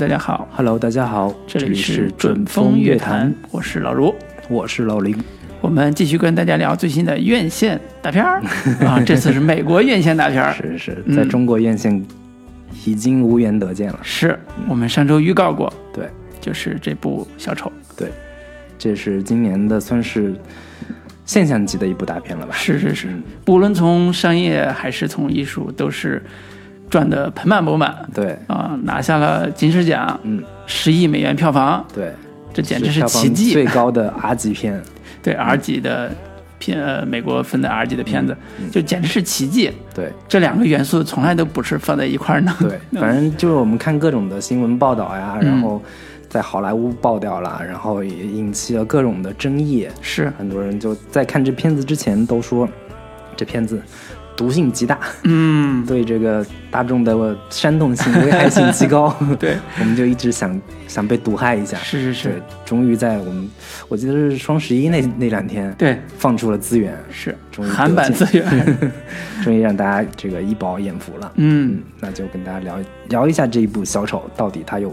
大家好，Hello，大家好，这里里是准准风乐乐坛，，我是老卢。我是老林。我们继续跟大家聊最新的院线大片儿。啊，这次是美国院线大片儿，是是，嗯。在中国院线已经无缘得见了。是我们上周预告过，对。就是这部小丑，对，这是今年的算是现象级的一部大片了吧？是是是，嗯。无论从商业还是从艺术，都是赚得盆满钵满对，啊，拿下了金狮奖，嗯，十亿美元票房，对，这简直是奇迹。最高的 R 级片。对 R 级的片，呃，美国分的 R 级的片子，嗯就简直是奇迹。对这两个元素从来都不是放在一块儿呢。对，反正就是我们看各种的新闻报道呀，嗯然后在好莱坞爆掉了，然后也引起了各种的争议。是，很多人就在看这片子之前都说，这片子毒性极大，嗯，对这个大众的煽动性、危害性极高。对，我们就一直想想被毒害一下。是是是，终于在我们我记得是双十一那那两天，对，放出了资源，是终于韩版资源。终于让大家这个一饱眼福了。嗯，嗯，那就跟大家聊聊一下这一部小丑到底它有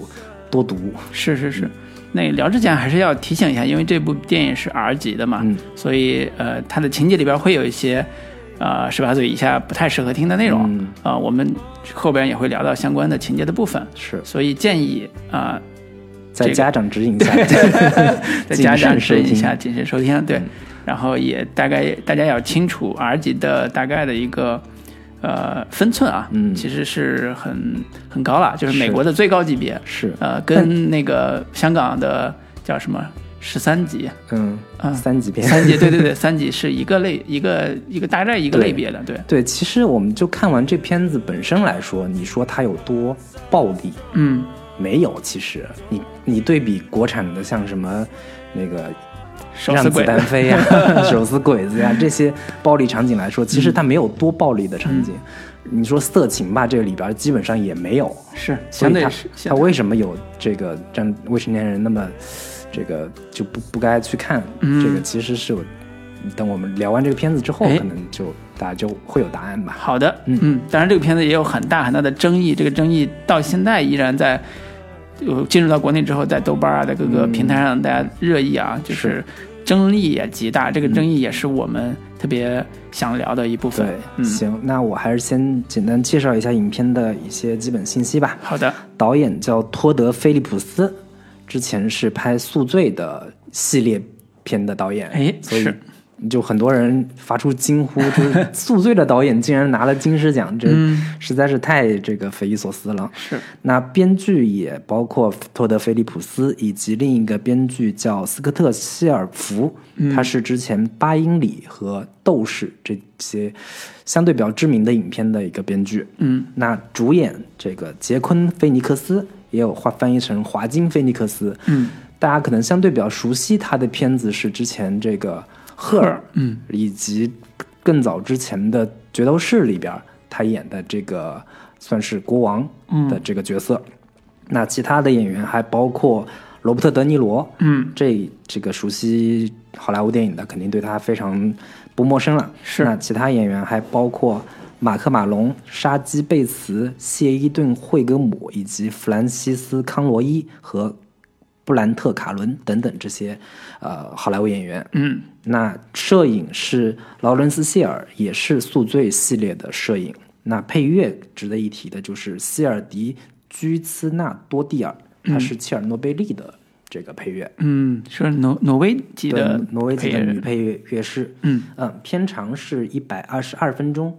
多毒。是是是。那聊之前还是要提醒一下，因为这部电影是 R 级的嘛，嗯所以呃，它的情节里边会有一些呃十八岁以下不太适合听的内容。啊、嗯我们后边也会聊到相关的情节的部分，是。所以建议啊、这个在家长指引下，在家长指引下谨慎收听，对，然后也大概大家要清楚 R 级的大概的一个呃分寸啊，嗯。其实是很很高了，就是美国的最高级别，是。呃，跟那个香港的叫什么十三级，嗯啊三级片。三级，对对对，三级是一个类一个一个大概一个类别的，对，对，其实我们就看完这片子本身来说，你说它有多暴力？嗯，没有，其实。你你对比国产的像什么那个手撕鬼让子弹飞呀、手撕鬼子呀这些暴力场景来说，其实它没有多暴力的场景。你说色情吧，这个里边基本上也没有，是所以它相对是它为什么有这个让未成年人那么这个就不不该去看？嗯。这个其实是有等我们聊完这个片子之后，哎。可能就大家就会有答案吧。好的，嗯。嗯，当然这个片子也有很大很大的争议，这个争议到现在依然在，呃，进入到国内之后，在豆瓣啊，在各个嗯平台上大家热议啊，就是。争议也极大，这个争议也是我们特别想聊的一部分。对，嗯，行，那我还是先简单介绍一下影片的一些基本信息吧。好的，导演叫托德·菲利普斯，之前是拍《宿醉》的系列片的导演，哎所以是。就很多人发出惊呼，就是《宿醉》的导演竟然拿了金狮奖，这嗯。实在是太这个匪夷所思了。是，那编剧也包括托德·菲利普斯以及另一个编剧叫斯科特·希尔福，他是之前《八英里》和《斗士》这些相对比较知名的影片的一个编剧。嗯，那主演这个杰昆·菲尼克斯也有话翻译成华金·菲尼克斯。嗯，大家可能相对比较熟悉他的片子是之前这个《赫尔》，嗯，以及更早之前的《决斗士》里边他演的这个算是国王的这个角色。那其他的演员还包括罗伯特·德尼罗，嗯，这这个熟悉好莱坞电影的肯定对他非常不陌生了。是那其他演员还包括马克·马龙、沙基·贝茨、谢伊顿·惠格姆以及弗兰西斯·康罗伊和布兰特·卡伦等等这些呃好莱坞演员。嗯，那摄影是劳伦斯·谢尔，也是《宿醉》系列的摄影。那配乐值得一提的就是希尔迪·居兹纳多蒂尔，他是切尔诺贝利的这个配乐，嗯，是挪挪威籍的挪威籍的女配乐乐师。嗯嗯，片长是一百二十二分钟，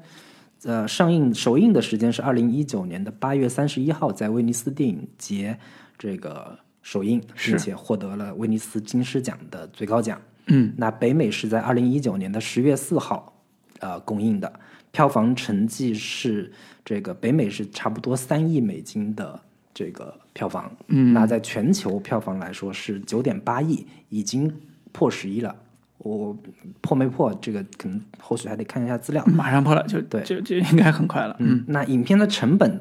呃，上映首映的时间是二零一九年的八月三十一号，在威尼斯电影节这个首映，并且获得了威尼斯金狮奖的最高奖。嗯，那北美是在二零一九年的十月四号，呃，公映的，票房成绩是这个北美是差不多三亿美金的这个票房。嗯那在全球票房来说是九点八亿，已经破十亿了。我破没破这个可能后续还得看一下资料。马上破了，就对就 就应该很快了。嗯，那影片的成本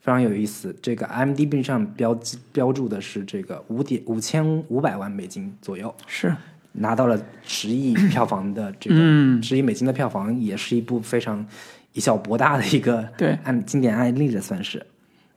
非常有意思，这个 IMDB 上标记标注的是这个五点五千五百万美金左右。是，拿到了十亿票房的这个嗯十亿美金的票房，也是一部非常以小博大的一个对案经典案例的算是。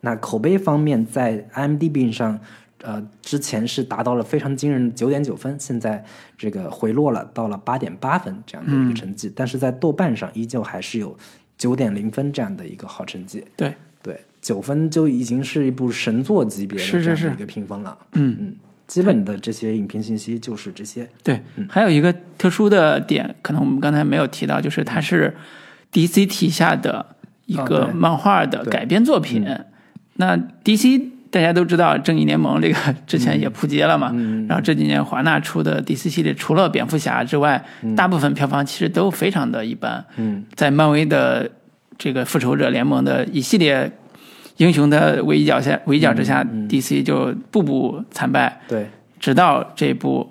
那口碑方面，在 IMDB 上，呃，之前是达到了非常惊人的九点九分，现在这个回落了，到了八点八分这样的一个成绩。但是在豆瓣上依旧还是有九点零分这样的一个好成绩。对对，九分就已经是一部神作级别的是是是这样的一个评分了。嗯嗯，基本的这些影评信息就是这些。对，还有一个特殊的点，可能我们刚才没有提到，就是它是 DC 旗下的一哦个漫画的改编作品。那 DC 大家都知道，正义联盟这个之前也扑街了嘛，嗯。然后这几年华纳出的 DC 系列，除了蝙蝠侠之外，大部分票房其实都非常的一般。嗯。在漫威的这个复仇者联盟的一系列英雄的围剿下，围剿之下、d c 就步步惨败，对，直到这部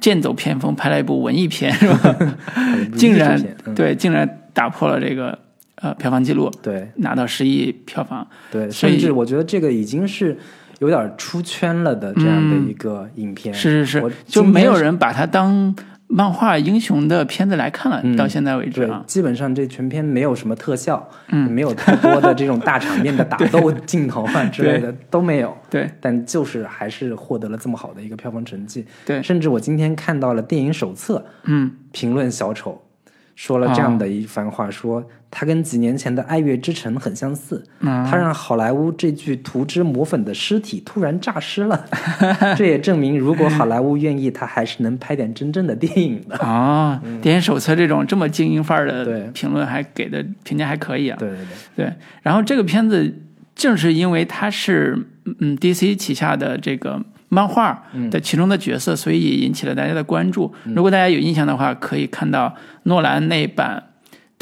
剑走偏锋拍了一部文艺片，是吧？竟然对，竟然打破了这个呃票房记录，对拿到十亿票房。对，甚至我觉得这个已经是有点出圈了的这样的一个影片。我是是是，就没有人把它当漫画英雄的片子来看了，嗯到现在为止对啊，。基本上这全片没有什么特效，嗯，没有太多的这种大场面的 打斗镜头啊之类的都没有。对但就是还是获得了这么好的一个票房成绩。对，甚至我今天看到了电影手册嗯评论小丑，说了这样的一番话，说他跟几年前的《爱乐之城》很相似，嗯他让好莱坞这具涂脂抹粉的尸体突然诈尸了。这也证明，如果好莱坞愿意，他还是能拍点真正的电影的。啊，电影手册这种这么精英范儿的评论还给的评价还可以啊。对对对，对，然后这个片子正是因为它是嗯 DC 旗下的这个漫画的其中的角色，所以也引起了大家的关注。如果大家有印象的话，可以看到诺兰那版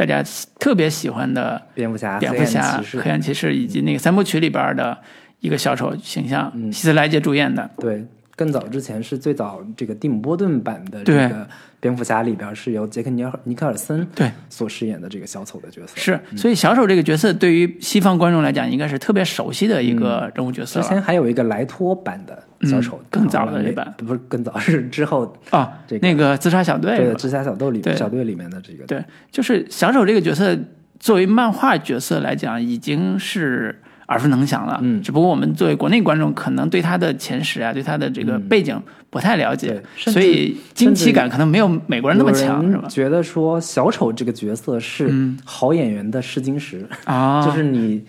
大家特别喜欢的蝙蝠侠、蝙蝠侠黑暗骑士。以及那个三部曲里边的一个小丑形象，希斯莱杰主演的。对，更早之前是最早这个蒂姆·波顿版的这个蝙蝠侠里边是由杰克尼尔尼克尔森对。所饰演的这个小丑的角色。是，所以小丑这个角色对于西方观众来讲，应该是特别熟悉的一个人物角色了。之前还有一个莱托版的小丑，嗯更早的那那版。不是更早是之后啊，这个那个自杀小队对自杀小队里对。小队里面的这个。对，就是小丑这个角色，作为漫画角色来讲，已经是耳熟能详了。嗯只不过我们作为国内观众，可能对他的前史啊，对他的这个背景不太了解，所以惊奇感可能没有美国人那么强，是吧？觉得说小丑这个角色是嗯好演员的试金石，啊，就是你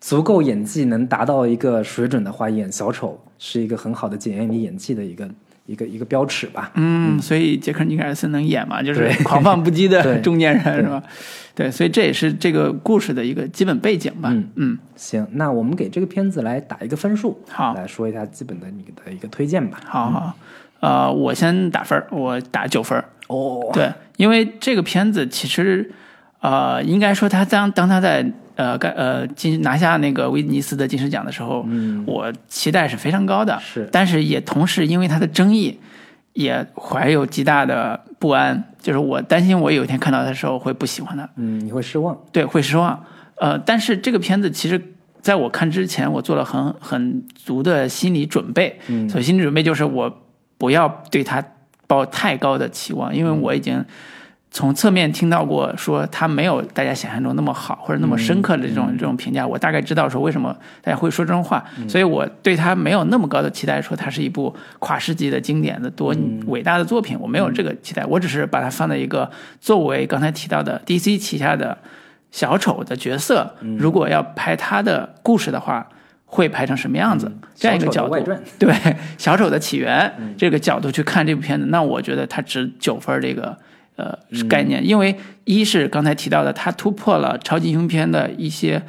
足够演技能达到一个水准的话，演小丑是一个很好的检验你演技的一个一个一个标尺吧。嗯，所以杰克尼克尔森能演嘛，就是狂放不羁的 中年人，是吧？对，所以这也是这个故事的一个基本背景吧。嗯。嗯，行，那我们给这个片子来打一个分数，好。来说一下基本的你的一个推荐吧。好好，呃，我先打分儿，我打九分儿。哦，对，因为这个片子其实，呃，应该说他当当他在呃该呃金拿下那个威尼斯的金狮奖的时候，嗯，我期待是非常高的，是但是也同时因为他的争议，也怀有极大的不安，就是我担心我有一天看到他的时候会不喜欢他，嗯，你会失望。对，会失望。呃，但是这个片子其实在我看之前，我做了很很足的心理准备。嗯所以心理准备就是我不要对他抱太高的期望，因为我已经从侧面听到过说他没有大家想象中那么好或者那么深刻的这种、这种评价，我大概知道说为什么大家会说这种话，所以我对他没有那么高的期待，说它是一部跨世纪的经典的多伟大的作品，我没有这个期待，我只是把它放在一个作为刚才提到的 DC 旗下的小丑的角色，如果要拍他的故事的话。会拍成什么样子？这样一个角度对小丑的起源、这个角度去看这部片子，那我觉得它值九分儿这个呃概念，因为一是刚才提到的，它突破了超级英雄片的一些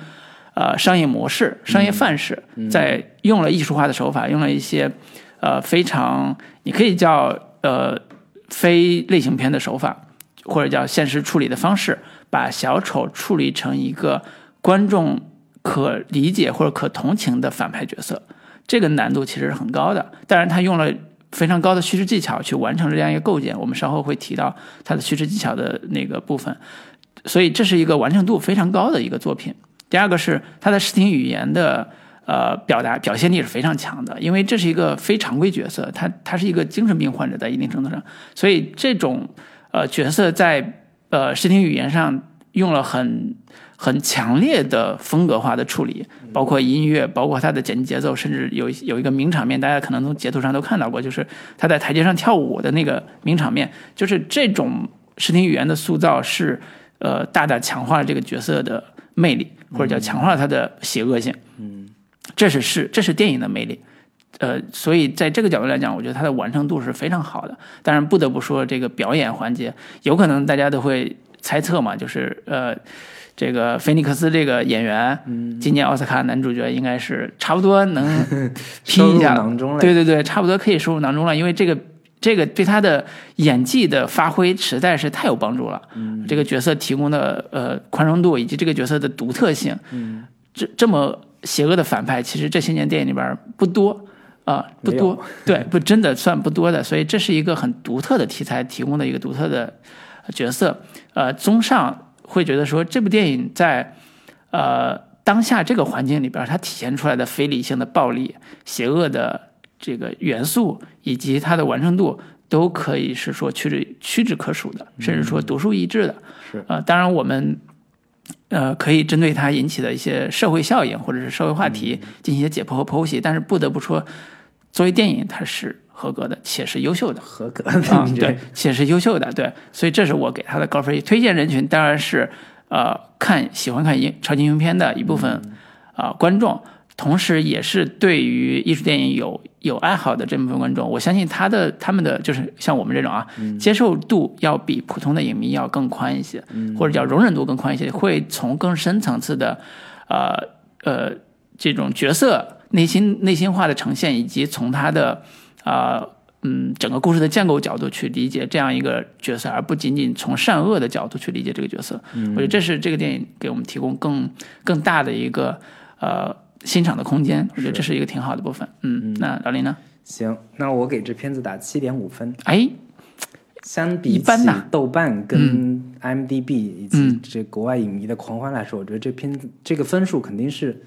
呃商业模式、商业范式，在用了艺术化的手法，用了一些呃非常你可以叫呃非类型片的手法，或者叫现实处理的方式，把小丑处理成一个观众可理解或者可同情的反派角色，这个难度其实是很高的。当然，他用了非常高的叙事技巧去完成这样一个构建，我们稍后会提到他的叙事技巧的那个部分，所以这是一个完成度非常高的一个作品。第二个是他的视听语言的呃表达表现力是非常强的，因为这是一个非常规角色，他他是一个精神病患者，在一定程度上，所以这种呃角色在呃视听语言上用了很很强烈的风格化的处理，包括音乐，包括它的剪辑节奏，甚至有有一个名场面，大家可能从截图上都看到过，就是他在台阶上跳舞的那个名场面，就是这种视听语言的塑造是呃大大强化了这个角色的魅力，或者叫强化了他的邪恶性。嗯，这是是这是电影的魅力。呃，所以在这个角度来讲，我觉得它的完成度是非常好的。当然，不得不说这个表演环节，有可能大家都会猜测嘛，就是呃，这个菲尼克斯这个演员，今年奥斯卡男主角应该是差不多能 拼一下，囊中了。对对对，差不多可以收入囊中了，因为这个这个对他的演技的发挥实在是太有帮助了。嗯，这个角色提供的呃宽容度以及这个角色的独特性，嗯，这这么邪恶的反派，其实这些年电影里边不多。啊，不多，对，不真的算不多的，所以这是一个很独特的题材提供的一个独特的角色。呃，综上会觉得说，这部电影在呃当下这个环境里边，它体现出来的非理性的暴力、邪恶的这个元素，以及它的完成度，都可以是说屈指屈指可数的，甚至说独树一帜的。是啊，当然我们呃可以针对它引起的一些社会效应或者是社会话题进行一些解剖和剖析，但是不得不说。作为电影，它是合格的，且是优秀的。合格啊，对，且是优秀的，对。所以这是我给他的高分。推荐人群当然是，呃，看喜欢看英超级英雄片的一部分啊观众，同时也是对于艺术电影有有爱好的这部分观众。我相信他的他们的就是像我们这种啊，接受度要比普通的影迷要更宽一些，或者叫容忍度更宽一些，会从更深层次的，呃呃这种角色。内心内心化的呈现，以及从他的，啊，嗯，整个故事的建构角度去理解这样一个角色，而不仅仅从善恶的角度去理解这个角色。嗯我觉得这是这个电影给我们提供更更大的一个呃欣赏的空间。我觉得这是一个挺好的部分。嗯，那老林呢？行，那我给这片子打七点五分。哎，相比起豆瓣跟 IMDB 以及这国外影迷的狂欢来说，我觉得这片子这个分数肯定是。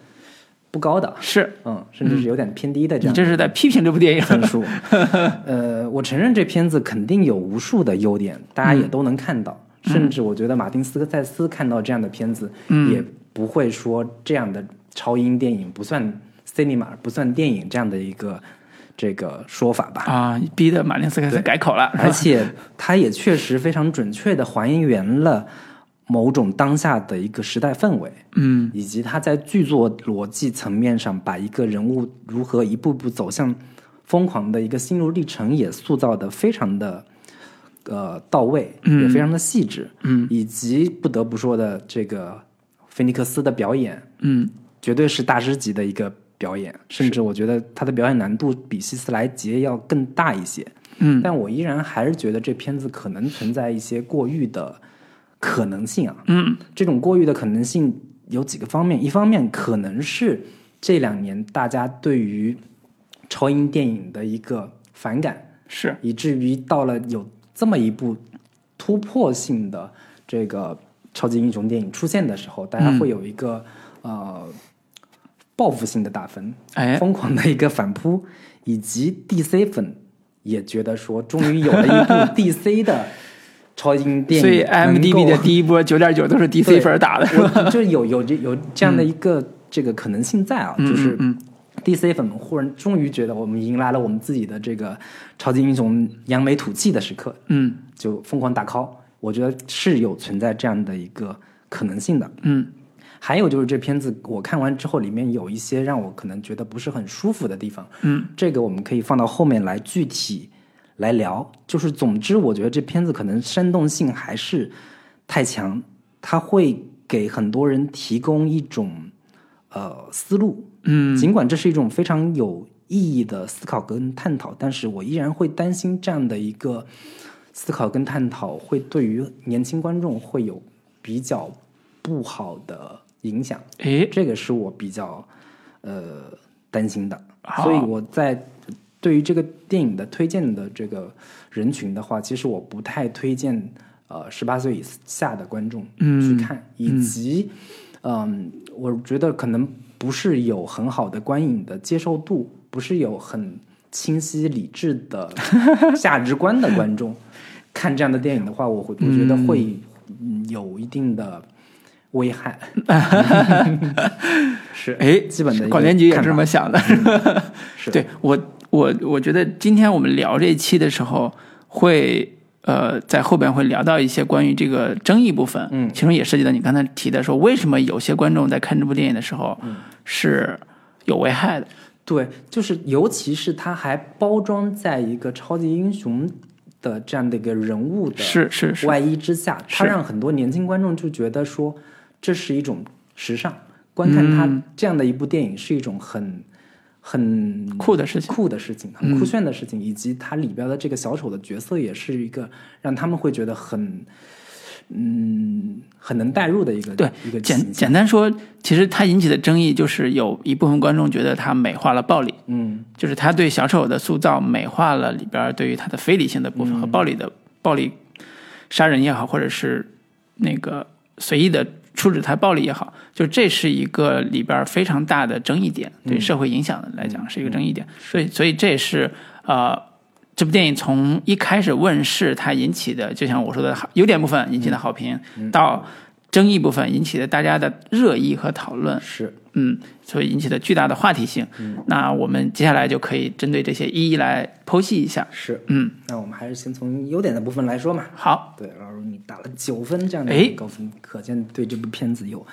不高的是，嗯，甚至是有点偏低的这样。你这是在批评这部电影分数？呃，我承认这片子肯定有无数的优点，大家也都能看到。甚至我觉得马丁斯科塞斯看到这样的片子，也不会说这样的超英电影不算 cinema 不算电影这样的一个这个说法吧？啊，逼得马丁斯科塞斯改口了。而且他也确实非常准确的还原了。某种当下的一个时代氛围，嗯，以及他在剧作逻辑层面上把一个人物如何一步步走向疯狂的一个心路历程也塑造的非常的呃到位，也非常的细致，嗯，以及不得不说的这个菲尼克斯的表演，嗯，绝对是大师级的一个表演，甚至我觉得他的表演难度比希斯莱杰要更大一些，嗯，但我依然还是觉得这片子可能存在一些过誉的。可能性啊，嗯，这种过誉的可能性有几个方面，一方面可能是这两年大家对于超英电影的一个反感，是。以至于到了有这么一部突破性的这个超级英雄电影出现的时候，大家会有一个呃报复性的打分，哎，疯狂的一个反扑，以及 DC 粉也觉得说，终于有了一部 DC 的。超英电影，所以 M D B 的第一波九点九都是 D C 粉打的？就有有这有这样的一个这个可能性在啊，就是 D C 粉忽然终于觉得我们迎来了我们自己的这个超级英雄扬眉吐气的时刻，嗯，就疯狂打 call，我觉得是有存在这样的一个可能性的，嗯。还有就是这片子我看完之后，里面有一些让我可能觉得不是很舒服的地方，嗯，这个我们可以放到后面来具体。来聊，就是总之，我觉得这片子可能煽动性还是太强，它会给很多人提供一种呃思路，嗯，尽管这是一种非常有意义的思考跟探讨，但是我依然会担心这样的一个思考跟探讨会对于年轻观众会有比较不好的影响，诶，这个是我比较呃担心的，所以我在。对于这个电影的推荐的这个人群的话，其实我不太推荐呃十八岁以下的观众去看，以及嗯，我觉得可能不是有很好的观影的接受度，不是有很清晰理智的价值观的观众 看这样的电影的话，我会我觉得会有一定的危害。是，哎，基本的广电局也是这么想的。是。对我，我我觉得今天我们聊这一期的时候，会呃在后边会聊到一些关于这个争议部分，嗯其中也涉及到你刚才提的说，为什么有些观众在看这部电影的时候嗯是有危害的。对，就是尤其是他还包装在一个超级英雄的这样的一个人物的是是是，外衣之下，他让很多年轻观众就觉得说这是一种时尚，观看他嗯这样的一部电影是一种很很酷的事情。酷的事情，很酷炫的事情，以及它里边的这个小丑的角色也是一个让他们会觉得很嗯很能代入的一个对一个简简单说，其实它引起的争议就是有一部分观众觉得它美化了暴力，嗯。就是他对小丑的塑造美化了里边对于他的非理性的部分和暴力的暴力杀人也好，或者是那个随意的处置他暴力也好，就这是一个里边非常大的争议点，对社会影响的来讲是一个争议点。所以，所以这也是呃。这部电影从一开始问世，它引起的，就像我说的，好优点部分引起的好评，到争议部分引起的大家的热议和讨论，是嗯，所以引起的巨大的话题性。那我们接下来就可以针对这些一一来剖析一下。是嗯，那我们还是先从优点的部分来说嘛。好，对，老师你打了九分这样的高分，可见对这部片子有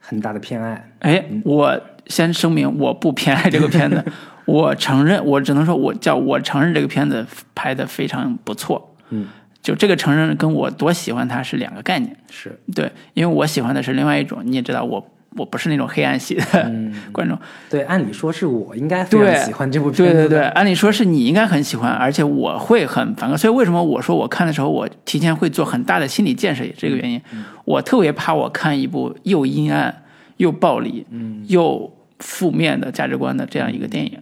很大的偏爱。哎，我先声明，我不偏爱这个片子，我承认，我只能说我叫我承认这个片子拍的非常不错。嗯，就这个承认跟我多喜欢他是两个概念。是，对，因为我喜欢的是另外一种，你也知道我。我不是那种黑暗系的 观众，对，按理说是我应该非常喜欢这部片子的。对对对，按理说是你应该很喜欢，而且我会很反感。所以为什么我说我看的时候，我提前会做很大的心理建设，也是这个原因。我特别怕我看一部又阴暗又暴力、又负面的价值观的这样一个电影。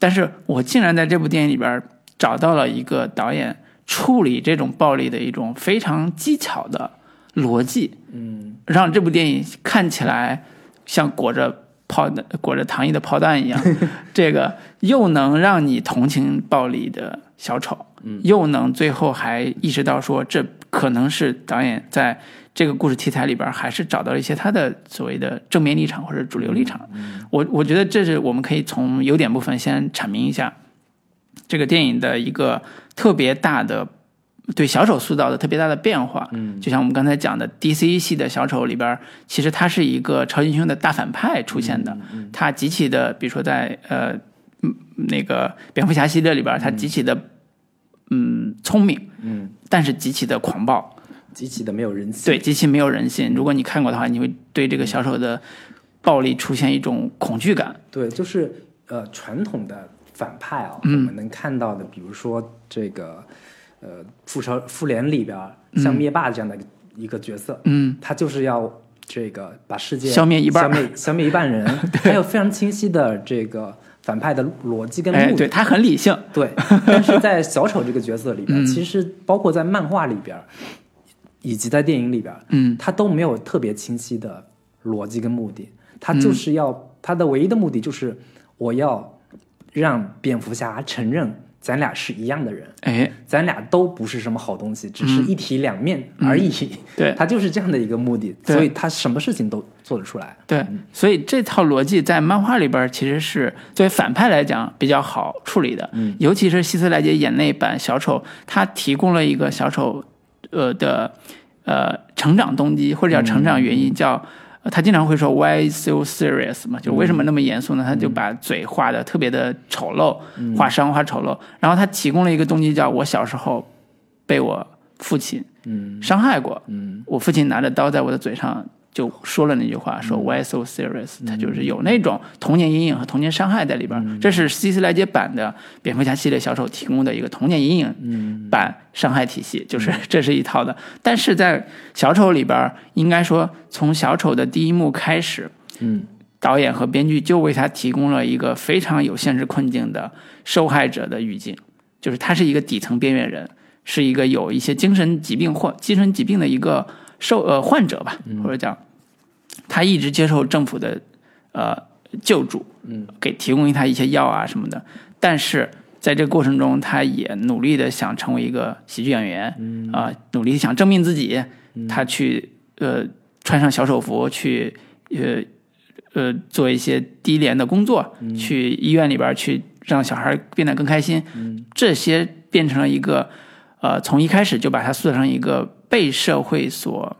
但是我竟然在这部电影里边找到了一个导演处理这种暴力的一种非常技巧的逻辑，嗯让这部电影看起来像裹着炮弹、裹着糖衣的炮弹一样，这个又能让你同情暴力的小丑，嗯又能最后还意识到说这可能是导演在这个故事题材里边还是找到了一些他的所谓的正面立场或者主流立场。我我觉得这是我们可以从优点部分先阐明一下这个电影的一个特别大的对小丑塑造的特别大的变化。嗯就像我们刚才讲的，DC 系的小丑里边，其实他是一个超级英雄的大反派出现的，他极其的，比如说在呃嗯那个蝙蝠侠系列里边，他极其的嗯聪明，嗯，但是极其的狂暴，极其的没有人性。对，极其没有人性。如果你看过的话，你会对这个小丑的暴力出现一种恐惧感。对，就是呃传统的反派啊，嗯。我们能看到的，比如说这个呃复仇复联里边儿像灭霸这样的一个角色，嗯，他就是要这个把世界消灭一半消灭消灭一半人，他有非常清晰的这个反派的逻辑跟哎，目的。对他很理性，对，但是在小丑这个角色里边，嗯。其实包括在漫画里边，以及在电影里边，嗯他都没有特别清晰的逻辑跟目的，他就是要、他的唯一的目的就是我要让蝙蝠侠承认咱俩是一样的人，哎，咱俩都不是什么好东西，只是一体两面而已。嗯。对。他就是这样的一个目的，所以他什么事情都做得出来。对，所以这套逻辑在漫画里边其实是作为反派来讲比较好处理的，嗯。尤其是希斯莱杰演那版小丑，他提供了一个小丑呃的呃成长动机或者叫成长原因，叫呃他经常会说 Why so serious 嘛，就为什么那么严肃呢？他就把嘴画的特别的丑陋，画伤画丑陋，然后他提供了一个动机，叫我小时候被我父亲嗯。伤害过，嗯。我父亲拿着刀在我的嘴上就说了那句话，说 Why so serious？他就是有那种童年阴影和童年伤害在里边儿。这是希斯莱杰版的蝙蝠侠系列小丑提供的一个童年阴影版伤害体系，就是 这是一套的。但是在小丑里边，应该说从小丑的第一幕开始，嗯。导演和编剧就为他提供了一个非常有现实困境的受害者的语境，就是他是一个底层边缘人，是一个有一些精神疾病或精神疾病的一个受呃患者吧，或者讲他一直接受政府的呃救助，嗯，给提供给他一些药啊什么的，但是在这个过程中，他也努力的想成为一个喜剧演员，啊、努力地想证明自己，他去呃穿上小手服去呃呃做一些低廉的工作，去医院里边去让小孩变得更开心，这些变成了一个呃从一开始就把他塑造成一个被社会所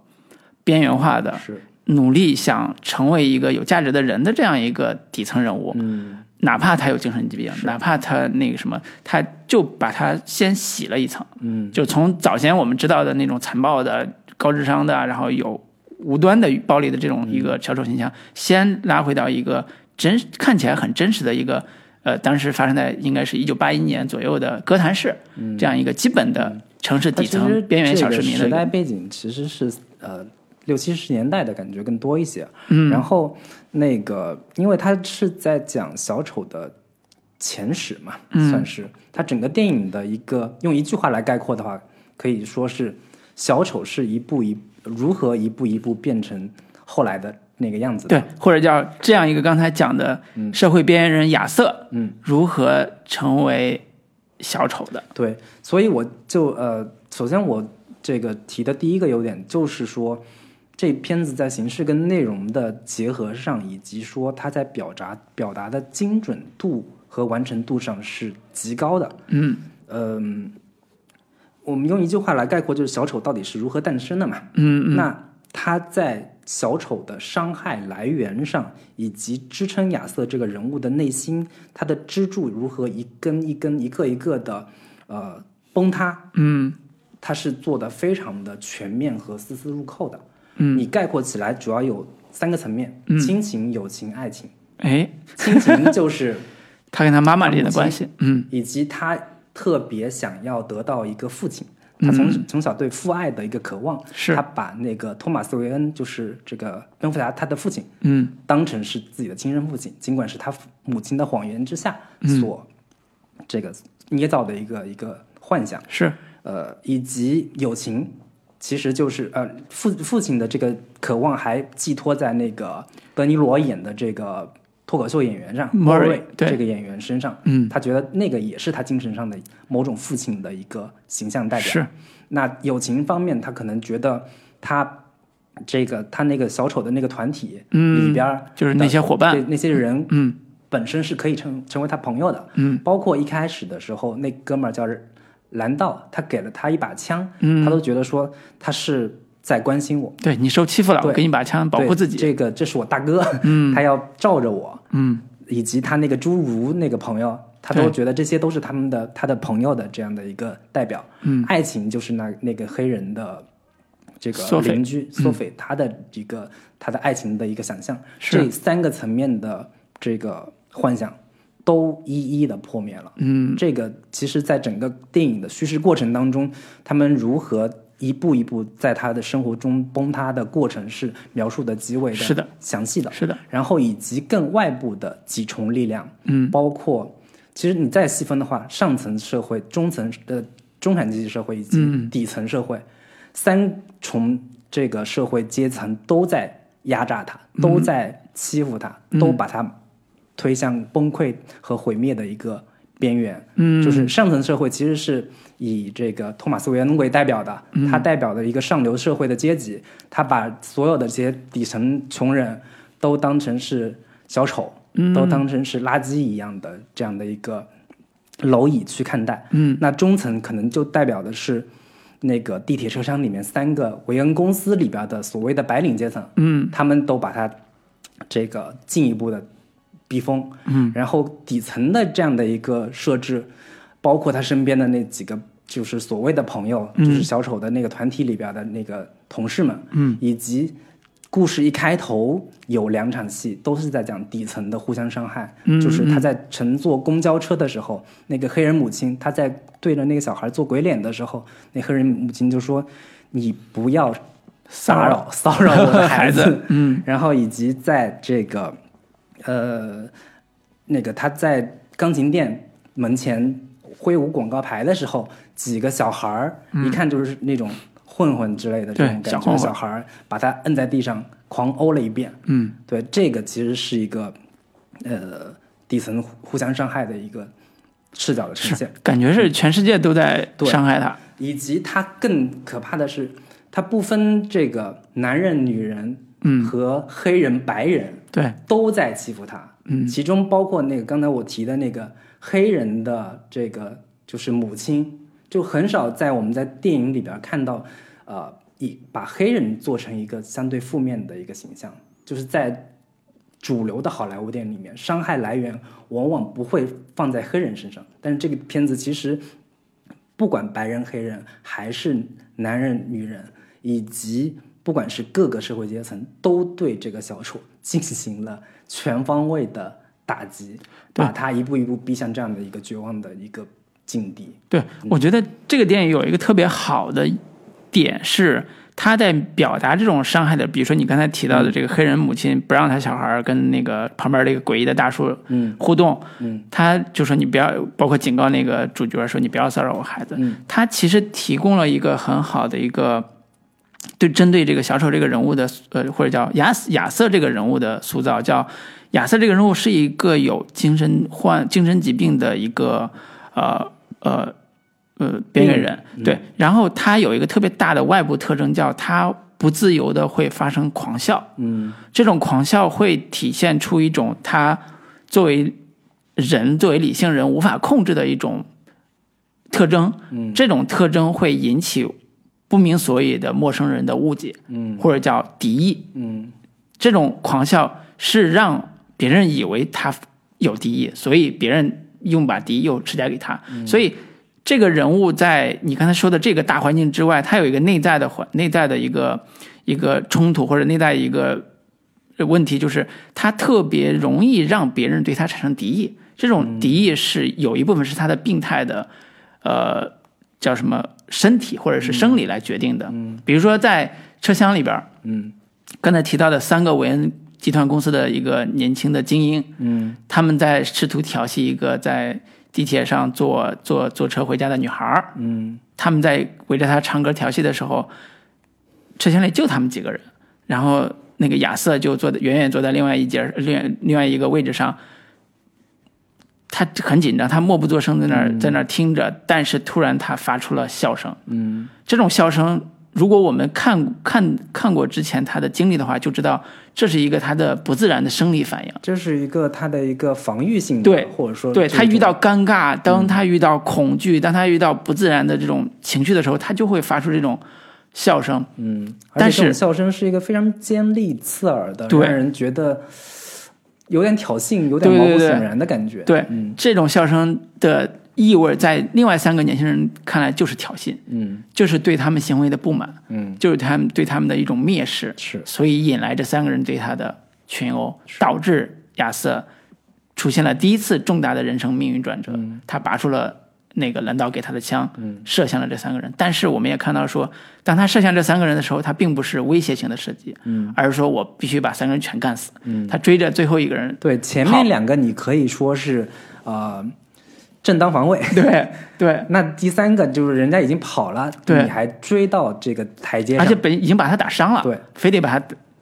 边缘化的。是，努力想成为一个有价值的人的这样一个底层人物，嗯。哪怕他有精神疾病，哪怕他那个什么，他就把他先洗了一层，嗯。就从早先我们知道的那种残暴的、高智商的，然后有无端的暴力的这种一个小丑形象，先拉回到一个真看起来很真实的一个。呃，当时发生在应该是一九八一年左右的哥谭市，这样一个基本的城市底层边缘小市民的时代背景其实是呃六七十年代的感觉更多一些。嗯然后那个，因为它是在讲小丑的前史嘛，嗯算是它整个电影的一个用一句话来概括的话，可以说是小丑是一步一如何一步一步变成后来的那个样子的。对，或者叫这样一个刚才讲的社会边缘人亚瑟，嗯，如何成为小丑的？对，所以我就呃，首先我这个提的第一个优点就是说，这片子在形式跟内容的结合上，以及说它在表达表达的精准度和完成度上是极高的。嗯嗯、我们用一句话来概括，就是小丑到底是如何诞生的嘛？嗯嗯那他在小丑的伤害来源上，以及支撑亚瑟这个人物的内心，他的支柱如何一根一根、一个一个的呃崩塌，嗯他是做的非常的全面和丝丝入扣的。嗯，你概括起来主要有三个层面：亲情、友情、爱情。哎，亲情就是 他跟他妈妈之间的关系，嗯。以及他特别想要得到一个父亲，他从、从小对父爱的一个渴望，是。他把那个托马斯·韦恩，就是这个蝙蝠侠他的父亲，嗯。当成是自己的亲生父亲，尽管是他母亲的谎言之下所这个捏造的一个一个幻想，是，呃，以及友情。其实就是呃父父亲的这个渴望还寄托在那个德尼罗演的这个脱口秀演员上，Murray，莫瑞对这个演员身上，嗯他觉得那个也是他精神上的某种父亲的一个形象代表。是，那友情方面，他可能觉得他这个他那个小丑的那个团体嗯里边儿就是那些伙伴对那些人嗯本身是可以成成为他朋友的。嗯包括一开始的时候，那哥们儿叫兰道，他给了他一把枪，嗯。他都觉得说他是在关心我，对你受欺负了，我对给你把枪保护自己，这个这是我大哥，嗯。他要罩着我，嗯。以及他那个侏儒那个朋友，他都觉得这些都是他们的他的朋友的这样的一个代表。嗯，爱情就是那那个黑人的这个邻居索菲，他的一个他的爱情的一个想象，是。这三个层面的这个幻想都一一的破灭了。嗯。这个其实，在整个电影的叙事过程当中，他们如何一步一步在他的生活中崩塌的过程是描述的极为是的。详细的。是的，然后以及更外部的几重力量，嗯。包括其实你再细分的话，上层社会、中层的中产阶级社会以及嗯。底层社会、三重这个社会阶层都在压榨他，都在欺负他，嗯。都把他推向崩溃和毁灭的一个边缘。嗯。就是上层社会其实是以这个托马斯·韦恩为代表的，嗯。他代表的一个上流社会的阶级，他把所有的这些底层穷人都当成是小丑，嗯。都当成是垃圾一样的这样的一个蝼蚁去看待。嗯。那中层可能就代表的是那个地铁车厢里面三个维恩公司里边的所谓的白领阶层，嗯。他们都把它这个进一步的逼疯，嗯，然后底层的这样的一个设置，包括他身边的那几个就是所谓的朋友，就是小丑的那个团体里边的那个同事们，嗯，以及故事一开头有两场戏都是在讲底层的互相伤害，嗯就是他在乘坐公交车的时候，那个黑人母亲他在对着那个小孩做鬼脸的时候，那黑人母亲就说：“你不要骚扰 骚扰我的孩子。”嗯。然后以及在这个呃那个他在钢琴店门前挥舞广告牌的时候，几个小孩儿、一看就是那种混混之类的这种感觉，小孩儿把他摁在地上狂殴了一遍。嗯对，这个其实是一个呃底层互互相伤害的一个视角的呈现。感觉是全世界都在对伤害他，以及他更可怕的是，他不分这个男人、女人，嗯。和黑人、白人对，都在欺负他，嗯。其中包括那个刚才我提的那个黑人的这个就是母亲，就很少在我们在电影里边看到，呃，以把黑人做成一个相对负面的一个形象，就是在主流的好莱坞电影里面，伤害来源往往不会放在黑人身上，但是这个片子其实不管白人、黑人，还是男人、女人，以及不管是各个社会阶层，都对这个小丑进行了全方位的打击，对把他一步一步逼向这样的一个绝望的一个境地。对，我觉得这个电影有一个特别好的点是，他在表达这种伤害的，比如说你刚才提到的这个黑人母亲不让他小孩跟那个旁边这个诡异的大叔嗯互动，嗯他就说你不要，包括警告那个主角说你不要骚扰我孩子，嗯他其实提供了一个很好的一个。对，针对这个小丑这个人物的，呃，或者叫亚斯亚瑟这个人物的塑造，叫亚瑟这个人物是一个有精神患精神疾病的一个呃呃呃边缘人，对。然后他有一个特别大的外部特征，叫他不自由的会发生狂笑，嗯这种狂笑会体现出一种他作为人、作为理性人无法控制的一种特征。嗯这种特征会引起不明所以的陌生人的误解，嗯或者叫敌意。嗯这种狂笑是让别人以为他有敌意，所以别人用把敌意又施加给他。所以这个人物在你刚才说的这个大环境之外，他有一个内在的环内在的一个一个冲突或者内在一个问题，就是他特别容易让别人对他产生敌意。这种敌意是有一部分是他的病态的，呃，叫什么身体或者是生理来决定的。嗯比如说在车厢里边，嗯刚才提到的三个韦恩集团公司的一个年轻的精英，嗯他们在试图调戏一个在地铁上坐坐坐车回家的女孩儿。嗯他们在围着她唱歌调戏的时候，车厢里就他们几个人，然后那个亚瑟就坐在远远坐在另外一节另另外一个位置上。他很紧张，他默不作声在那儿在那儿听着，但是突然他发出了笑声。嗯这种笑声，如果我们看看看过之前他的经历的话，就知道这是一个他的不自然的生理反应。这是一个他的一个防御性的，对或者说对他遇到尴尬，当他遇到恐惧，当他遇到不自然的这种情绪的时候，他就会发出这种笑声。嗯，但是笑声是一个非常尖利刺耳的，对让人觉得有点挑衅、有点毛骨悚然的感觉。对，嗯这种笑声的意味，在另外三个年轻人看来就是挑衅，嗯就是对他们行为的不满，嗯，就是他们对他们的一种蔑视。是所以引来这三个人对他的群殴，导致亚瑟出现了第一次重大的人生命运转折。他拔出了那个蓝道给他的枪，射向了这三个人。但是我们也看到说，当他射向这三个人的时候，他并不是威胁性的射击，嗯。而是说我必须把三个人全干死。嗯。他追着最后一个人，对，前面两个你可以说是呃正当防卫，对对，那第三个就是人家已经跑了，对。你还追到这个台阶上，而且本已经把他打伤了，对，非得把他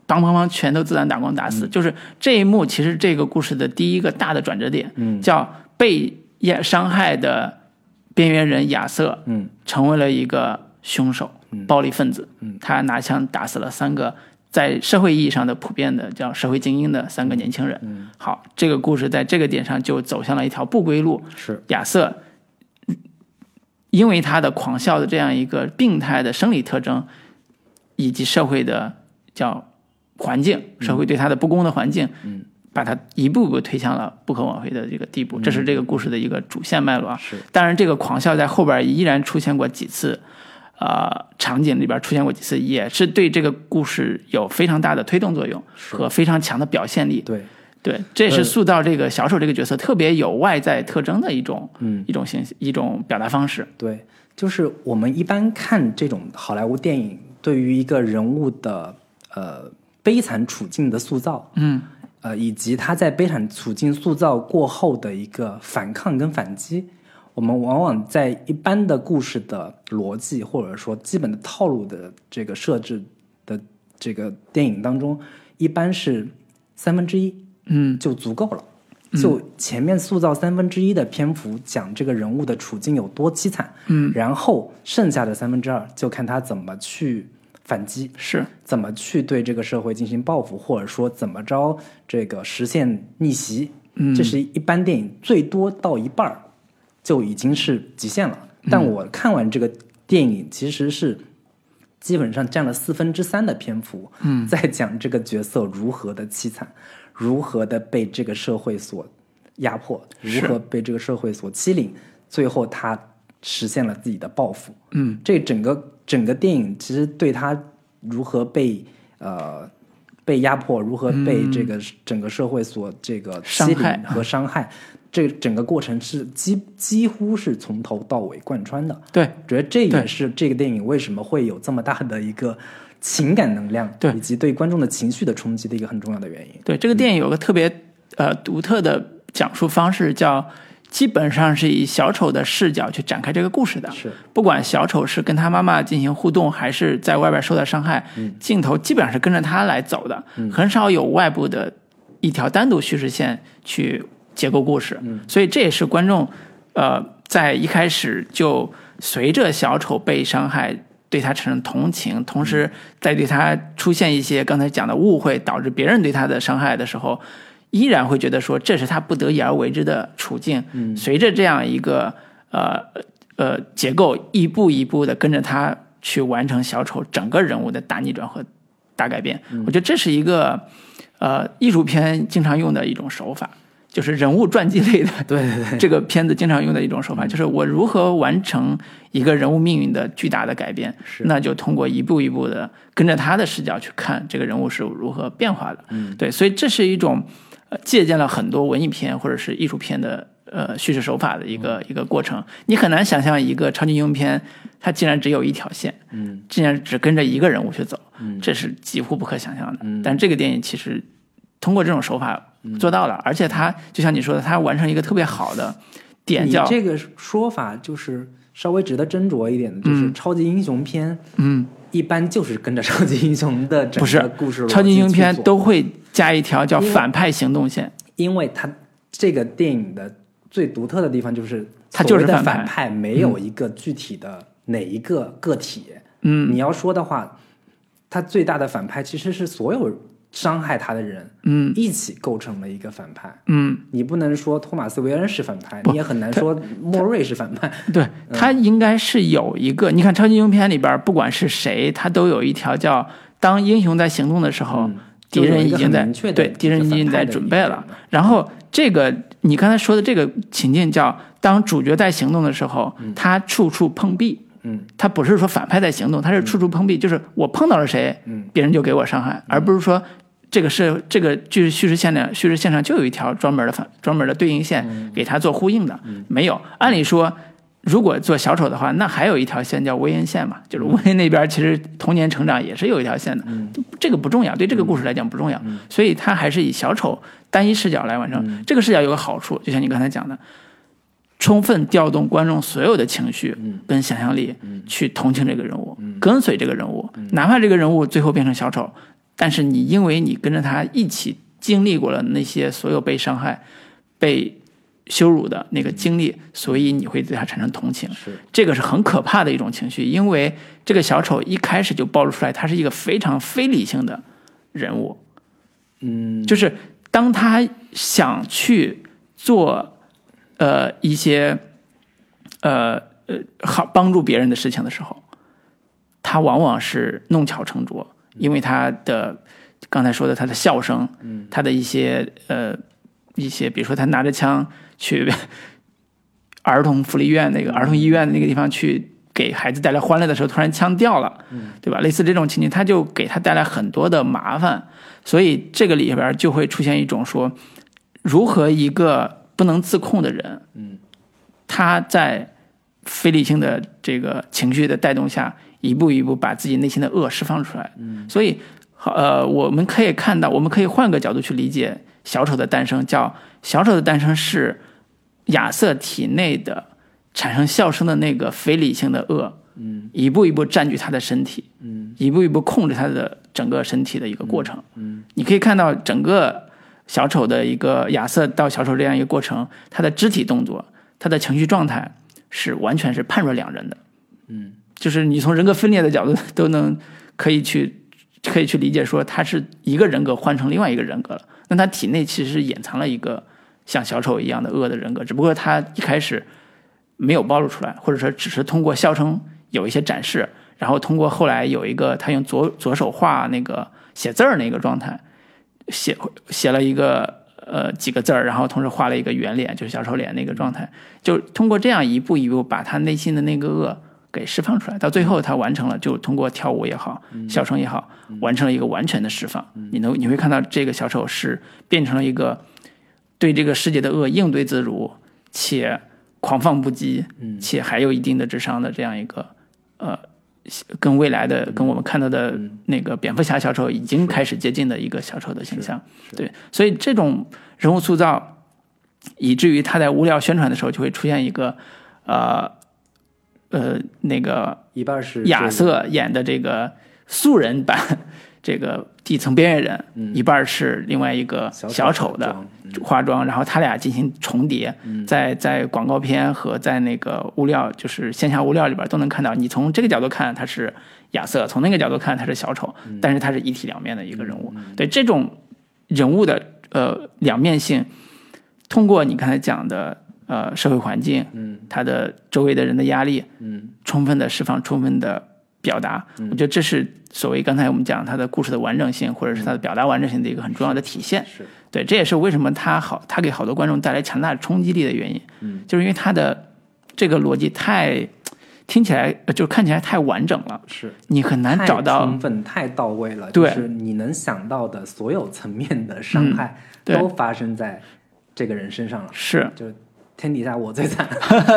梆梆梆全都子弹打光打死。就是这一幕，其实这个故事的第一个大的转折点，嗯。叫被也伤害的边缘人亚瑟嗯。成为了一个凶手、暴力分子。嗯。他拿枪打死了三个在社会意义上的普遍的叫社会精英的三个年轻人。嗯。好，这个故事在这个点上就走向了一条不归路。是。亚瑟因为他的狂笑的这样一个病态的生理特征，以及社会的叫环境，社会对他的不公的环境，嗯，把它一步步推向了不可挽回的这个地步。这是这个故事的一个主线脉络啊。是当然，这个狂笑在后边依然出现过几次，呃，场景里边出现过几次，也是对这个故事有非常大的推动作用和非常强的表现力。对，对，这是呃塑造这个小丑这个角色特别有外在特征的一种嗯一种形一种表达方式。对，就是我们一般看这种好莱坞电影，对于一个人物的呃悲惨处境的塑造，嗯，呃，以及他在悲惨处境塑造过后的一个反抗跟反击，我们往往在一般的故事的逻辑或者说基本的套路的这个设置的这个电影当中，一般是三分之一，嗯。就足够了。就前面塑造三分之一的篇幅，讲这个人物的处境有多凄惨，嗯，然后剩下的三分之二就看他怎么去反击，是怎么去对这个社会进行报复，或者说怎么着这个实现逆袭。嗯这是一般电影最多到一半儿就已经是极限了。但我看完这个电影，其实是基本上占了四分之三的篇幅，嗯，在讲这个角色如何的凄惨，如何的被这个社会所压迫，如何被这个社会所欺凌，最后他实现了自己的报复。嗯，这整个整个电影其实对他如何被呃被压迫，如何被这个整个社会所这个欺伤害。凌和伤害，这整个过程是几几乎是从头到尾贯穿的。对。觉得这也是这个电影为什么会有这么大的一个情感能量，对。以及对观众的情绪的冲击的一个很重要的原因。对，这个电影有个特别呃独特的讲述方式，叫基本上是以小丑的视角去展开这个故事的。是不管小丑是跟他妈妈进行互动，还是在外边受到伤害，镜头基本上是跟着他来走的，很少有外部的一条单独叙事线去结构故事。所以这也是观众呃在一开始就随着小丑被伤害。对他产生同情，同时在对他出现一些刚才讲的误会，导致别人对他的伤害的时候，依然会觉得说这是他不得已而为之的处境。随着这样一个呃呃结构，一步一步的跟着他去完成小丑整个人物的大逆转和大改变。我觉得这是一个呃艺术片经常用的一种手法，就是人物传记类的 对对对，这个片子经常用的一种手法，就是我如何完成一个人物命运的巨大的改变，那就通过一步一步的跟着他的视角去看这个人物是如何变化的。嗯，对，所以这是一种呃借鉴了很多文艺片或者是艺术片的呃叙事手法的一个、一个过程。你很难想象一个超级英雄片，它竟然只有一条线，嗯，竟然只跟着一个人物去走，嗯，这是几乎不可想象的。嗯。但这个电影其实通过这种手法做到了，而且它就像你说的，它完成一个特别好的点叫你这个说法就是稍微值得斟酌一点的，就是超级英雄片嗯，一般就是跟着超级英雄的整个故事超级英雄片都会加一条叫反派行动线。因为它这个电影的最独特的地方就是，它就是的反派反派，没有一个具体的哪一个个体。嗯你要说的话，他最大的反派其实是所有伤害他的人嗯一起构成了一个反派。嗯，你不能说托马斯·韦恩是反派，你也很难说莫瑞是反派。对，他应该是有一个。你看超级英雄片里边，不管是谁，他都有一条叫当英雄在行动的时候。嗯敌人已经在对敌人已经在准备了然后这个你刚才说的这个情境叫当主角在行动的时候，他处处碰壁，嗯，他不是说反派在行动，他是处处碰壁，就是我碰到了谁，嗯，别人就给我伤害，而不是说这个是这个就是叙事线的叙事线上就有一条专门的反专门的对应线给它做呼应的，没有。按理说，如果做小丑的话，那还有一条线叫威恩线嘛，就是威恩那边其实童年成长也是有一条线的，这个不重要，对这个故事来讲不重要，所以他还是以小丑单一视角来完成。这个视角有个好处，就像你刚才讲的。充分调动观众所有的情绪跟想象力，去同情这个人物，跟随这个人物，哪怕这个人物最后变成小丑，但是你因为你跟着他一起经历过了那些所有被伤害、被羞辱的那个经历，所以你会对他产生同情。是这个是很可怕的一种情绪，因为这个小丑一开始就暴露出来，他是一个非常非理性的人物。嗯，就是当他想去做呃一些呃呃好帮助别人的事情的时候，他往往是弄巧成拙，因为他的刚才说的他的笑声，嗯，他的一些呃一些，比如说他拿着枪去 儿童福利院那个儿童医院的那个地方去。给孩子带来欢乐的时候，突然枪掉了，对吧？类似这种情景，他就给他带来很多的麻烦，所以这个里边就会出现一种说，如何一个不能自控的人，嗯，他在非理性的这个情绪的带动下，一步一步把自己内心的恶释放出来。嗯，所以，好呃，我们可以看到，我们可以换个角度去理解小丑的诞生，叫小丑的诞生是亚瑟体内的产生笑声的那个非理性的恶，嗯，一步一步占据他的身体，嗯，一步一步控制他的整个身体的一个过程。嗯，你可以看到整个小丑的一个亚瑟到小丑这样一个过程，他的肢体动作，他的情绪状态是完全是判若两人的。嗯，就是你从人格分裂的角度都能可以去可以去理解说他是一个人格换成另外一个人格了。那他体内其实是掩藏了一个像小丑一样的恶的人格，只不过他一开始没有暴露出来，或者说只是通过笑声有一些展示，然后通过后来有一个他用左左手画那个写字儿那个状态，写写了一个呃几个字儿，然后同时画了一个圆脸，就是小丑脸那个状态，就通过这样一步一步把他内心的那个恶给释放出来，到最后他完成了，就通过跳舞也好，笑声也好，完成了一个完全的释放。你能你会看到这个小丑是变成了一个对这个世界的恶应对自如且狂放不羁，且还有一定的智商的这样一个呃，跟未来的跟我们看到的那个蝙蝠侠小丑已经开始接近的一个小丑的形象。对，所以这种人物塑造，以至于他在无聊宣传的时候就会出现一个呃呃那个一半是亚瑟演的这个素人版这个底层边缘人，一半是另外一个小小丑的化妆，然后他俩进行重叠，在在广告片和在那个物料，就是线下物料里边都能看到。你从这个角度看他是亚瑟，从那个角度看他是小丑，但是他是一体两面的一个人物。对这种人物的呃两面性，通过你刚才讲的呃社会环境，嗯。他的周围的人的压力，嗯。充分的释放，充分的表达。我觉得这是所谓刚才我们讲他的故事的完整性，或者是他的表达完整性的一个很重要的体现。是。对，这也是为什么他好，他给好多观众带来强大的冲击力的原因。嗯，就是因为他的这个逻辑太听起来呃就看起来太完整了，是。你很难找到充分太到位了，对。就是你能想到的所有层面的伤害对。都发生在这个人身上了，是。就天底下我最惨，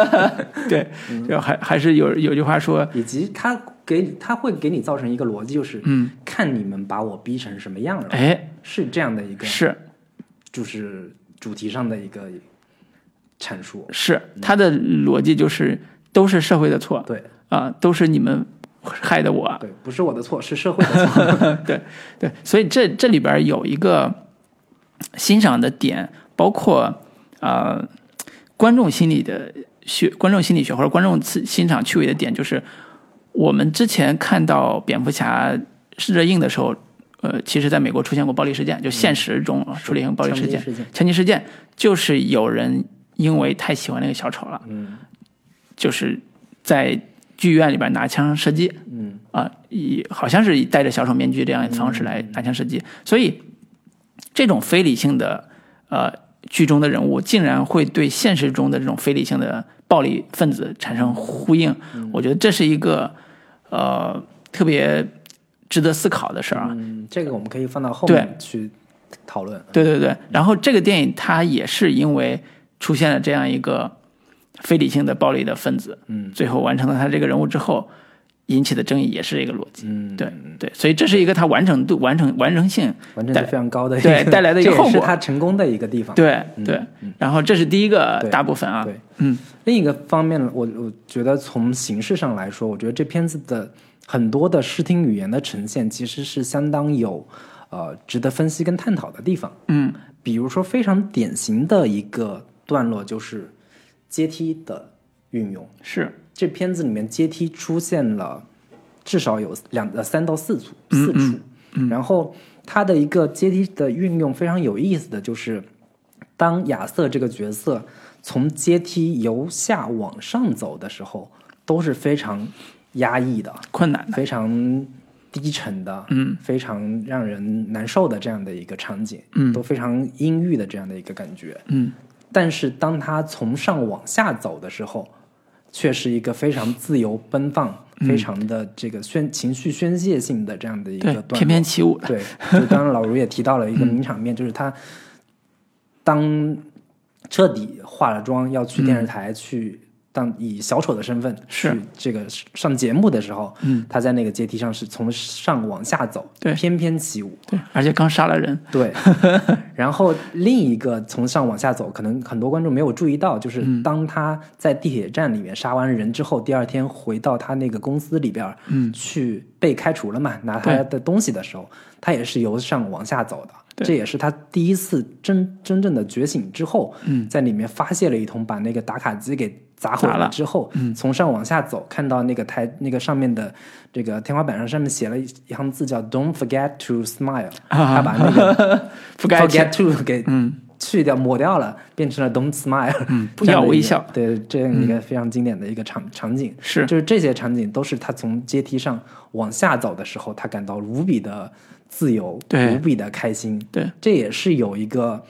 对，就还还是有有句话说，以及他给他会给你造成一个逻辑，就是嗯，看你们把我逼成什么样了，哎，是这样的一个，是。就是主题上的一个阐述，是，他的逻辑就是都是社会的错对。啊、都是你们害的我，对，不是我的错，是社会的错，对对，所以这这里边有一个欣赏的点，包括呃观众心理的学，观众心理学或者观众欣欣赏趣味的点，就是我们之前看到蝙蝠侠热映的时候，呃，其实在美国出现过暴力事件，就现实中啊出现过暴力事件，枪击事件。枪击事件就是有人因为太喜欢那个小丑了，嗯。就是在剧院里边拿枪射击，嗯。啊，以好像是以戴着小丑面具这样的方式来拿枪射击，所以这种非理性的呃剧中的人物，竟然会对现实中的这种非理性的暴力分子产生呼应，我觉得这是一个呃特别值得思考的事儿啊。嗯，这个我们可以放到后面去讨论，对对对，然后这个电影它也是因为出现了这样一个非理性的暴力的分子，嗯最后完成了他这个人物之后，引起的争议也是这个逻辑。嗯，对对，所以这是一个它完成度、完成完成性，完成度非常高的一个对 带来的一个这也是后果他成功的一个地方。对对。然后这是第一个大部分啊，对，嗯另一个方面，我我觉得从形式上来说，我觉得这片子的很多的视听语言的呈现，其实是相当有呃值得分析跟探讨的地方。嗯比如说，非常典型的一个段落就是阶梯的运用。是这片子里面阶梯出现了至少有两呃三到四处四处，然后它的一个阶梯的运用非常有意思的就是，当亚瑟这个角色从阶梯由下往上走的时候，都是非常压抑的，困难的，非常低沉的，嗯，非常让人难受的这样的一个场景，嗯。都非常阴郁的这样的一个感觉。嗯。但是当他从上往下走的时候，却是一个非常自由奔放、非常的这个宣情绪宣泄性的这样的一个。翩翩起舞的，对，就刚刚老卢也提到了一个名场面，就是他当彻底化了妆要去电视台去当以小丑的身份是。去这个上节目的时候，嗯，他在那个阶梯上是从上往下走，对。翩翩起舞，对，而且刚杀了人，对，然后另一个从上往下走，可能很多观众没有注意到，就是嗯。当他在地铁站里面杀完人之后，第二天回到他那个公司里边儿，嗯。去被开除了嘛，拿他的东西的时候，他也是由上往下走的，这也是他第一次真真正的觉醒之后，嗯，在里面发泄了一通，把那个打卡机给砸毁了之后，嗯。从上往下走，看到那个台那个上面的这个天花板上上面写了一行字叫 “Don't forget to smile”，啊。他把那个 forget to 给嗯。去掉抹掉了，变成了 “Don't smile”，嗯，不要微笑，嗯对，这样一个非常经典的一个场、场景，是。就是这些场景都是他从阶梯上往下走的时候，他感到无比的自由，无比的开心，对。这也是有一个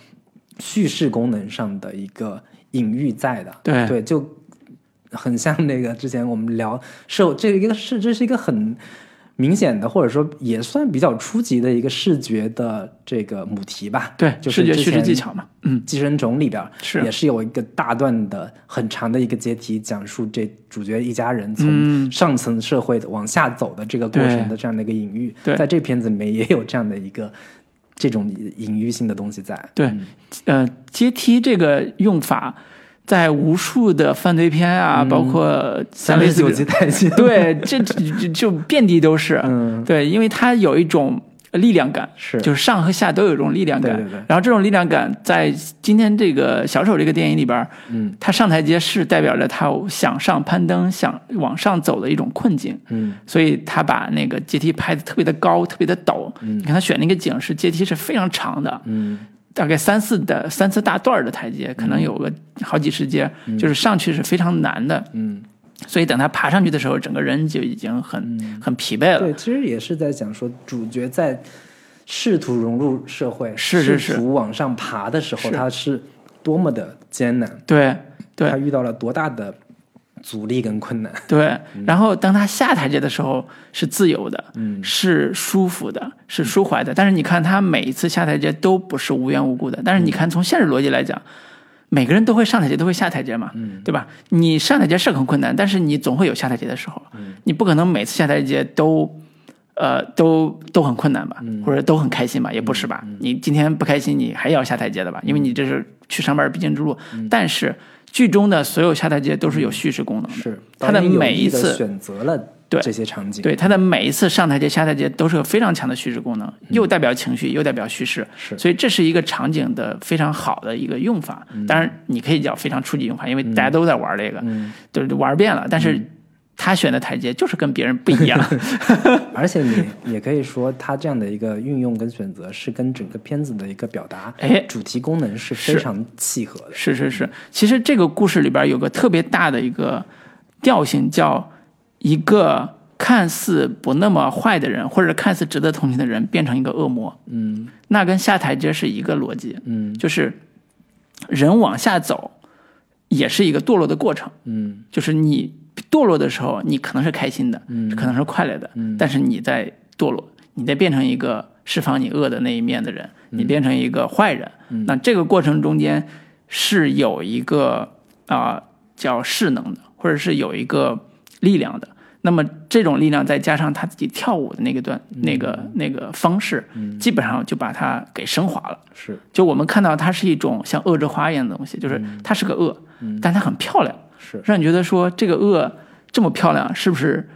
叙事功能上的一个隐喻在的，对。对，就很像那个之前我们聊社，这一个是这是一个很。明显的，或者说也算比较初级的一个视觉的这个母题吧，对，就是视觉叙事技巧嘛，嗯，寄生虫里边是。也是有一个大段的很长的一个阶梯，讲述这主角一家人从嗯。上层社会的往下走的这个过程的这样的一个隐喻，对。在这片子里面也有这样的一个这种隐喻性的东西在。对嗯。呃，阶梯这个用法，在无数的犯罪片啊，嗯。包括三十九级台阶，对，这这这就遍地都是。嗯，对，因为它有一种力量感，是。就是上和下都有一种力量感。对对对。然后这种力量感在今天这个小丑这个电影里边，嗯。他上台阶是代表着他想上攀登、想往上走的一种困境。嗯。所以他把那个阶梯拍的特别的高，特别的陡。嗯。你看他选那个景是阶梯是非常长的，嗯大概三四的三四大段的台阶，可能有个好几十阶，就是上去是非常难的。嗯，所以等他爬上去的时候，整个人就已经很、很疲惫了。对，其实也是在讲说主角在试图融入社会，是是是。试图往上爬的时候，是。他是多么的艰难，对对。他遇到了多大的阻力跟困难。对，然后当他下台阶的时候是自由的，嗯是舒服的，是舒怀的。但是你看他每一次下台阶都不是无缘无故的。但是你看从现实逻辑来讲，每个人都会上台阶，都会下台阶嘛，嗯对吧？你上台阶是很困难，但是你总会有下台阶的时候。你不可能每次下台阶都。呃，都都很困难吧，或者都很开心吧，也不是吧？你今天不开心，你还要下台阶的吧？因为你这是去上班必经之路。但是剧中的所有下台阶都是有叙事功能的，是他的每一次选择了对这些场景，对他的每一次上台阶、下台阶都是有非常强的叙事功能，又代表情绪，又代表叙事，是。所以这是一个场景的非常好的一个用法。当然，你可以叫非常初级用法，因为大家都在玩这个，嗯。就是玩遍了。但是他选的台阶就是跟别人不一样，而且你也可以说，他这样的一个运用跟选择是跟整个片子的一个表达哎主题功能是非常契合的。是是是。其实这个故事里边有个特别大的一个调性，叫一个看似不那么坏的人，或者看似值得同情的人，变成一个恶魔。嗯那跟下台阶是一个逻辑。嗯就是人往下走，也是一个堕落的过程。嗯就是你堕落的时候，你可能是开心的，嗯。可能是快乐的，嗯。但是你在堕落，你在变成一个释放你恶的那一面的人，你变成一个坏人。嗯。那这个过程中间是有一个啊、叫势能的，或者是有一个力量的。那么这种力量再加上他自己跳舞的那个段、那个那个方式，基本上就把它给升华了。是。就我们看到它是一种像恶之花一样的东西，就是它是个恶，但它很漂亮，是让你觉得说这个恶这么漂亮，是不是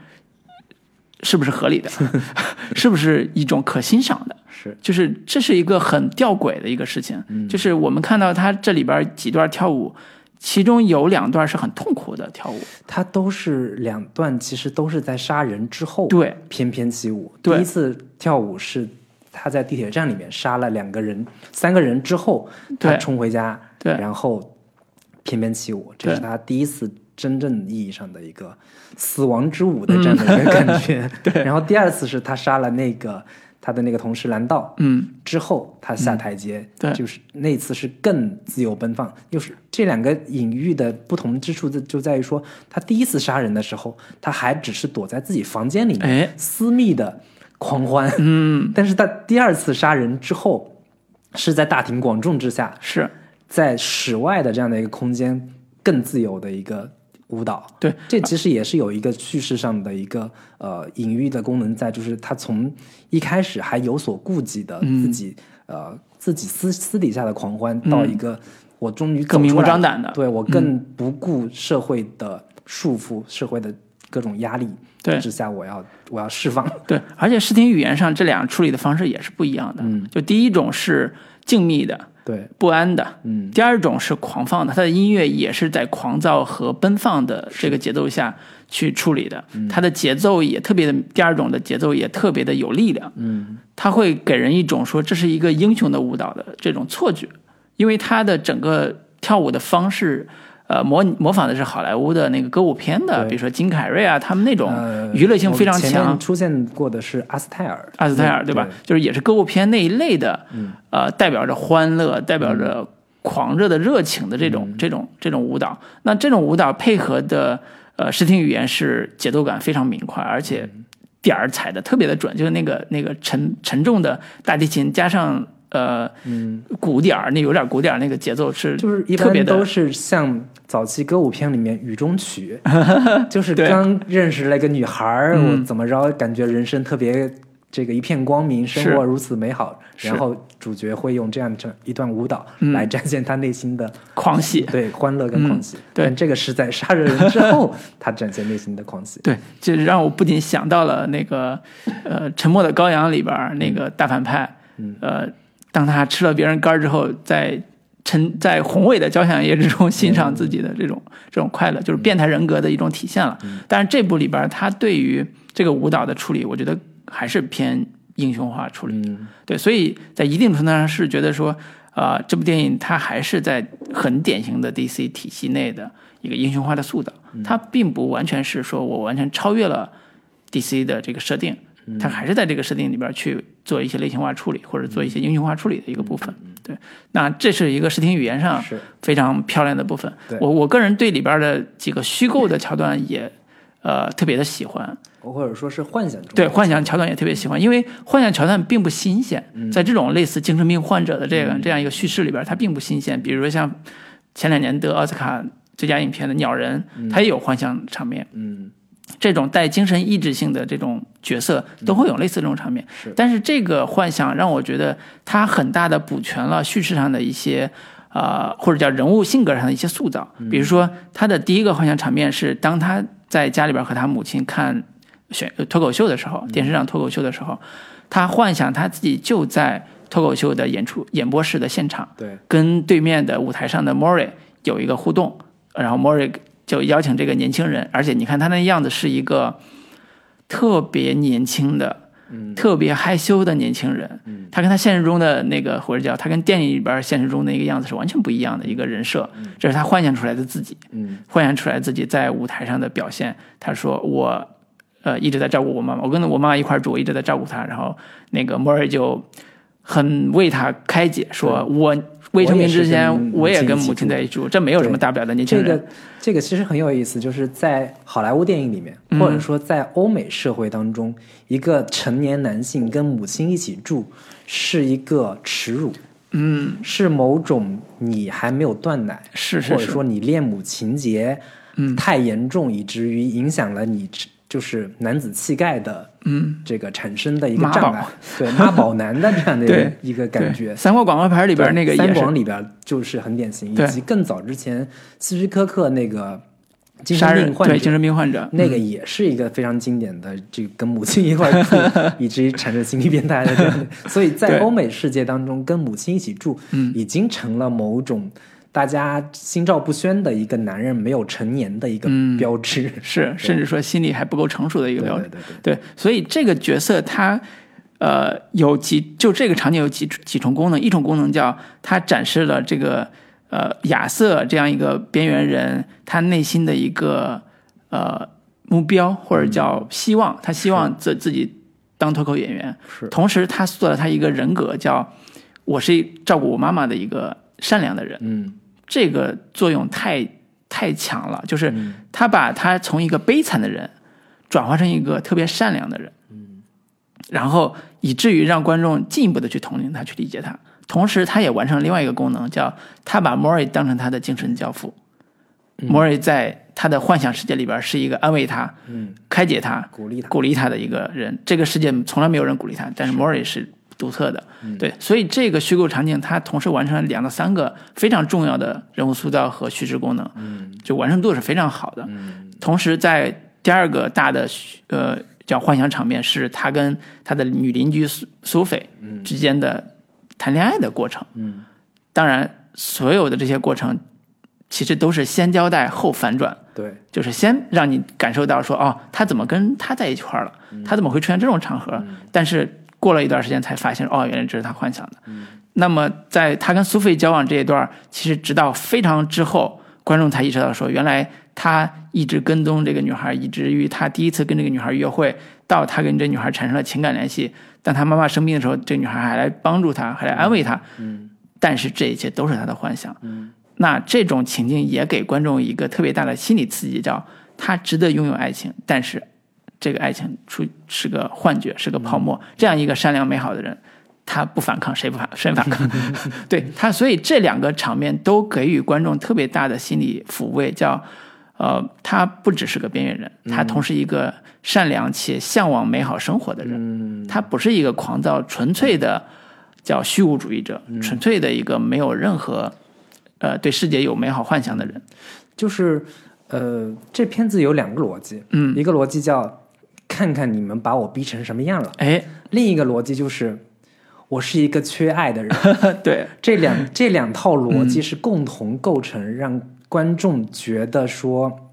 是不是合理的？是不是一种可欣赏的？是就是这是一个很吊诡的一个事情。嗯就是我们看到他这里边几段跳舞，其中有两段是很痛苦的跳舞，他都是两段，其实都是在杀人之后，对，翩翩起舞。对第一次跳舞是他在地铁站里面杀了两个人、三个人之后，他对冲回家，对然后翩翩起舞，这是他第一次真正意义上的一个死亡之舞的这样的一个感觉。对，然后第二次是他杀了那个他的那个同事蓝道，嗯，之后他下台阶，对。就是那次是更自由奔放。又是这两个隐喻的不同之处，就就在于说，他第一次杀人的时候，他还只是躲在自己房间里面、哎。私密的狂欢，嗯，但是他第二次杀人之后，是在大庭广众之下，是在室外的这样的一个空间，更自由的一个舞蹈。对，这其实也是有一个叙事上的一个呃隐喻的功能在，就是他从一开始还有所顾忌的嗯自己、呃自己私私底下的狂欢，到一个我终于走更明目张胆的对我更不顾社会的束缚、社会的各种压力对之下，我要我要释放。对，而且视听语言上这两个处理的方式也是不一样的。嗯，就第一种是静谧的、对，不安的，嗯，第二种是狂放的，他的音乐也是在狂躁和奔放的这个节奏下去处理的，嗯。它的节奏也特别的，第二种的节奏也特别的有力量，嗯，他会给人一种说这是一个英雄的舞蹈的这种错觉，因为他的整个跳舞的方式。呃，模模仿的是好莱坞的那个歌舞片的，比如说金凯瑞啊，他们那种呃娱乐性非常强。出现过的是阿斯泰尔，阿斯泰尔对吧？就是也是歌舞片那一类的，嗯呃，代表着欢乐、代表着狂热的热情的这种、嗯这种这种舞蹈。那这种舞蹈配合的呃视听语言是节奏感非常明快，而且嗯点儿踩的特别的准，就是那个那个沉沉重的大提琴加上呃嗯，鼓点儿，那有点鼓点儿那个节奏是就是一特别都是像早期歌舞片里面雨中曲，就是刚认识了一个女孩我怎么着感觉人生特别这个一片光明，生活如此美好，然后主角会用这样这一段舞蹈嗯来展现他内心的 狂喜。对欢乐跟狂喜。但这个是在杀了人之后，他展现内心的狂喜。对，这让我不仅想到了那个呃《沉默的羔羊》里边那个大反派，嗯呃，当他吃了别人肝儿之后，在沉在宏伟的交响乐之中欣赏自己的这种、这种快乐，就是变态人格的一种体现了。但是这部里边他对于这个舞蹈的处理，我觉得还是偏英雄化处理。嗯对，所以在一定程度上是觉得说，啊、这部电影它还是在很典型的 DC 体系内的一个英雄化的塑造，它并不完全是说我完全超越了 DC 的这个设定，它还是在这个设定里边去做一些类型化处理或者做一些英雄化处理的一个部分。对，那这是一个视听语言上非常漂亮的部分。我我个人对里边的几个虚构的桥段也呃特别的喜欢。或者说是幻想对幻想桥段。也特别喜欢，因为幻想桥段并不新鲜，在这种类似精神病患者的这个、这样一个叙事里边，它并不新鲜。比如说像前两年得奥斯卡最佳影片的《鸟人》，它也有幻想场面，嗯这种带精神意志性的这种角色都会有类似这种场面。是但是这个幻想让我觉得它很大的补全了叙事上的一些。呃，或者叫人物性格上的一些塑造，比如说他的第一个幻想场面是当他在家里边和他母亲看选脱口秀的时候，电视上脱口秀的时候，他幻想他自己就在脱口秀的演出演播室的现场，对跟对面的舞台上的 Mori 有一个互动，然后 Mori 就邀请这个年轻人，而且你看他那样子是一个特别年轻的、嗯特别害羞的年轻人，嗯他跟他现实中的那个或者叫他跟电影里边现实中的一个样子是完全不一样的一个人设，这是他幻想出来的自己。嗯幻想出来自己在舞台上的表现。他说我，呃，一直在照顾我妈妈，我跟我妈妈一块儿住，我一直在照顾她。然后那个莫尔就很为他开解，说我未成年之前，我我也跟母亲亲在一起住，这没有什么大不了的。年轻人，这个这个其实很有意思，就是在好莱坞电影里面，嗯或者说在欧美社会当中，一个成年男性跟母亲一起住是一个耻辱，嗯，是某种你还没有断奶，是是是，或者说你恋母情节嗯太严重，以至于影响了你就是男子气概的嗯，这个产生的一个障碍，对妈宝男的这样的一个感觉。三国广告牌里边那个三广里边就是很典型，以及更早之前希区柯克那个精神病患者对精神病患者，那个也是一个非常经典的，这个跟母亲一块住，以至于产生心理变态的这样的。所以在欧美世界当中，跟母亲一起住，嗯。已经成了某种大家心照不宣的一个男人没有成年的一个嗯。标志。是甚至说心理还不够成熟的一个标志。对对对对，对，所以这个角色他呃有几就这个场景有几几重功能，一种功能叫他展示了这个呃亚瑟这样一个边缘人他内心的一个呃目标或者叫希望，他希望自自己当脱口演员，是。同时他塑造了他一个人格，叫我是照顾我妈妈的一个善良的人，嗯这个作用太太强了，就是嗯他把他从一个悲惨的人转化成一个特别善良的人，嗯然后以至于让观众进一步的去同情他，去理解他。同时，他也完成了另外一个功能，叫他把 Mori 当成他的精神教父。Mori 在他的幻想世界里边是一个安慰他、嗯，开解他、鼓励他。鼓励他的一个人。这个世界从来没有人鼓励他，但是 Mori 是独特的。对，所以这个虚构场景，它同时完成了两到三个非常重要的人物塑造和叙事功能，嗯就完成度是非常好的。嗯同时在第二个大的呃叫幻想场面是他跟他的女邻居苏苏菲之间的谈恋爱的过程。嗯，当然，所有的这些过程其实都是先交代后反转，对，就是先让你感受到说哦，他怎么跟他在一块儿了，他怎么会出现这种场合？但是过了一段时间才发现哦，原来这是他幻想的。那么在他跟苏菲交往这一段，其实直到非常之后，观众才意识到说，原来他一直跟踪这个女孩，以至于他第一次跟这个女孩约会，到他跟这女孩产生了情感联系。当他妈妈生病的时候，这个女孩还来帮助他，还来安慰他。嗯，但是这一切都是他的幻想。嗯，那这种情境也给观众一个特别大的心理刺激，叫他值得拥有爱情，但是这个爱情出是个幻觉，是个泡沫。这样一个善良美好的人，他不反抗，谁不反 谁反抗？对他，所以这两个场面都给予观众特别大的心理抚慰，叫呃，他不只是个边缘人，他同时一个善良且向往美好生活的人。嗯，他不是一个狂躁、纯粹的叫虚无主义者，纯粹的一个没有任何呃对世界有美好幻想的人。就是呃，这片子有两个逻辑，嗯，一个逻辑叫看看你们把我逼成什么样了，哎，另一个逻辑就是我是一个缺爱的人。对，这两这两套逻辑是共同构成让观众觉得说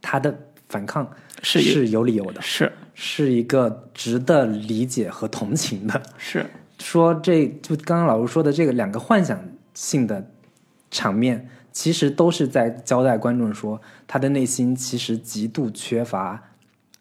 他的反抗是是有理由的，是。是一个值得理解和同情的。是，说这就刚刚老师说的这个两个幻想性的场面，其实都是在交代观众说他的内心其实极度缺乏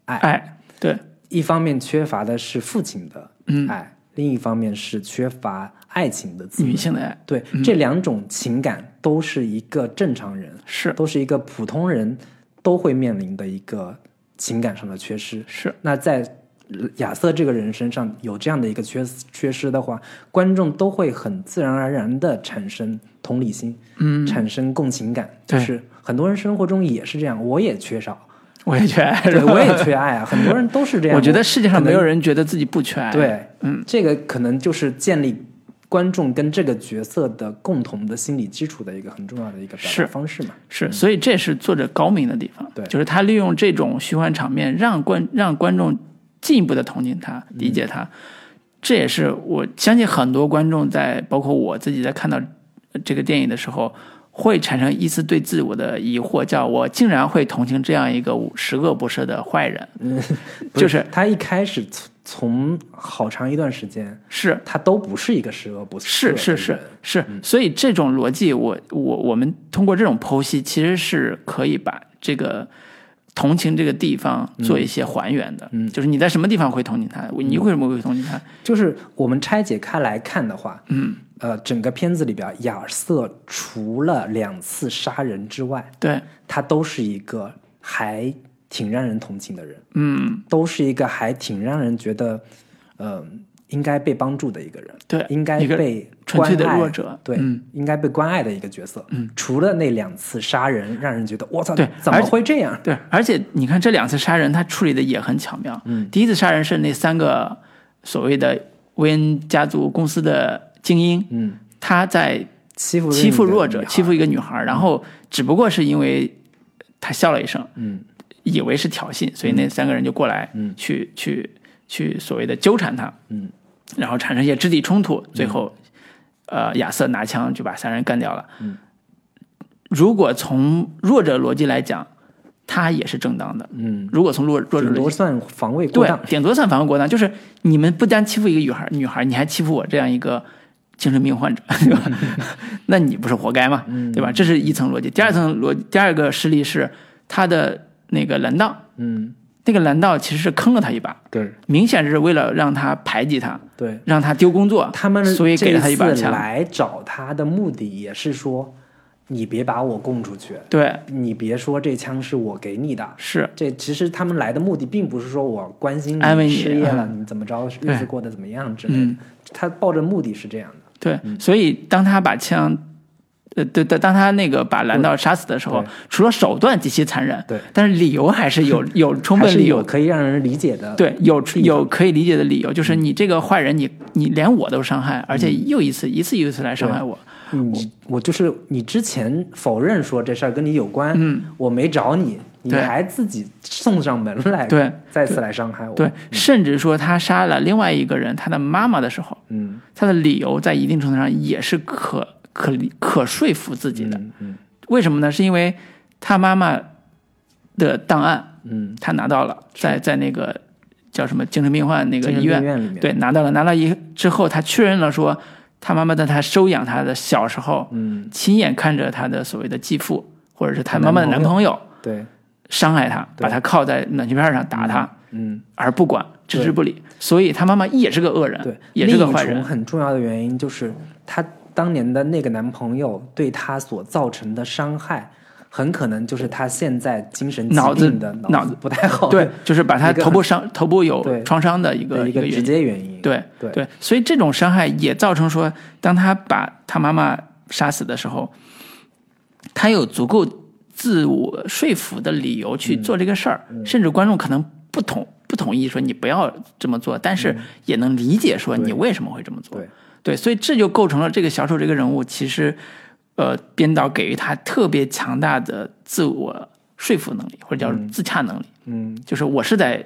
爱，爱，对，一方面缺乏的是父亲的嗯。爱，另一方面是缺乏爱情的。女性的爱。对，这两种情感都是一个正常人，是。都是一个普通人都会面临的一个情感上的缺失。是，那在亚瑟这个人身上有这样的一个缺缺失的话，观众都会很自然而然的产生同理心，嗯，产生共情感。就是很多人生活中也是这样，我也缺少，我也缺爱，对 我也缺爱啊，很多人都是这样。我觉得世界上没有人觉得自己不缺爱。，对，嗯，这个可能就是建立观众跟这个角色的共同的心理基础的一个很重要的一个表是达方式嘛。是，所以这是作者高明的地方，对就是他利用这种虚幻场面，让观让观众进一步的同情他、理解他。这也是我相信很多观众在，包括我自己在看到这个电影的时候，会产生一丝对自我的疑惑，叫我竟然会同情这样一个十恶不赦的坏人，不就是他一开始从从好长一段时间，是。他都不是一个十恶不赦是是是是，所以这种逻辑我，我我们通过这种剖析，其实是可以把这个同情这个地方做一些还原的。嗯。就是你在什么地方会同情他，你为什么会同情他？就是我们拆解开来看的话，嗯，呃，整个片子里边，亚瑟除了两次杀人之外，对，他都是一个还挺让人同情的人，嗯，都是一个还挺让人觉得，呃，应该被帮助的一个人，对，应该被纯粹的弱者对，嗯。应该被关爱的一个角色。嗯，除了那两次杀人，让人觉得我操，对怎么会这样？对，而且你看这两次杀人，他处理的也很巧妙。嗯，第一次杀人是那三个所谓的威恩家族公司的精英，嗯，他在欺负欺负弱者，欺负一个女孩，然后只不过是因为他笑了一声，嗯。以为是挑衅，所以那三个人就过来，嗯。去去去所谓的纠缠他，嗯然后产生一些肢体冲突，最后，呃，亚瑟拿枪就把三人干掉了。嗯，如果从弱者逻辑来讲，他也是正当的。嗯，如果从弱弱者逻辑，算防卫过对。，顶多算防卫过当，就是你们不单欺负一个女孩，女孩你还欺负我这样一个精神病患者，对吧？那你不是活该吗？嗯对吧？这是一层逻辑。第二层逻，第二个事例是他的那个蓝道，嗯，那个蓝道其实是坑了他一把，对明显是为了让他排挤他，对，让他丢工作，他们所以给了他一把枪。来找他的目的也是说，你别把我供出去，对，你别说这枪是我给你的。是这其实他们来的目的并不是说我关心安慰你失业了，嗯你怎么着，日对子过得怎么样之类的。嗯他抱着目的是这样的。对，所以当他把枪，呃，对对，当他那个把蓝道杀死的时候，除了手段极其残忍，对，但是理由还是有 有充分理由，可以让人理解的。对，有有可以理解的理由，就是你这个坏人，你你连我都伤害，而且又一次一次又一次来伤害我，你我就是你之前否认说这事儿跟你有关，嗯，我没找你，你还自己送上门来，对再次来伤害我。对，甚至说他杀了另外一个人，他的妈妈的时候，嗯，他的理由在一定程度上也是可可可说服自己的。为什么呢？是因为他妈妈的档案嗯，他拿到了，在在那个叫什么精神病患那个医院，院里面，对，拿到了，拿到一之后，他确认了说，他妈妈在他收养他的小时候，嗯，亲眼看着他的所谓的继父或者是他她妈妈的男男朋友对，伤害他，把他铐在暖气片上打他，嗯，而不管，置之不理。所以他妈妈也是个恶人，对，也是个坏人。很重要的原因就是她当年的那个男朋友对她所造成的伤害，很可能就是她现在精神疾脑子脑子子不太好，对，就是把她头部伤、头部有创伤的一个一个直。接原因。对对所以这种伤害也造成说，当她把她妈妈杀死的时候，她有足够自我说服的理由嗯去做这个事儿，甚至观众可能不同不同意说你不要这么做，但是也能理解说你为什么会这么做。对，所以这就构成了这个小丑这个人物，其实，呃，编导给予他特别强大的自我说服能力，或者叫自洽能力。嗯就是我是在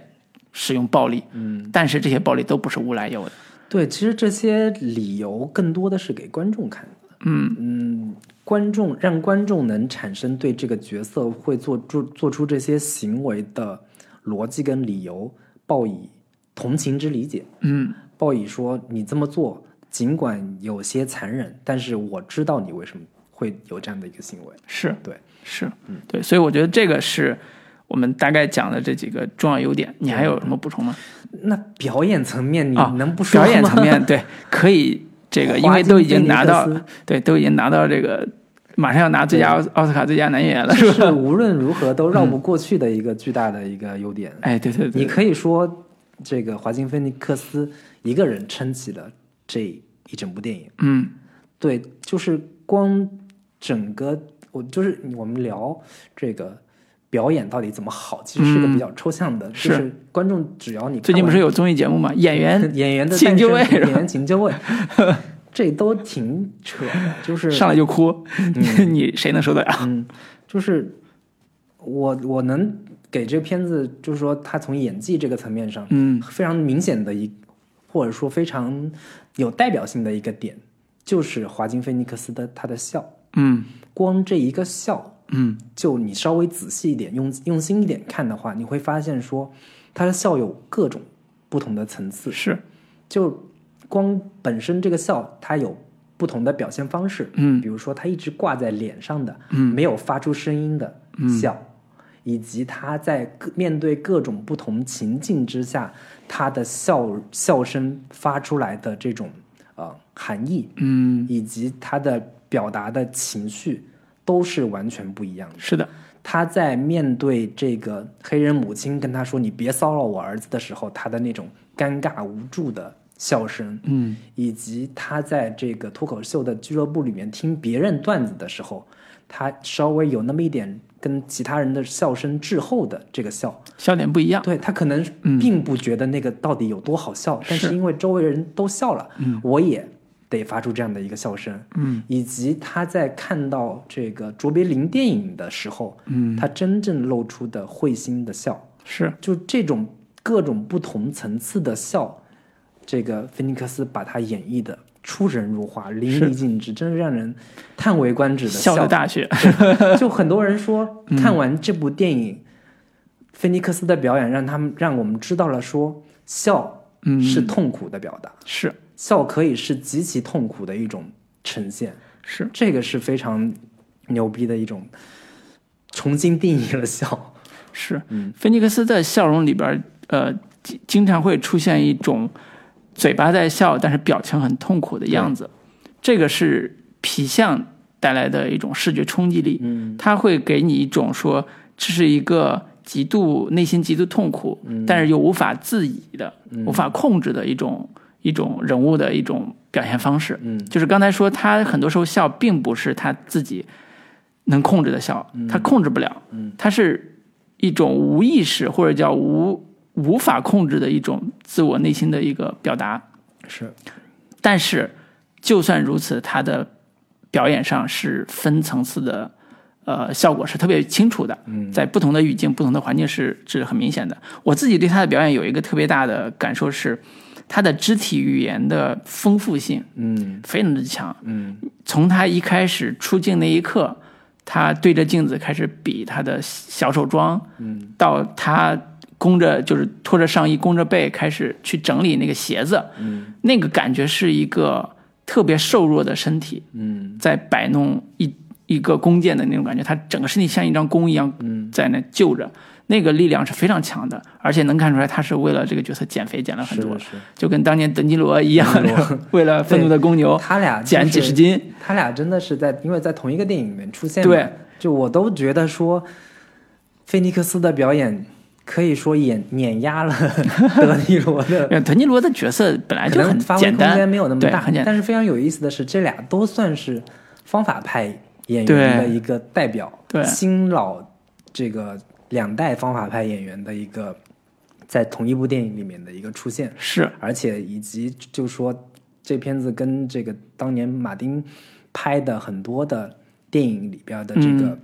使用暴力，嗯，但是这些暴力都不是无来由的。对，其实这些理由更多的是给观众看的。嗯嗯，观众让观众能产生对这个角色会做做做出这些行为的逻辑跟理由，报以同情之理解，嗯，报以说你这么做尽管有些残忍，但是我知道你为什么会有这样的一个行为。是对，是，嗯对，所以我觉得这个是我们大概讲的这几个重要优点。你还有什么补充吗？那表演层面你啊能不说表演层面，对，可以这个，因为都已经拿到，对，都已经拿到这个，马上要拿最佳奥奥斯卡最佳男演员了，是吧？这是无论如何都绕不过去的一个巨大的一个优点。哎，对对对，你可以说，这个华金菲尼克斯一个人撑起了这一整部电影。嗯。对，就是光整个，我就是我们聊这个表演到底怎么好，其实是个比较抽象的，是就是。观众只要你最近不是有综艺节目嘛，演员 演员的请就位演员请就位，这都挺扯的，就是上来就哭，你谁能受得了？嗯，就是我我能给这个片子，就是说他从演技这个层面上，嗯。非常明显的一，或者说非常有代表性的一个点，就是华金菲尼克斯的他的笑，嗯。光这一个笑，嗯。就你稍微仔细一点、用用心一点看的话，你会发现说他的笑有各种不同的层次，是，就光本身这个笑，它有不同的表现方式，嗯。比如说他一直挂在脸上的，嗯。没有发出声音的笑，以及他在各面对各种不同情境之下，他的笑笑声发出来的这种呃含义，嗯。以及他的表达的情绪，都是完全不一样的。是的，他在面对这个黑人母亲跟他说“你别骚扰我儿子”的时候，他的那种尴尬无助的笑声，嗯。以及他在这个脱口秀的俱乐部里面听别人段子的时候，他稍微有那么一点跟其他人的笑声滞后的这个笑，笑点不一样，对他可能并不觉得那个到底有多好笑，但是是。因为周围人都笑了，我也得发出这样的一个笑声，嗯。以及他在看到这个卓别林电影的时候，嗯。他真正露出的会心的笑，是，就这种各种不同层次的笑，这个菲尼克斯把它演绎的出神入化、淋漓尽致，真是让人叹为观止的笑的大学，就很多人说，嗯。看完这部电影，菲尼克斯的表演让他们让我们知道了说，笑嗯。是痛苦的表达，是。笑可以是极其痛苦的一种呈现，是，这个是非常牛逼的一种重新定义了笑。是，嗯。菲尼克斯的笑容里边儿，呃，经经常会出现一种嘴巴在笑，但是表情很痛苦的样子，这个是皮相带来的一种视觉冲击力，嗯。它会给你一种说这是一个极度内心极度痛苦，嗯。但是又无法自已的、无法控制的一种一种人物的一种表现方式。嗯。就是刚才说，他很多时候笑并不是他自己能控制的笑，他控制不了，嗯。他是一种无意识或者叫无无法控制的一种自我内心的一个表达。是，但是就算如此，他的表演上是分层次的呃效果是特别清楚的，嗯在不同的语境、不同的环境是是很明显的。我自己对他的表演有一个特别大的感受是，他的肢体语言的丰富性，嗯非常之强。嗯从他一开始出镜那一刻，他对着镜子开始比他的小手妆，嗯，到他弓着就是拖着上衣弓着背开始去整理那个鞋子，嗯。那个感觉是一个特别瘦弱的身体嗯。在摆弄一一个弓箭的那种感觉，他整个身体像一张弓一样嗯。在那就着，那个力量是非常强的，而且能看出来他是为了这个角色减肥减了很多，是是，就跟当年德尼罗一样 为了愤怒的公牛他俩减几十斤。他俩真的是在，因为在同一个电影里面出现嘛，对，就我都觉得说，菲尼克斯的表演可以说碾碾压了 德尼罗的，呃德尼罗的角色本来就很能发挥简单，空间没有那么，大，很简单。但是非常有意思的是，这俩都算是方法派演员的一个代表，对新老这个两代方法派演员的一个在同一部电影里面的一个出现。是，而且以及就说这片子跟这个当年马丁拍的很多的电影里边的这嗯个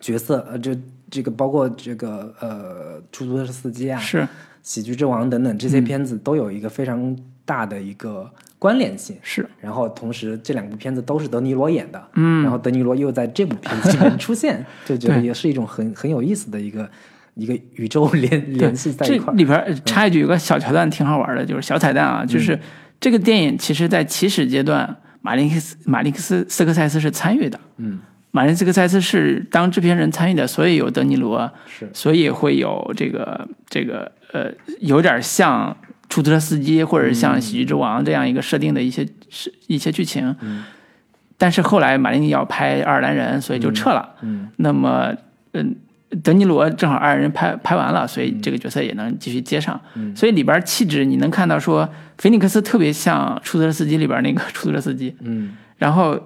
角色，呃，就这个包括这个呃出租车司机啊、是。喜剧之王等等这嗯些片子都有一个非常大的一个关联性。是，然后同时这两部片子都是德尼罗演的，嗯。然后德尼罗又在这部片子里面出现，就觉得对也是一种很很有意思的一个一个宇宙联联系在一块儿。里边插一句，有个小桥段挺好玩的，就是小彩蛋啊，就是这个电影其实在起始阶段，马林克斯马林克斯斯科塞斯是参与的，嗯，马林斯科塞斯是当制片人参与的，所以有德尼罗，是所以会有这个这个呃，有点像出租车司机或者像喜剧之王这样一个设定的一些是一些剧情。嗯但是后来马林要拍爱尔兰人，所以就撤了。嗯那么，嗯，德尼罗正好爱尔兰人拍拍完了，所以这个角色也能继续接上。嗯所以里边气质你能看到说，菲尼克斯特别像出租车司机里边那个出租车司机，嗯然后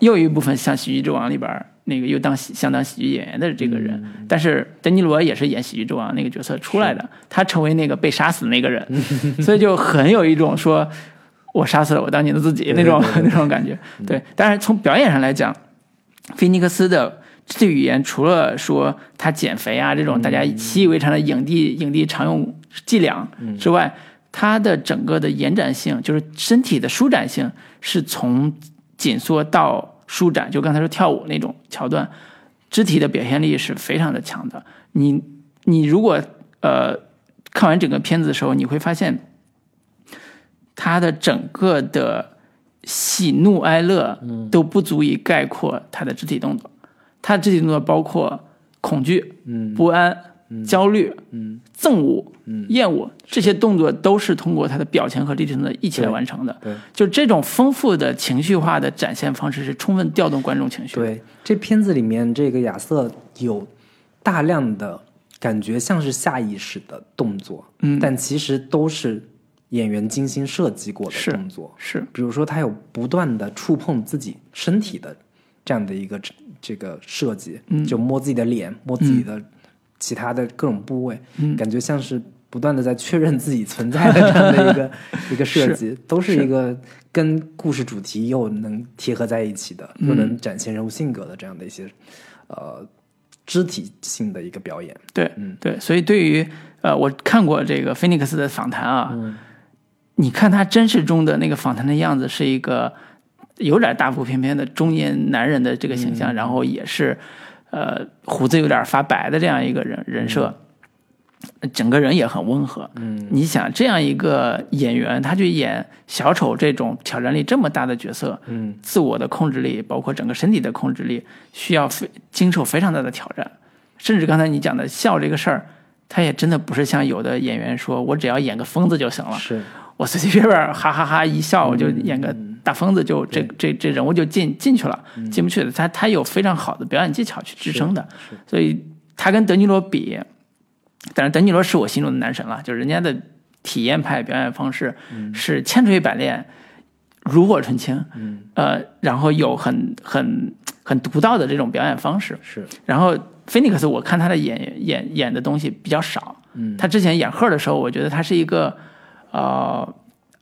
又一部分像《喜剧之王》里边那个又当喜相当喜剧演员的这个人，嗯。但是德尼罗也是演《喜剧之王》那个角色出来的，他成为那个被杀死的那个人，所以就很有一种说我杀死了我当年的自己那种 那种感觉。对，但是从表演上来讲，菲尼克斯的肢体语言除了说他减肥啊这种大家习以为常的影帝影帝常用伎俩之外，他的整个的延展性，就是身体的舒展性，是从紧缩到舒展，就刚才说跳舞那种桥段，肢体的表现力是非常的强的。你你如果呃看完整个片子的时候，你会发现他的整个的喜怒哀乐都不足以概括他的肢体动作。他的肢体动作包括恐惧、嗯不安、焦虑、嗯憎恶、嗯厌恶，这些动作都是通过他的表情和肢体动作一起来完成的。对就这种丰富的情绪化的展现方式，是充分调动观众情绪。对，这片子里面这个亚瑟有大量的感觉像是下意识的动作，嗯但其实都是演员精心设计过的动作。是比如说，他有不断的触碰自己身体的这样的一个这个设计，嗯就摸自己的脸，摸自己的其他的各种部位，嗯。感觉像是不断的在确认自己存在的这样的一个 一个设计，都是一个跟故事主题又能贴合在一起的，嗯。又能展现人物性格的这样的一些呃肢体性的一个表演。对，嗯。对，所以对于呃，我看过这个菲尼克斯的访谈啊，嗯。你看他真实中的那个访谈的样子，是一个有点大腹便便的中年男人的这个形象，嗯。然后也是呃胡子有点发白的这样一个人人设。整个人也很温和，嗯，你想这样一个演员，他去演小丑这种挑战力这么大的角色，嗯，自我的控制力，包括整个身体的控制力，需要非经受非常大的挑战。甚至刚才你讲的笑这个事儿，他也真的不是像有的演员说，我只要演个疯子就行了，是。我随随便便哈哈哈一笑，我就演个大疯子就，这这这人物就进进去了，进不去的。他他有非常好的表演技巧去支撑的，所以他跟德尼罗比，但是德尼罗是我心中的男神了，就是人家的体验派表演方式是千锤百炼、炉火纯青，嗯呃，然后有很很很独到的这种表演方式。是然后菲尼克斯，我看他的演演演的东西比较少。嗯他之前演赫的时候，我觉得他是一个呃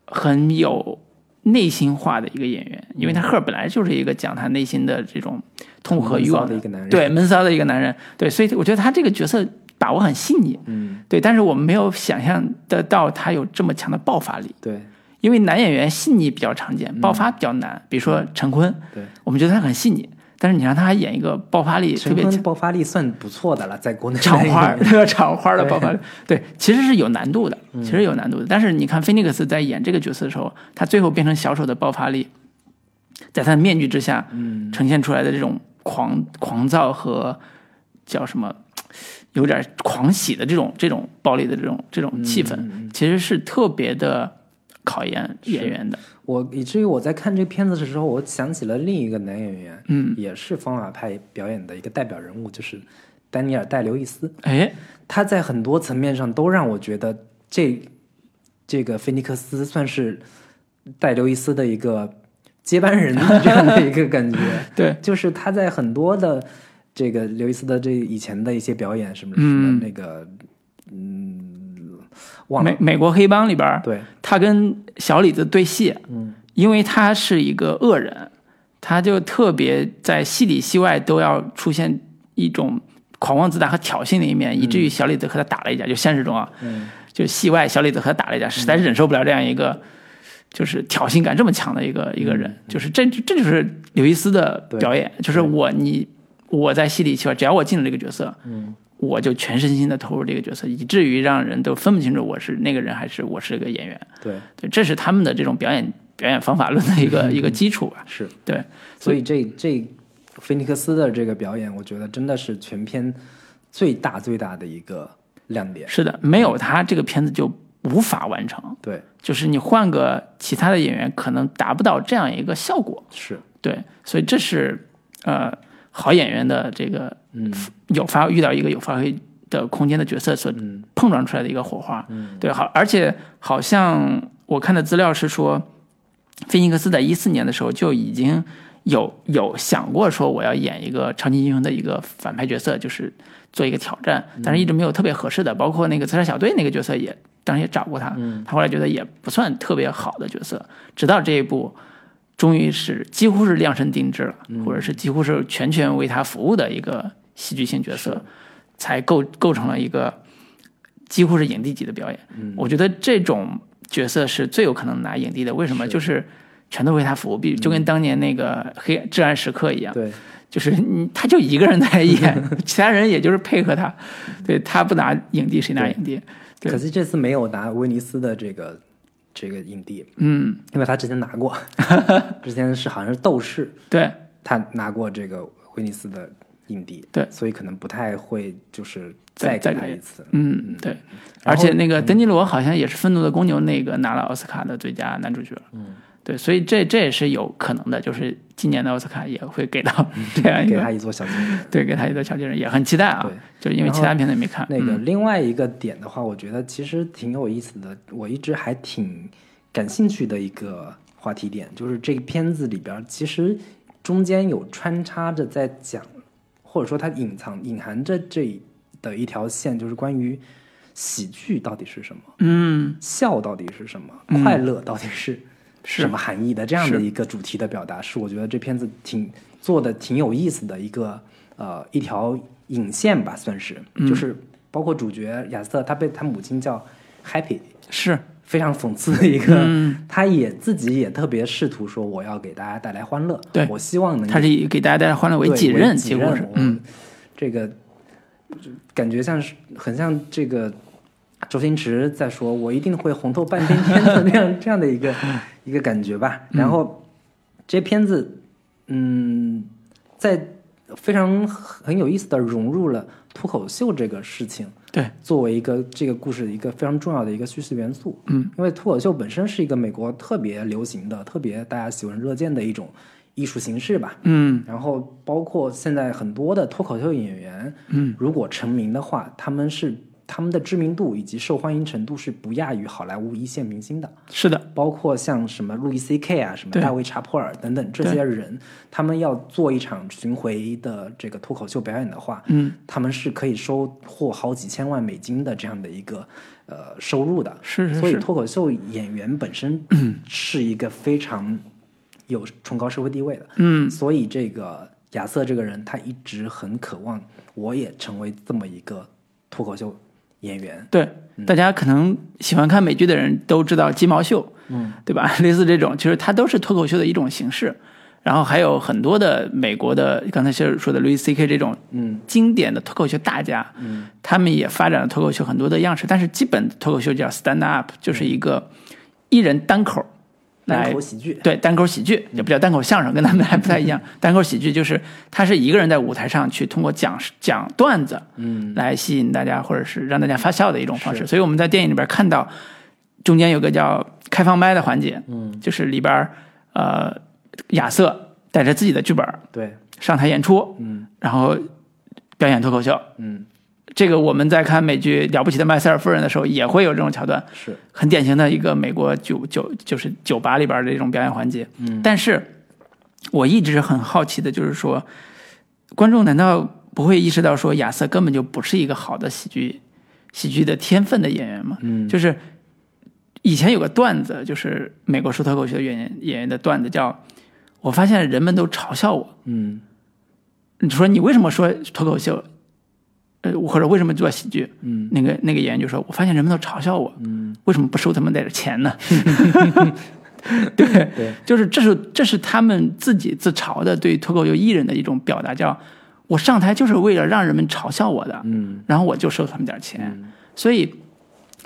很有内心化的一个演员，因为他赫尔本来就是一个讲他内心的这种痛苦和欲望的一个男人。对闷骚的一个男人，对，所以我觉得他这个角色把握很细腻，嗯，对，但是我们没有想象得到他有这么强的爆发力，对。因为男演员细腻比较常见，爆发比较难，比如说陈坤，对。我们觉得他很细腻，但是你让他还演一个爆发力特别强。爆发力算不错的了，在国内。场花儿，花儿的爆发力，对，其实是有难度的，其实有难度的。但是你看菲尼克斯在演这个角色的时候，他最后变成小丑的爆发力，在他的面具之下，嗯。呈现出来的这种狂狂躁和叫什么，有点狂喜的这种这种暴力的这种这种气氛，其实是特别的考验演员的。我以至于我在看这个片子的时候，我想起了另一个男演员，嗯，也是方法派表演的一个代表人物，就是丹尼尔戴刘易斯。哎，他在很多层面上都让我觉得这这个菲尼克斯算是戴刘易斯的一个接班人的这样的一个感觉。对，就是他在很多的这个刘易斯的这以前的一些表演，什么什嗯么那个，美。美国黑帮里边，对，他跟小李子对戏，嗯，因为他是一个恶人，他就特别在戏里戏外都要出现一种狂妄自大和挑衅的一面，以至于小李子和他打了一架。就现实中啊，嗯，就戏外小李子和他打了一架，实在是忍受不了这样一个。就是挑衅感这么强的一个一个人，就是这这就是刘易斯的表演，就是我你我在戏里戏外，只要我进了这个角色，嗯，我就全身心的投入这个角色，以至于让人都分不清楚我是那个人还是我是个演员。对，对，这是他们的这种表演表演方法论的一个 一个基础吧。是。对，所以这这菲尼克斯的这个表演，我觉得真的是全片最大最大的一个亮点。是的，没有他这个片子就无法完成。对，就是你换个其他的演员，可能达不到这样一个效果。是，对，所以这是呃好演员的这个嗯有发遇到一个有发挥的空间的角色所嗯碰撞出来的一个火花。嗯，对，好，而且好像我看的资料是说，菲尼克斯在一四年的时候就已经有有想过说我要演一个超级英雄的一个反派角色，就是做一个挑战，但是一直没有特别合适的，包括那个刺杀小队那个角色也当时也找过他，嗯他后来觉得也不算特别好的角色，直到这一部。终于是几乎是量身定制了，或者是几乎是全权为他服务的一个戏剧性角色，才构构成了一个几乎是影帝级的表演。嗯我觉得这种角色是最有可能拿影帝的。为什么？就是全都为他服务，比就跟当年那个黑至暗时刻一样，对，就是你他就一个人在演，其他人也就是配合他。对他不拿影帝，谁拿影帝？对可惜这次没有拿威尼斯的这个这个影帝，嗯，因为他之前拿过，之前是好像是斗士，对他拿过这个威尼斯的影帝，对所以可能不太会就是再再给他一次。嗯，对。而且那个丹尼罗好像也是《愤怒的公牛》那个拿了奥斯卡的最佳男主角。嗯，对，所以这这也是有可能的，就是今年的奥斯卡也会给到这样一个，给他一座小金 人。对，给他一座小金人，也很期待啊对。就是因为其他片子也没看。那个嗯另外一个点的话，我觉得其实挺有意思的，我一直还挺感兴趣的一个话题点，就是这个片子里边其实中间有穿插着在讲，或者说它隐藏隐含着这的一条线，就是关于喜剧到底是什么，嗯，笑到底是什么，嗯快乐到底是是什么含义的，这样的一个主题的表达，是我觉得这片子挺做的挺有意思的一个呃一条引线吧，算是，嗯。就是包括主角亚瑟，他被他母亲叫 Happy，是，非常讽刺的一个，嗯。他也自己也特别试图说我要给大家带来欢乐，对我希望能他是以给大家带来欢乐为己任，嗯，这个就感觉像是很像这个周星驰在说“我一定会红透半边天”的 那样这样的一个一个感觉吧。然后这片子，嗯，在非常很有意思的融入了脱口秀这个事情，对，作为一个这个故事的一个非常重要的一个叙事元素。嗯，因为脱口秀本身是一个美国特别流行的、特别大家喜闻乐见的一种艺术形式吧。嗯然后包括现在很多的脱口秀演员，嗯，如果成名的话，他们是他们的知名度以及受欢迎程度是不亚于好莱坞一线明星的。是的，包括像什么路易 C K 啊，什么大卫查普尔等等这些人，他们要做一场巡回的这个脱口秀表演的话，嗯，他们是可以收获好几千万美金的这样的一个呃收入的。所以是所以，脱口秀演员本身 是一个非常有崇高社会地位的。嗯，所以这个亚瑟这个人，他一直很渴望我也成为这么一个脱口秀演员。对，大家可能喜欢看美剧的人都知道鸡毛秀，嗯，对吧？类似这种，其实它都是脱口秀的一种形式。然后还有很多的美国的，刚才就是说的 Louis C.K. 这种嗯经典的脱口秀大家，嗯他们也发展了脱口秀很多的样式，但是基本脱口秀叫 stand up，就是一个一人单口来单口喜剧。对，单口喜剧也不叫单口相声，跟他们还不太一样。单口喜剧就是他是一个人在舞台上去通过讲讲段子，嗯来吸引大家或者是让大家发笑的一种方式。所以我们在电影里边看到，中间有个叫开放麦的环节，嗯，就是里边呃亚瑟带着自己的剧本对，上台演出，嗯然后表演脱口秀。嗯这个我们在看美剧《了不起的麦瑟尔夫人》的时候，也会有这种桥段，是，很典型的一个美国酒酒就是酒吧里边的这种表演环节。嗯但是我一直很好奇的就是说，观众难道不会意识到说亚瑟根本就不是一个好的喜剧喜剧的天分的演员吗？嗯就是以前有个段子，就是美国说脱口秀的演员演员的段子叫，我发现人们都嘲笑我。嗯你说你为什么说脱口秀？呃，或者为什么做喜剧？嗯那个那个演员就说：“我发现人们都嘲笑我，嗯为什么不收他们点钱呢？” 对，对，就是这是这是他们自己自嘲的对脱口秀艺人的一种表达，叫我上台就是为了让人们嘲笑我的，嗯然后我就收他们点钱。所以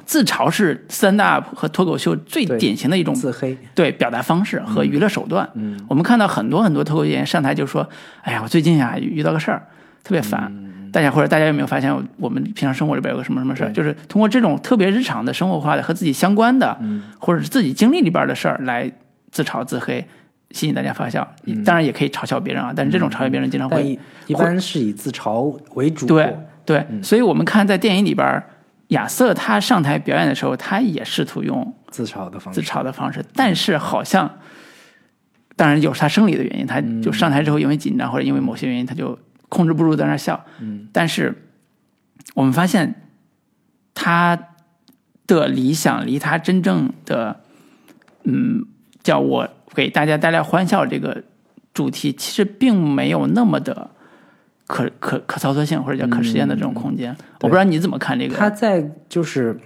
自嘲是 stand up 和脱口秀最典型的一种自黑。对表达方式和娱乐手段。嗯我们看到很多很多脱口秀演员上台就说：“哎呀，我最近呀遇到个事儿，特别烦。嗯大家或者大家有没有发现，我们平常生活里边有个什么什么事儿，就是通过这种特别日常的生活化的和自己相关的，嗯。或者是自己经历里边的事儿来自嘲自黑，吸引大家发笑。当然也可以嘲笑别人啊，但是这种嘲笑别人经常会嗯。但一一般是以自嘲为主。对对，嗯。所以我们看在电影里边，亚瑟他上台表演的时候，他也试图用自嘲的方式。自式。嘲的方式，但是好像，当然有他生理的原因，他就上台之后因为紧张或者因为某些原因，他就控制不住在那儿笑。嗯但是我们发现他的理想离他真正的，嗯，叫我给大家带来欢笑这个主题，其实并没有那么的可可可操作性或者叫可实现的这种空间。我不知道你怎么看这个？他在就是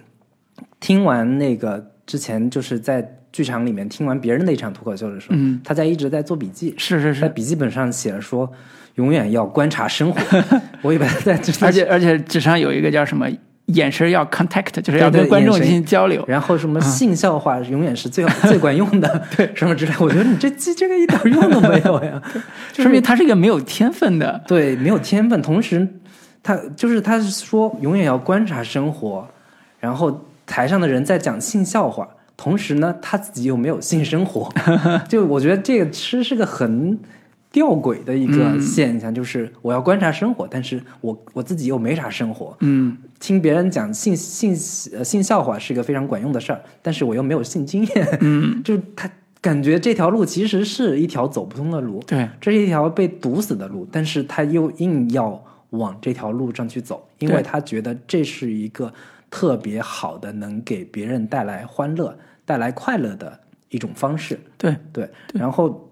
听完那个之前，就是在剧场里面听完别人的一场脱口秀的时候，嗯他在一直在做笔记，是是是，在笔记本上写了说，永远要观察生活。我以为他在这，而且而且纸上有一个叫什么眼神要 contact，就是要跟观众进行交流。然后什么性笑话永远是最好 最管用的，对什么之类。我觉得你这记这个一点用都没有呀，说明他是一个没有天分的。对，没有天分。同时，他就是他说永远要观察生活，然后台上的人在讲性笑话，同时呢他自己又没有性生活，就我觉得这个其实是个很吊诡的一个嗯。现象，就是我要观察生活，但是我我自己又没啥生活。嗯，听别人讲性性呃性笑话是一个非常管用的事儿，但是我又没有性经验，嗯，就是他感觉这条路其实是一条走不通的路，对，这是一条被堵死的路，但是他又硬要往这条路上去走，因为他觉得这是一个特别好的能给别人带来欢乐、带来快乐的一种方式。对，对，然后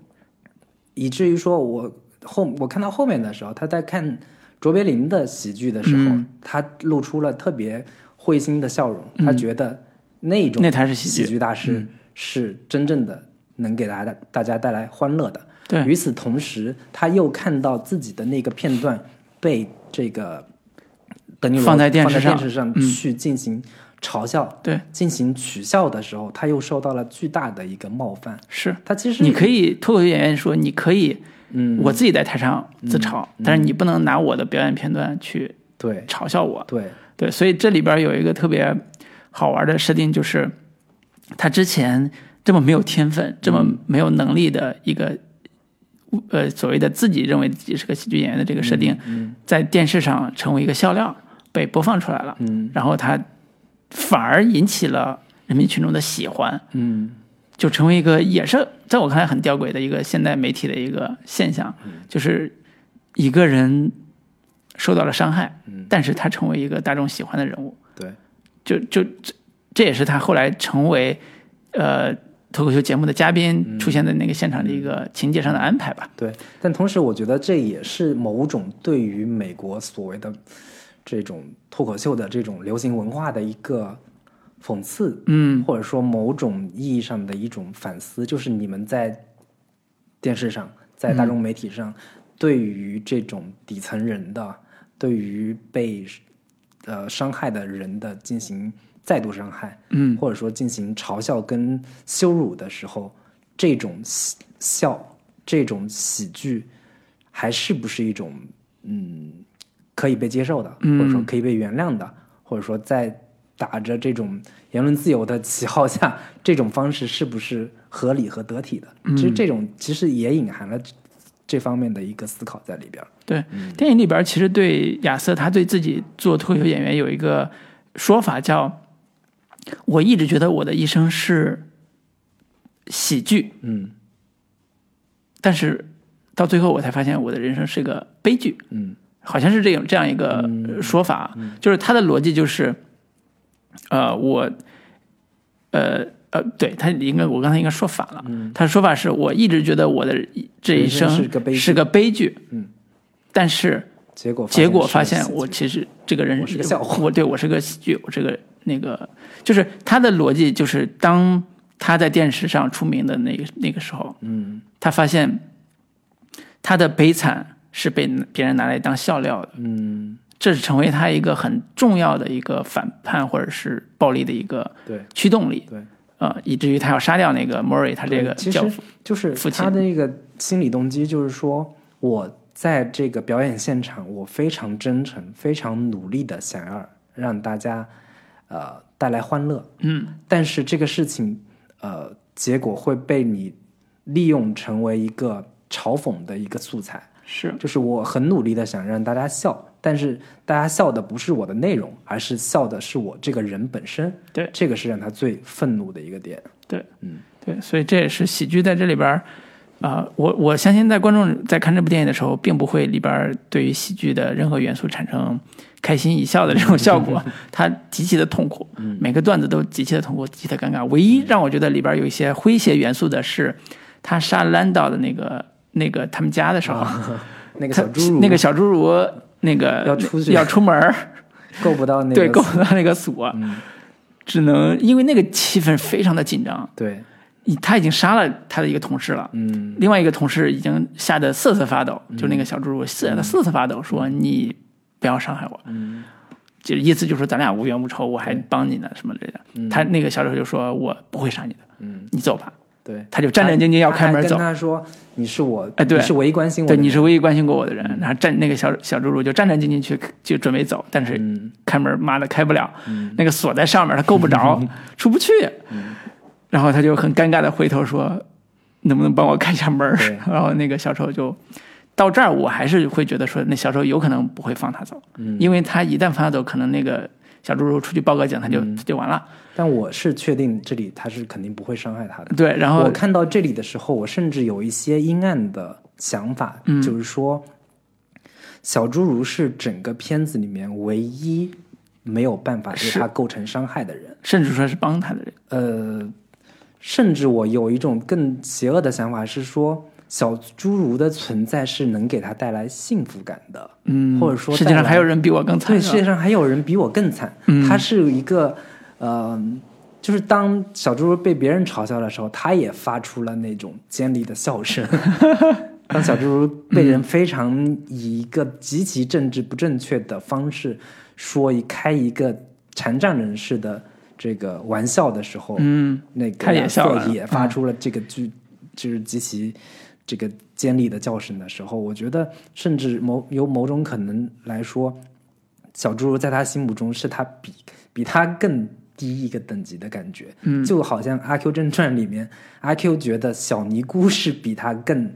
以至于说我后我看到后面的时候，他在看卓别林的喜剧的时候，嗯他露出了特别会心的笑容，他觉得那种那才是喜剧大师是真正的能给大家大家带来欢乐的。对与此同时，他又看到自己的那个片段被这个放在电视上电视上嗯去进行嘲笑、对，进行取笑的时候，他又受到了巨大的一个冒犯。是。他其实你可以脱口秀演员说，你可以，嗯，我自己在台上自嘲，但是你不能拿我的表演片段去对嘲笑我。对，对，所以这里边有一个特别好玩的设定，就是他之前这么没有天分、这么没有能力的一个，呃，所谓的自己认为自己是个喜剧演员的这个设定，嗯在电视上成为一个笑料。被播放出来了，嗯然后它反而引起了人民群众的喜欢，嗯。就成为一个也是在我看来很吊诡的一个现代媒体的一个现象，就是一个人受到了伤害，但是他成为一个大众喜欢的人物，对，就就这这也是他后来成为呃脱口秀节目的嘉宾出现在那个现场的一个情节上的安排吧。对，但同时我觉得这也是某种对于美国所谓的这种脱口秀的这种流行文化的一个讽刺，嗯。或者说某种意义上的一种反思，就是你们在电视上，在大众媒体上，对于这种底层人的，对于被呃伤害的人的进行再度伤害，嗯。或者说进行嘲笑跟羞辱的时候，这种笑，这种喜剧，还是不是一种嗯可以被接受的，或者说可以被原谅的，或者说在打着这种言论自由的旗号下，这种方式是不是合理和得体的？其实这种其实也隐含了这方面的一个思考在里边儿。对，电影里边其实对亚瑟他对自己做脱口秀演员有一个说法叫，我一直觉得我的一生是喜剧，嗯。但是到最后我才发现我的人生是个悲剧，嗯好像是这样这样一个呃说法，就是他的逻辑就是，呃，我，呃呃，对他应该我刚才应该说反了，他的说法是我一直觉得我的这一生生是个悲剧。但是结果结果发现我其实这个人我是个笑话。我对我是个喜剧，我这个那个就是他的逻辑就是当他在电视上出名的那个那个时候，嗯。他发现他的悲惨是被别人拿来当笑料的，嗯。这是成为他一个很重要的一个反叛或者是暴力的一个对驱动力，对。呃，以至于他要杀掉那个 Murray 他这个其实，就是他的一个心理动机，就是说我在这个表演现场，我非常真诚、非常努力的想要让大家呃带来欢乐，嗯。但是这个事情呃结果会被你利用成为一个嘲讽的一个素材，是。就是我很努力的想让大家笑，但是大家笑的不是我的内容，而是笑的是我这个人本身，对。这个是让他最愤怒的一个点。对，嗯，对，所以这也是喜剧在这里边儿，啊、我我相信在观众在看这部电影的时候，并不会里边儿对于喜剧的任何元素产生开心一笑的这种效果，它极其的痛苦，每个段子都极其的痛苦，极其的尴尬。唯一让我觉得里边儿有一些诙谐元素的是，他杀兰道的那个那个他们家的时候，那个小侏儒，那个小侏儒那个要出去。要出门儿，够不到那个对，够不到那个锁，只能因为那个气氛非常的紧张，对，他已经杀了他的一个同事了，嗯。另外一个同事已经吓得瑟瑟发抖，就那个小侏儒吓得瑟瑟发抖，说你不要伤害我，嗯。就意思就是说咱俩无冤无仇，我还帮你呢什么之类的。他那个小丑就说我不会杀你的，嗯，你走吧。对，他就战战兢兢要开门走跟，他说你是我，哎对。你是唯一关心我的对，你是唯一关心过我的人。然后站那个小小猪猪就战战兢兢去就准备走，但是嗯。开门妈的开不了，那个锁在上面，他够不着，出不去。然后他就很尴尬的回头说：“能不能帮我开一下门儿？对？” 然后那个小丑就到这儿，我还是会觉得说，那小丑有可能不会放他走，嗯。因为他一旦放他走，可能那个小猪猪出去报个警，他就、他就完了。但我是确定这里他是肯定不会伤害他的。对，然后我看到这里的时候，我甚至有一些阴暗的想法，嗯就是说，小侏儒是整个片子里面唯一没有办法对他构成伤害的人。甚至说是帮他的人，呃，甚至我有一种更邪恶的想法是说，小侏儒的存在是能给他带来幸福感的，嗯，或者说世界上还有人比我更惨对，世界上还有人比我更惨。嗯他是一个，呃，就是当小侏儒被别人嘲笑的时候，他也发出了那种尖利的笑声。当小侏儒被人非常以一个极其政治不正确的方式说一开一个残障人士的这个玩笑的时候，嗯，那个他也笑了也发出了这个巨，就是极其这个尖利的叫声的时候，我觉得甚至某有某种可能来说，小侏儒在他心目中是他比比他更低一个等级的感觉，嗯。就好像《阿 Q 正传》里面，阿 Q 觉得小尼姑是比他更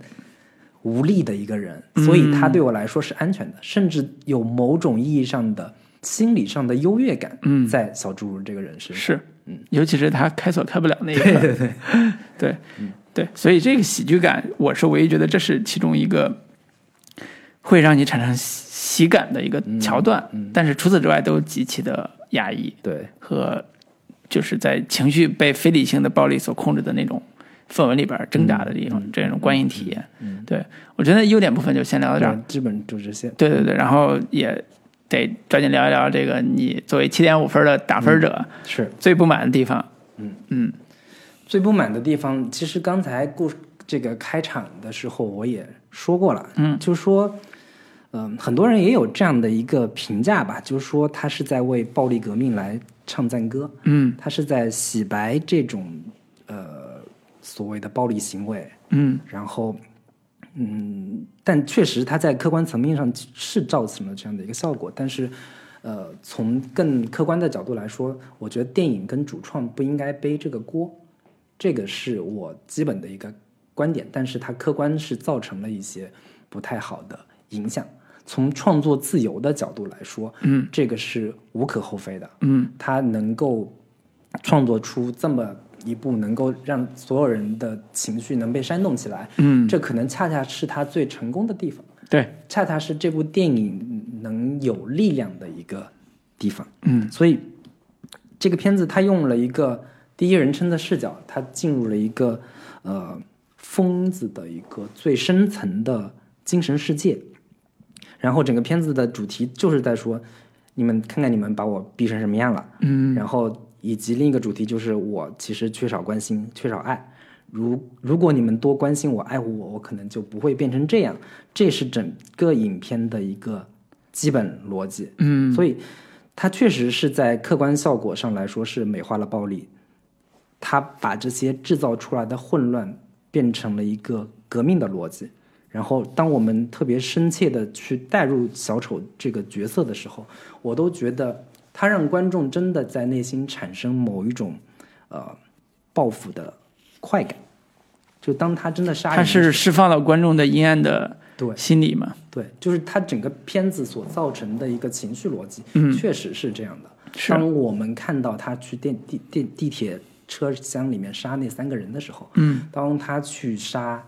无力的一个人，所以他对我来说是安全的，甚至有某种意义上的心理上的优越感，嗯。在小侏儒这个人身上。是，嗯，尤其是他开锁开不了那一刻，对对。对，对，对，所以这个喜剧感，我是唯一觉得这是其中一个会让你产生喜喜感的一个桥段，但是除此之外都极其的压抑对，和就是在情绪被非理性的暴力所控制的那种氛围里边挣扎的这种、这种观影体验。嗯对我觉得优点部分就先聊到这儿，基本就这些。对对对，然后也得抓紧聊一聊这个你作为七点五分的打分者、是最不满的地方。嗯嗯最不满的地方，其实刚才故事这个开场的时候我也说过了，嗯，就是说，嗯、很多人也有这样的一个评价吧，就是说他是在为暴力革命来唱赞歌，嗯他是在洗白这种呃所谓的暴力行为，嗯然后，嗯，但确实他在客观层面上是造成了这样的一个效果，但是，呃，从更客观的角度来说，我觉得电影跟主创不应该背这个锅，这个是我基本的一个观点，但是它客观是造成了一些不太好的影响。从创作自由的角度来说，嗯，这个是无可厚非的，嗯他能够创作出这么一部能够让所有人的情绪能被煽动起来，嗯，这可能恰恰是他最成功的地方，对，恰恰是这部电影能有力量的一个地方。嗯所以这个片子它用了一个第一人称的视角，它进入了一个呃疯子的一个最深层的精神世界。然后整个片子的主题就是在说，你们看看你们把我逼成什么样了。嗯然后以及另一个主题就是我其实缺少关心，缺少爱。如如果你们多关心我、爱护我，我可能就不会变成这样。这是整个影片的一个基本逻辑。嗯所以它确实是在客观效果上来说是美化了暴力，它把这些制造出来的混乱变成了一个革命的逻辑。然后，当我们特别深切的去带入小丑这个角色的时候，我都觉得他让观众真的在内心产生某一种呃报复的快感。就当他真的杀人它的时候，是释放了观众的阴暗的对心理嘛？对，就是他整个片子所造成的一个情绪逻辑，嗯确实是这样的。当我们看到他去电地电地铁车厢里面杀那三个人的时候，嗯当他去杀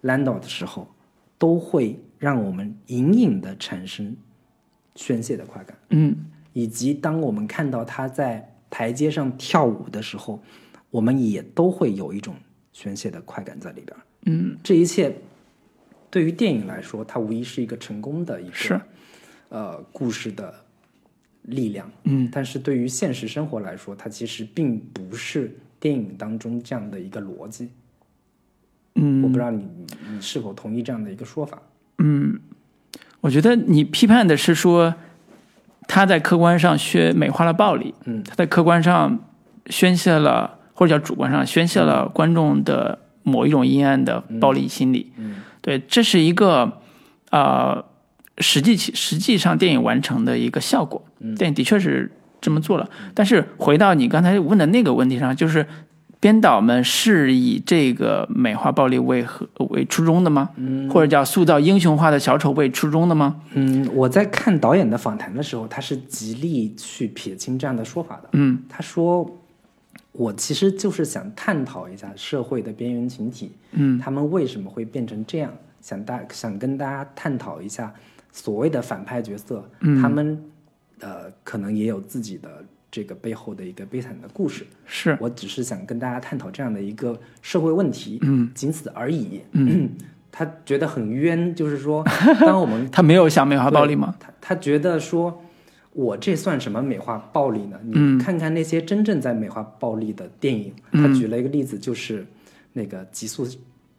兰道的时候，都会让我们隐隐的产生宣泄的快感，嗯以及当我们看到他在台阶上跳舞的时候，我们也都会有一种宣泄的快感在里边儿。嗯，这一切对于电影来说，它无疑是一个成功的一个是呃故事的力量。嗯但是对于现实生活来说，它其实并不是电影当中这样的一个逻辑。嗯，我不知道你你你是否同意这样的一个说法？嗯，我觉得你批判的是说他在客观上宣美化了暴力，嗯他在客观上宣泄了，或者叫主观上宣泄了观众的某一种阴暗的暴力心理。嗯对，这是一个呃实际其实际上电影完成的一个效果。嗯电影的确是这么做了，但是回到你刚才问的那个问题上，就是编导们是以这个美化暴力为何为初衷的吗？嗯或者叫塑造英雄化的小丑为初衷的吗？嗯，我在看导演的访谈的时候，他是极力去撇清这样的说法的。嗯他说：“我其实就是想探讨一下社会的边缘群体，嗯他们为什么会变成这样？想大想跟大家探讨一下所谓的反派角色，嗯他们呃可能也有自己的这个背后的一个悲惨的故事。是我只是想跟大家探讨这样的一个社会问题，嗯仅此而已。嗯，他觉得很冤，就是说，当我们他没有想美化暴力吗？他他觉得说，我这算什么美化暴力呢？嗯你看看那些真正在美化暴力的电影，嗯他举了一个例子，就是那个《极速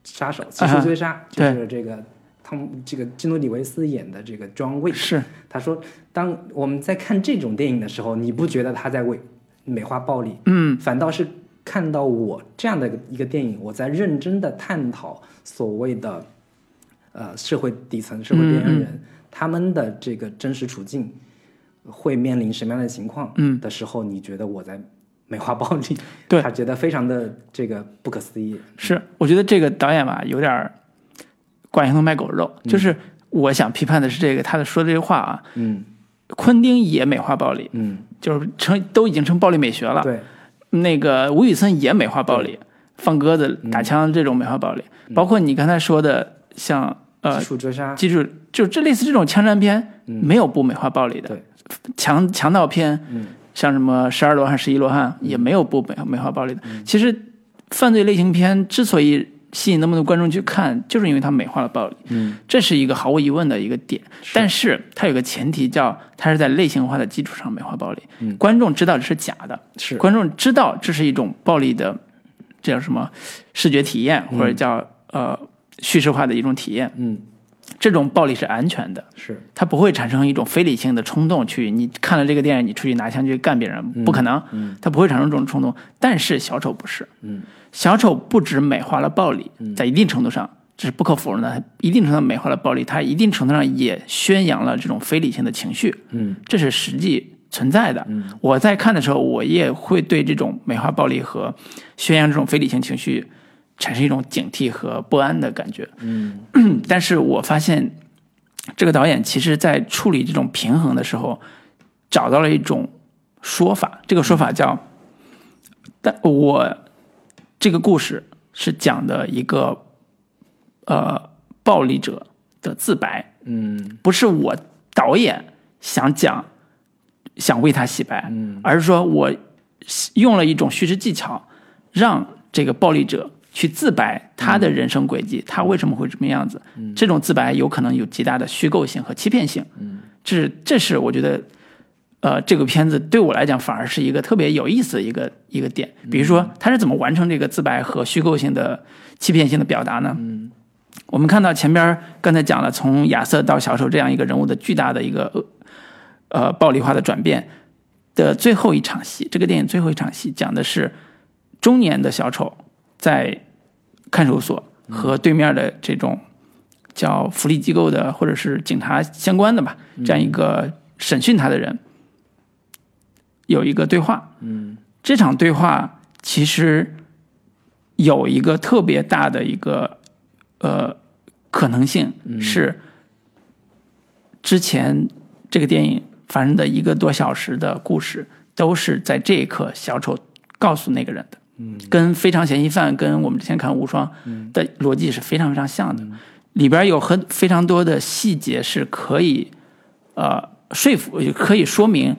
杀手》《极啊速追杀》对就是这个汤姆这个基努里维斯演的这个 John Wick。是。他说，当我们在看这种电影的时候，你不觉得他在为美化暴力，嗯。反倒是看到我这样的一个电影，我在认真的探讨所谓的呃社会底层、社会边缘人、嗯他们的这个真实处境会面临什么样的情况？嗯。的时候，你觉得我在美化暴力？对。他觉得非常的这个不可思议。是，我觉得这个导演吧有点儿挂羊头卖狗肉，就是我想批判的是这个他的说的这个话啊，嗯。昆汀也美化暴力，嗯，就是成都已经成暴力美学了。对，那个吴宇森也美化暴力，放鸽子、嗯打枪这种美化暴力，包括你刚才说的像呃基，础追杀，记住，就这类似这种枪战片，没有不美化暴力的。嗯对，强强盗片，嗯。像什么十二罗汉、十一罗汉，也没有不美美化暴力的。嗯。其实，犯罪类型片之所以吸引那么多观众去看，就是因为它美化了暴力，嗯，这是一个毫无疑问的一个点。但是它有个前提叫，它是在类型化的基础上美化暴力，嗯。观众知道这是假的，是。观众知道这是一种暴力的，这叫什么？视觉体验，或者叫呃叙事化的一种体验。嗯，这种暴力是安全的，是，它不会产生一种非理性的冲动去，你看了这个电影，你出去拿枪去干别人，不可能，嗯。它不会产生这种冲动。但是小丑不是，嗯，小丑不止美化了暴力，在一定程度上这是不可否认的，一定程度上美化了暴力，它一定程度上也宣扬了这种非理性的情绪，嗯。这是实际存在的。我在看的时候，我也会对这种美化暴力和宣扬这种非理性情绪产生一种警惕和不安的感觉。嗯。但是我发现，这个导演其实在处理这种平衡的时候，找到了一种说法，这个说法叫，但我这个故事是讲的一个呃暴力者的自白，嗯。不是我导演想讲，想为他洗白，嗯。而是说我用了一种叙事技巧，让这个暴力者去自白他的人生轨迹，他为什么会这么样子。这种自白有可能有极大的虚构性和欺骗性。嗯，这是这是我觉得，呃，这个片子对我来讲反而是一个特别有意思的一个一个点。比如说，他是怎么完成这个自白和虚构性的欺骗性的表达呢？嗯我们看到前边刚才讲了，从亚瑟到小丑这样一个人物的巨大的一个呃呃暴力化的转变的最后一场戏，这个电影最后一场戏讲的是中年的小丑在看守所和对面的这种叫福利机构的或者是警察相关的吧，这样一个审讯他的人有一个对话。嗯。这场对话其实有一个特别大的一个呃可能性是，之前这个电影发生的一个多小时的故事，都是在这一刻小丑告诉那个人的，嗯。跟《非常嫌疑犯》跟我们之前看《无双》的逻辑是非常非常像的，里边有很非常多的细节是可以呃说服，可以说明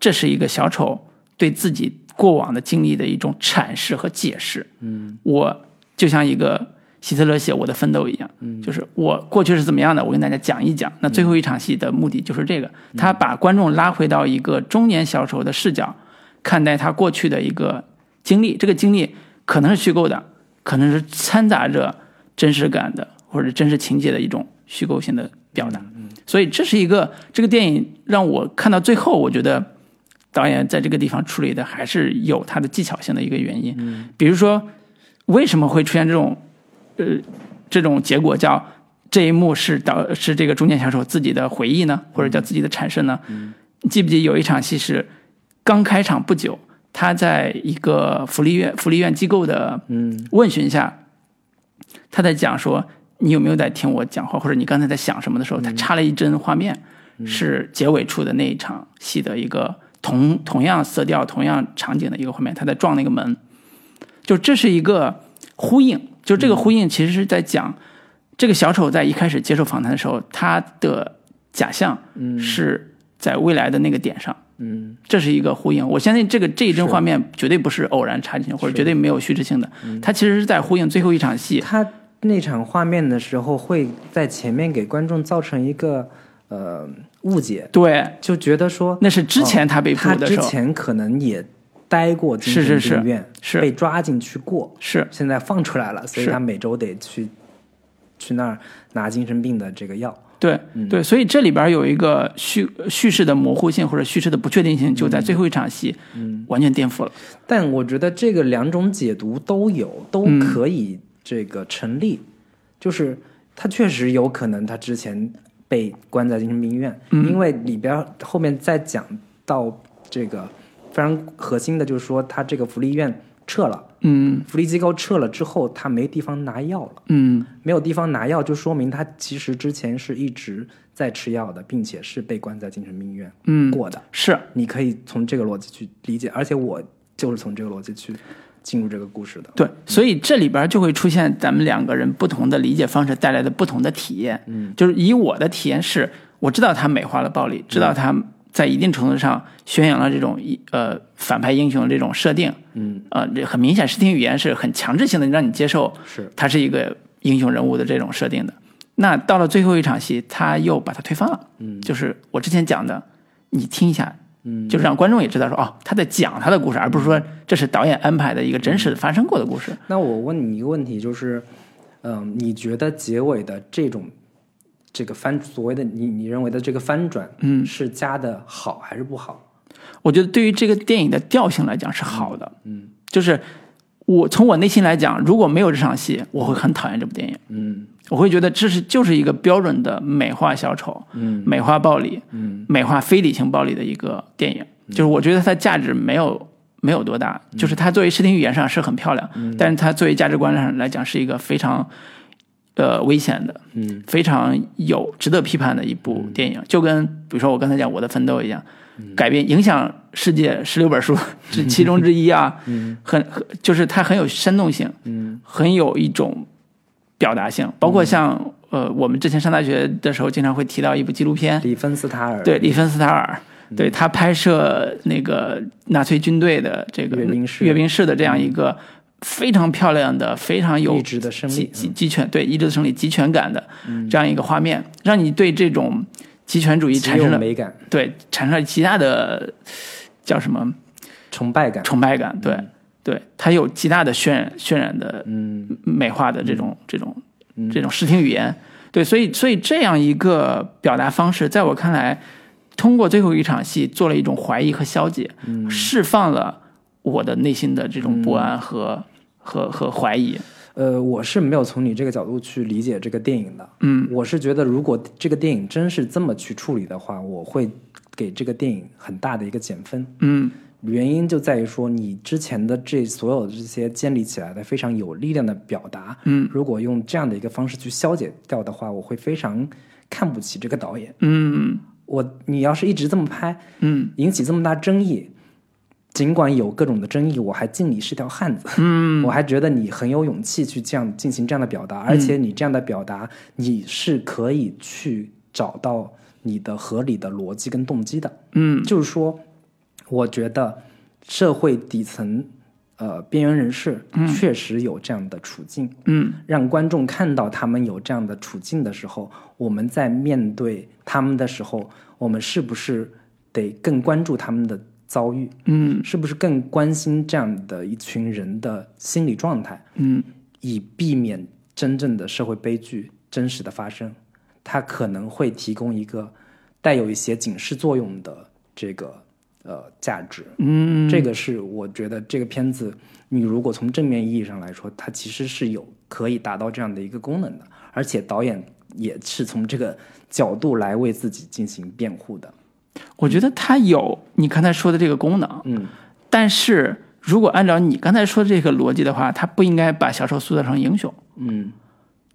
这是一个小丑对自己过往的经历的一种阐释和解释。嗯。我就像一个希特勒写《我的奋斗》一样，就是我过去是怎么样的，我跟大家讲一讲。那最后一场戏的目的就是这个，他把观众拉回到一个中年小丑的视角，看待他过去的一个经历。这个经历可能是虚构的，可能是掺杂着真实感的或者真实情节的一种虚构性的表达。所以这是一个这个电影让我看到最后，我觉得导演在这个地方处理的还是有他的技巧性的一个原因。比如说，为什么会出现这种呃这种结果叫这一幕是导是这个中年小丑自己的回忆呢，或者叫自己的阐释呢？你记不记得有一场戏是刚开场不久，他在一个福利院福利院机构的嗯。问询下，他在讲说你有没有在听我讲话，或者你刚才在想什么的时候，他插了一帧画面，是结尾处的那一场戏的一个同同样色调、同样场景的一个画面，他在撞那个门，就这是一个呼应，就这个呼应其实是在讲这个小丑在一开始接受访谈的时候，他的假象是在未来的那个点上。嗯。这是一个呼应。我相信这个这一帧画面绝对不是偶然插进去，或者绝对没有叙事性的，它其实是在呼应最后一场戏。他那场画面的时候，会在前面给观众造成一个呃误解，对，就觉得说那是之前他被捕他之的时候，前可能也待过精是是是。神病院，是。被抓进去过，是。现在放出来了，所以是。他每周得去去那儿拿精神病的这个药。对对，所以这里边有一个叙叙事的模糊性或者叙事的不确定性，就在最后一场戏完全颠覆了。但我觉得这个两种解读都有，都嗯。可以这个成立。就是他确实有可能他之前被关在精神病院，嗯。因为里边后面再讲到这个非常核心的，就是说他这个福利院撤了，嗯。福利机构撤了之后，他没地方拿药了，嗯。没有地方拿药，就说明他其实之前是一直在吃药的，并且是被关在精神病院嗯，过的。是。你可以从这个逻辑去理解，而且我就是从这个逻辑去进入这个故事的。对，所以这里边就会出现咱们两个人不同的理解方式带来的不同的体验。嗯，就是以我的体验是，我知道他美化了暴力，知道他在一定程度上宣扬了这种一呃反派英雄的这种设定。嗯，啊，这很明显，视听语言是很强制性的让你接受是他是一个英雄人物的这种设定的。那到了最后一场戏，他又把它推翻了。嗯，就是我之前讲的，你听一下，嗯，就是让观众也知道说，哦，他在讲他的故事，而不是说这是导演安排的一个真实发生过的故事。那我问你一个问题，就是，嗯、你觉得结尾的这种这个翻所谓的你你认为的这个翻转，嗯，是加的好还是不好？我觉得对于这个电影的调性来讲是好的，嗯就是我从我内心来讲，如果没有这场戏，我会很讨厌这部电影，嗯。我会觉得这是就是一个标准的美化小丑、嗯。美化暴力、嗯。美化非理性暴力的一个电影。就是我觉得它价值没有没有多大，就是它作为视听语言上是很漂亮，嗯。但是它作为价值观上来讲是一个非常呃危险的、嗯。非常有值得批判的一部电影。就跟比如说我刚才讲《我的奋斗》一样，改变影响世界十六本书 这其中之一啊，很很就是它很有生动性，嗯。很有一种表达性，包括像、呃我们之前上大学的时候经常会提到一部纪录片，里芬斯塔尔。对，里芬斯塔尔，对他拍摄那个纳粹军队的这个阅兵式阅兵式的这样一个非常漂亮的、非常有意志的胜集利，集集权对意志的胜利、集权感的这样一个画面，让你对这种极权主义产生了美感、对产生了极大的叫什么？崇拜感。崇拜感，对。对，它有极大的渲染、渲染的嗯。美化的这种、这种、这种视听语言。对，所以所以这样一个表达方式，在我看来，通过最后一场戏做了一种怀疑和消解，释放了我的内心的这种不安和、和和怀疑。呃，我是没有从你这个角度去理解这个电影的。嗯，我是觉得，如果这个电影真是这么去处理的话，我会给这个电影很大的一个减分。嗯原因就在于说，你之前的这所有的这些建立起来的非常有力量的表达，嗯如果用这样的一个方式去消解掉的话，我会非常看不起这个导演。嗯我你要是一直这么拍，嗯引起这么大争议，尽管有各种的争议，我还敬你是条汉子，嗯。我还觉得你很有勇气去这样进行这样的表达，而且你这样的表达，你是可以去找到你的合理的逻辑跟动机的。嗯。就是说，我觉得社会底层呃边缘人士确实有这样的处境，嗯。让观众看到他们有这样的处境的时候，我们在面对他们的时候，我们是不是得更关注他们的遭遇？嗯是不是更关心这样的一群人的心理状态，嗯以避免真正的社会悲剧真实的发生？它可能会提供一个带有一些警示作用的这个呃价值。嗯，这个是我觉得这个片子，你如果从正面意义上来说，它其实是有可以达到这样的一个功能的，而且导演也是从这个角度来为自己进行辩护的。我觉得它有你刚才说的这个功能，嗯但是如果按照你刚才说的这个逻辑的话，它不应该把小丑塑造成英雄。嗯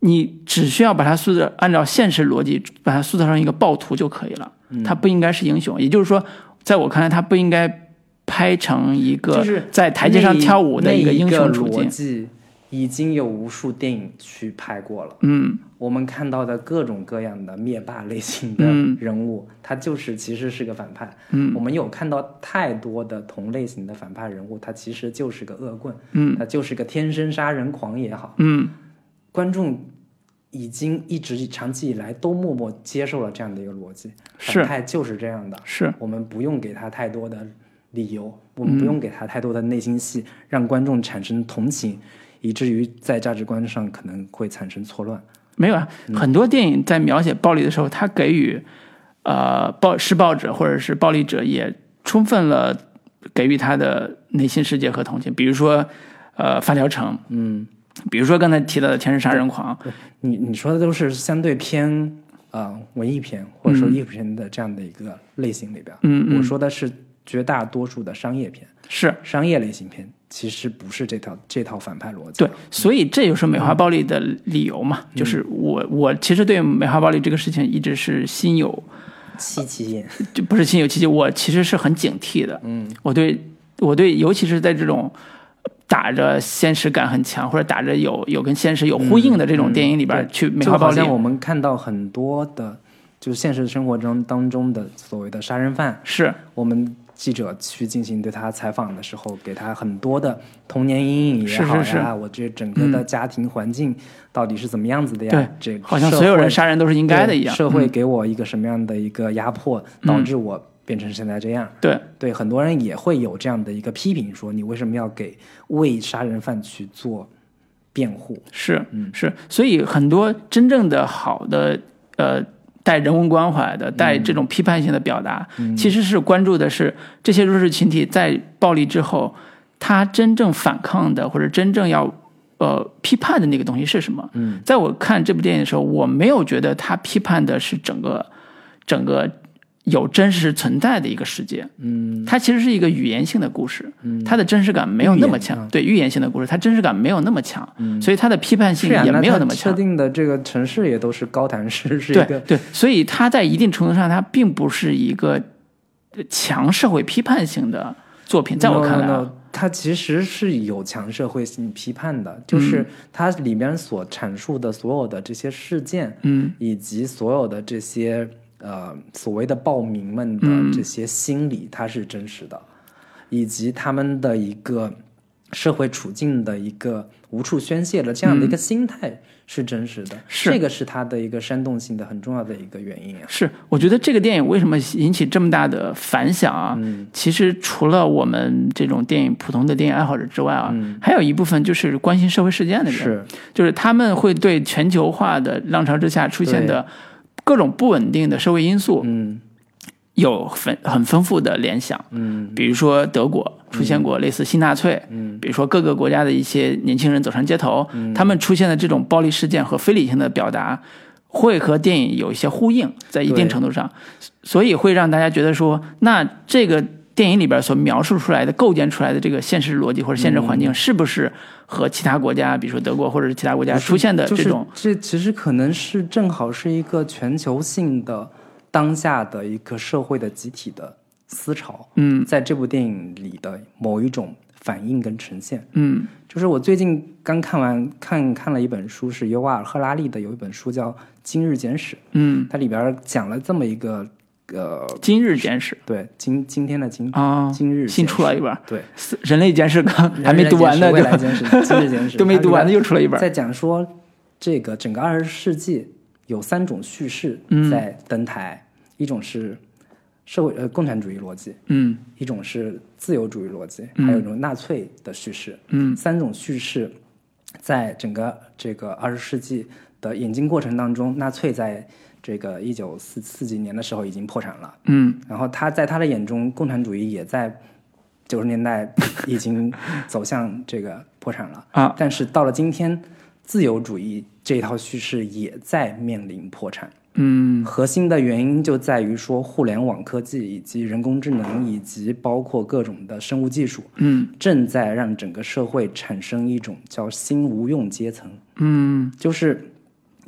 你只需要把它塑造，按照现实逻辑把它塑造成一个暴徒就可以了。嗯他不应该是英雄，也就是说，在我看来，他不应该拍成一个在台阶上跳舞的一个英雄处境。已经有无数电影去拍过了。嗯。我们看到的各种各样的灭霸类型的嗯。人物，他就是其实是个反派。嗯。我们有看到太多的同类型的反派人物，他其实就是个恶棍，嗯。他就是个天生杀人狂也好。嗯。观众已经一直长期以来都默默接受了这样的一个逻辑，反派就是这样的，是。我们不用给他太多的理由，我们不用给他太多的内心戏，让观众产生同情，以至于在价值观上可能会产生错乱。没有啊。很多电影在描写暴力的时候，它给予呃暴施暴者或者是暴力者也充分了给予他的内心世界和同情，比如说呃《发条城》，嗯，比如说刚才提到的《天使杀人狂》，你你说的都是相对偏呃文艺片或者说艺术片的这样的一个类型里边，嗯嗯我说的是绝大多数的商业片、是商业类型片，其实不是这套这套反派逻辑。对，所以这就是美化暴力的理由嘛。就是我我其实对美化暴力这个事情一直是心有戚戚焉，就不是心有戚戚，我其实是很警惕的。嗯，我对我对，尤其是在这种打着现实感很强，或者打着有有跟现实有呼应的这种电影里边去美化暴力，就好像我们看到很多的，就是现实生活中当中的所谓的杀人犯，是我们记者去进行对他采访的时候，给他很多的童年阴影也好呀，是是是我这整个的家庭环境到底是怎么样子的呀？对这个好像所有人杀人都是应该的一样。社会嗯给我一个什么样的一个压迫，导致我变成现在这样？对对，很多人也会有这样的一个批评，说你为什么要给为杀人犯去做辩护？是嗯是，所以很多真正的好的呃带人文关怀的、带这种批判性的表达，嗯其实是关注的是这些弱势群体在暴力之后，他真正反抗的或者真正要呃批判的那个东西是什么？嗯，在我看这部电影的时候，我没有觉得他批判的是整个整个有真实存在的一个世界。嗯。它其实是一个语言性的故事，嗯。它的真实感没有那么强。啊。对寓言性的故事，它真实感没有那么强，嗯。所以它的批判性，也没有那么强。定的这个城市也都是高谭市，是一个对对，所以它在一定程度上，它并不是一个呃强社会批判性的作品，在我看来它其实是有强社会性批判嗯。的，就是它里面所阐述的所有的这些事件，嗯。以及所有的这些呃所谓的暴民们的嗯。这些心理，它是真实的，以及他们的一个社会处境的一个无处宣泄的这样的一个心态是真实的，这个是它的一个煽动性的很重要的一个原因啊。是，我觉得这个电影为什么引起这么大的反响啊？嗯。其实除了我们这种电影普通的电影爱好者之外啊，嗯。还有一部分就是关心社会事件的人，是，就是他们会对全球化的浪潮之下出现的各种不稳定的社会因素嗯。有很很丰富的联想。嗯。比如说德国出现过类似新纳粹，嗯。比如说各个国家的一些年轻人走上街头，他们出现的这种暴力事件和非理性的表达，会和电影有一些呼应，在一定程度上，所以会让大家觉得说，那这个电影里边所描述出来的、构建出来的这个现实逻辑或者现实环境，是不是和其他国家，比如说德国或者是其他国家出现的就是这种，这其实可能是正好是一个全球性的当下的一个社会的集体的思潮，嗯在这部电影里的某一种反应跟呈现。嗯就是我最近刚看完看看了一本书，是尤瓦尔·赫拉利的，有一本书叫《今日简史》，嗯，它里边讲了这么一个呃，今日简史。对今今天的今啊，今日新出了一本，对，人类简史刚还没读完呢，未就。来简史、今日简史。都没读完呢，又出了一本，在讲说这个整个二十世纪有三种叙事嗯。在登台，一种是社会呃共产主义逻辑，嗯。一种是自由主义逻辑，嗯。还有一种纳粹的叙事。嗯。三种叙事在整个这个二十世纪的演进过程当中，纳粹在这个一九四四几年的时候已经破产了，嗯然后他在他的眼中，共产主义也在九十年代 已经走向这个破产了。啊，但是到了今天，自由主义这一套叙事也在面临破产。嗯核心的原因就在于说，互联网科技以及人工智能，以及包括各种的生物技术，嗯正在让整个社会产生一种叫新无用阶层，嗯就是。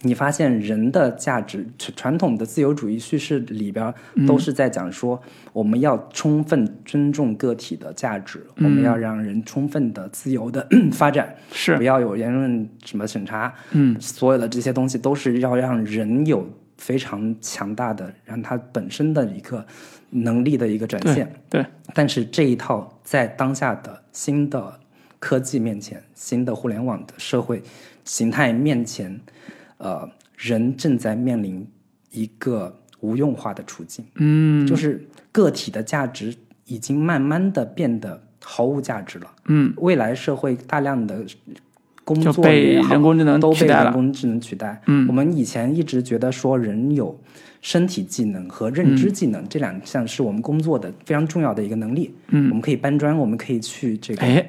你发现人的价值，传传统的自由主义叙事里边嗯。都是在讲说，我们要充分尊重个体的价值，我们要让人充分的自由的 发展，是。不要有言论什么审查，嗯。所有的这些东西都是要让人有非常强大的，让他本身的一个能力的一个展现。对。但是这一套在当下的新的科技面前，新的互联网的社会形态面前，呃，人正在面临一个无用化的处境，嗯。就是个体的价值已经慢慢的变得毫无价值了。嗯。未来社会大量的工作被人工智能都被取代了。人工智能取代。嗯。我们以前一直觉得说人有身体技能和认知技能、这两项是我们工作的非常重要的一个能力。嗯我们可以搬砖，我们可以去这个，哎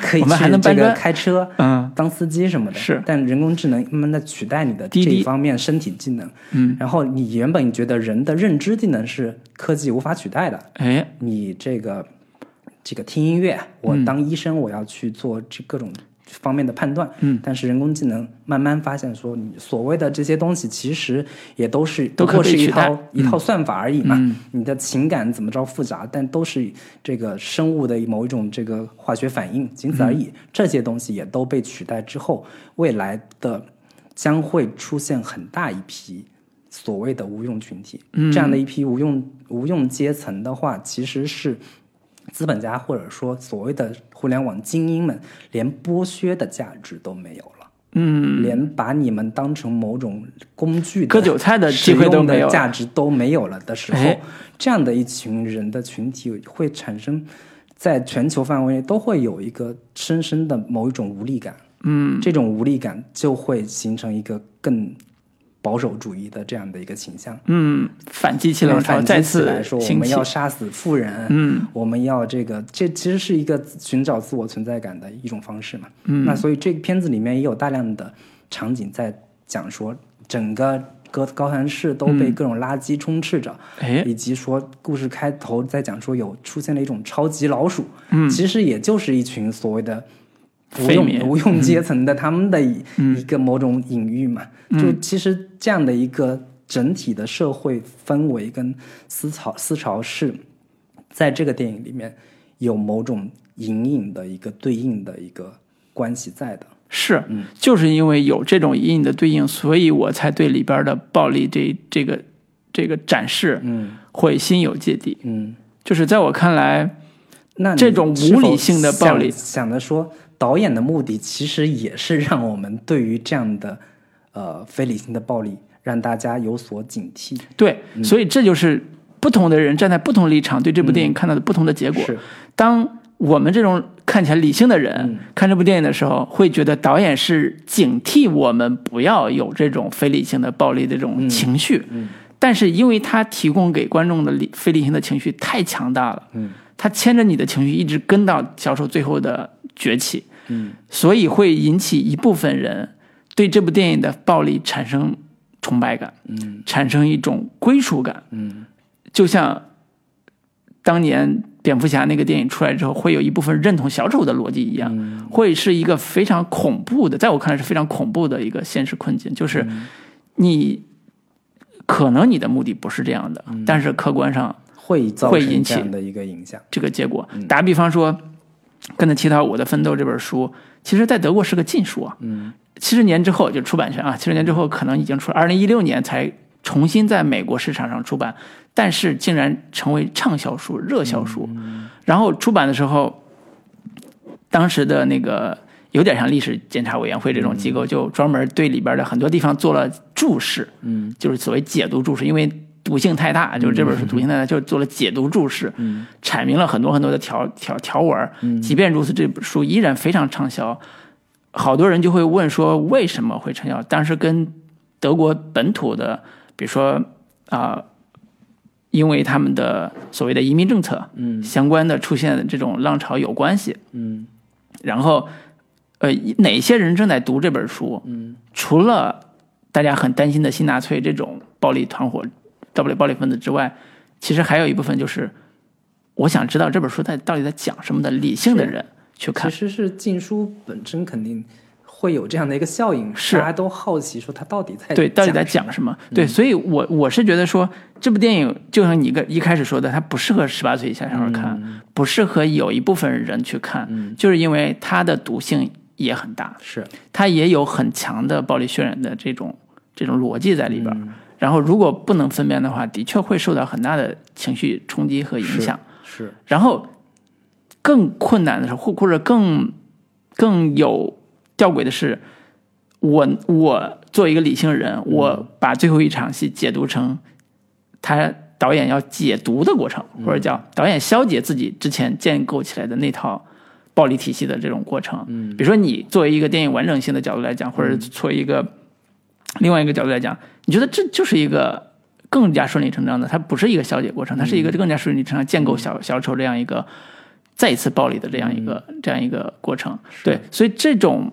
可以我们还去这个能搬砖开车。嗯当司机什么的，是但人工智能慢慢的取代你的这一方面身体技能，嗯然后你原本觉得人的认知技能是科技无法取代的，哎你这个这个听音乐，我当医生我要去做这各种方面的判断。嗯，但是人工智能慢慢发现说，你所谓的这些东西其实也都是都过是一套一套算法而已嘛。嗯你的情感怎么着复杂，但都是这个生物的某一种这个化学反应，仅此而已。这些东西也都被取代之后，未来的将会出现很大一批所谓的无用群体。这样的一批无用无用阶层的话，其实是资本家或者说所谓的互联网精英们连剥削的价值都没有了。嗯，连把你们当成某种工具割韭菜的使机会都没有价值都没有了的时候，哎这样的一群人的群体会产生在全球范围内都会有一个深深的某一种无力感。嗯，这种无力感就会形成一个更保守主义的这样的一个倾向。嗯，反机器浪潮反击起再次来说，我们要。杀死富人，嗯，我们要这个，这其实是一个寻找自我存在感的一种方式嘛。嗯，那所以这个片子里面也有大量的场景在讲说，整个高高谭市都被各种垃圾充斥着，哎，以及说故事开头在讲说有出现了一种超级老鼠，嗯其实也就是一群所谓的无用无用阶层的他们的一一个某种隐喻嘛。就其实这样的一个整体的社会氛围跟思潮思潮是在这个电影里面有某种隐隐的一个对应的一个关系在的。是，就是因为有这种隐隐的对应，所以我才对里边的暴力这这个这个展示嗯。会心有芥蒂。嗯，就是在我看来，那这种无理性的暴力想想着说，导演的目的其实也是让我们对于这样的呃非理性的暴力，让大家有所警惕。对，所以这就是不同的人站在不同立场对这部电影看到的不同的结果。是，当我们这种看起来理性的人、嗯看这部电影的时候，会觉得导演是警惕我们不要有这种非理性的暴力的这种情绪。嗯但是因为他提供给观众的理非理性的情绪太强大了，嗯他牵着你的情绪一直跟到小丑最后的崛起，嗯。所以会引起一部分人对这部电影的暴力产生崇拜感，嗯。产生一种归属感。嗯。就像当年蝙蝠侠那个电影出来之后，会有一部分认同小丑的逻辑一样，嗯。会是一个非常恐怖的，在我看来是非常恐怖的一个现实困境，就是嗯。你可能你的目的不是这样的，但是客观上会造会引起的一个影响。这个结果，打比方说，刚才提到《我的奋斗》这本书，其实在德国是个禁书啊，嗯七十年之后就出版权啊，七十年之后可能已经出了，二零一六年才重新在美国市场上出版，但是竟然成为畅销书、热销书。然后出版的时候，当时的那个有点像历史检查委员会这种机构，就专门对里边的很多地方做了注释，嗯就是所谓解读注释，因为毒性太大，就是这本书毒性太大，就做了解读注释，嗯阐明了很多很多的条条条文儿。即便如此，这本书依然非常畅销。好多人就会问说，为什么会畅销？当时跟德国本土的，比如说啊、因为他们的所谓的移民政策嗯相关的出现的这种浪潮有关系。嗯然后，呃，哪些人正在读这本书？嗯除了大家很担心的新纳粹这种暴力团伙、暴力暴力分子之外，其实还有一部分就是我想知道这本书在到底在讲什么的理性的人去看其。实是禁书本身肯定会有这样的一个效应，是大家都好奇说它到底在对，到底在讲什么？对，所以我我是觉得说，这部电影就像你个一开始说的，它不适合十八岁以下小孩看，不适合有一部分人去看，嗯就是因为它的毒性也很大，是它也有很强的暴力渲染的这种这种逻辑在里边。嗯然后，如果不能分辨的话，的确会受到很大的情绪冲击和影响。是然后更困难的是，或或者更更有吊诡的是，我我作为一个理性人，我把最后一场戏解读成他导演要解读的过程，或者叫导演消解自己之前建构起来的那套暴力体系的这种过程。嗯。比如说你作为一个电影完整性的角度来讲，或者作为一个另外一个角度来讲，你觉得这就是一个更加顺理成章的，它不是一个消解过程，它是一个更加顺理成章建构小小丑这样一个再一次暴力的这样一个、这样一个过程。对，所以这种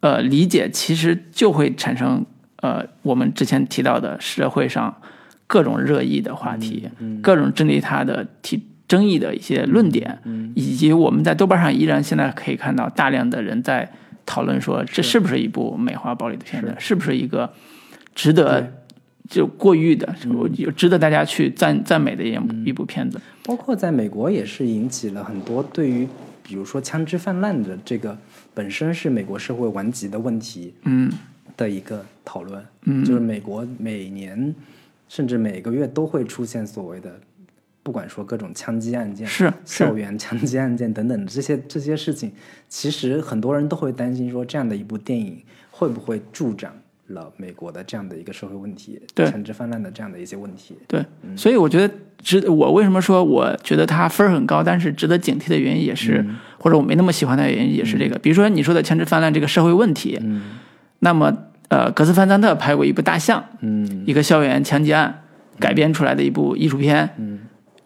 呃理解其实就会产生呃我们之前提到的社会上各种热议的话题，各种针对它的提争议的一些论点，嗯。以及我们在豆瓣上依然现在可以看到大量的人在讨论说，这是。不是一部美化暴力的片子，是。不是一个值得就过誉的，有值得大家去赞赞美的一部一部片子。包括在美国也是引起了很多对于比如说枪支泛滥的这个本身是美国社会顽疾的问题嗯。的一个讨论。嗯。就是美国每年甚至每个月都会出现所谓的，不管说各种枪击案件、是校，园枪击案件等等这些这些事情，其实很多人都会担心说，这样的一部电影会不会助长了美国的这样的一个社会问题，对。枪支泛滥的这样的一些问题。对，所以我觉得值。我为什么说我觉得它分儿很高，但是值得警惕的原因也是，或者我没那么喜欢的原因也是这个。比如说你说的枪支泛滥这个社会问题，嗯。那么呃，格斯范赞特拍过一部《大象》，嗯。一个校园枪击案改编出来的一部艺术片，嗯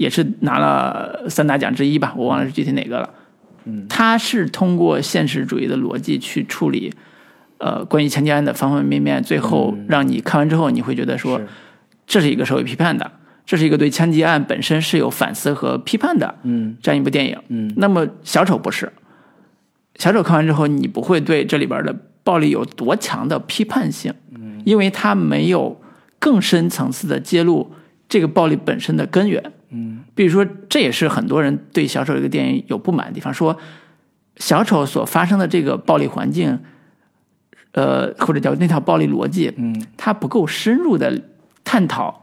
也是拿了三大奖之一吧，我忘了是具体哪个了。嗯，他是通过现实主义的逻辑去处理，呃，关于枪击案的方方面面，最后让你看完之后，你会觉得说，是。这是一个社会批判的，这是一个对枪击案本身是有反思和批判的嗯。这样一部电影。嗯。那么小丑不是，小丑看完之后，你不会对这里边的暴力有多强的批判性，嗯，因为他没有更深层次的揭露这个暴力本身的根源。嗯。比如说，这也是很多人对小丑这个电影有不满的地方，说小丑所发生的这个暴力环境，呃，或者叫那套暴力逻辑，嗯。它不够深入的探讨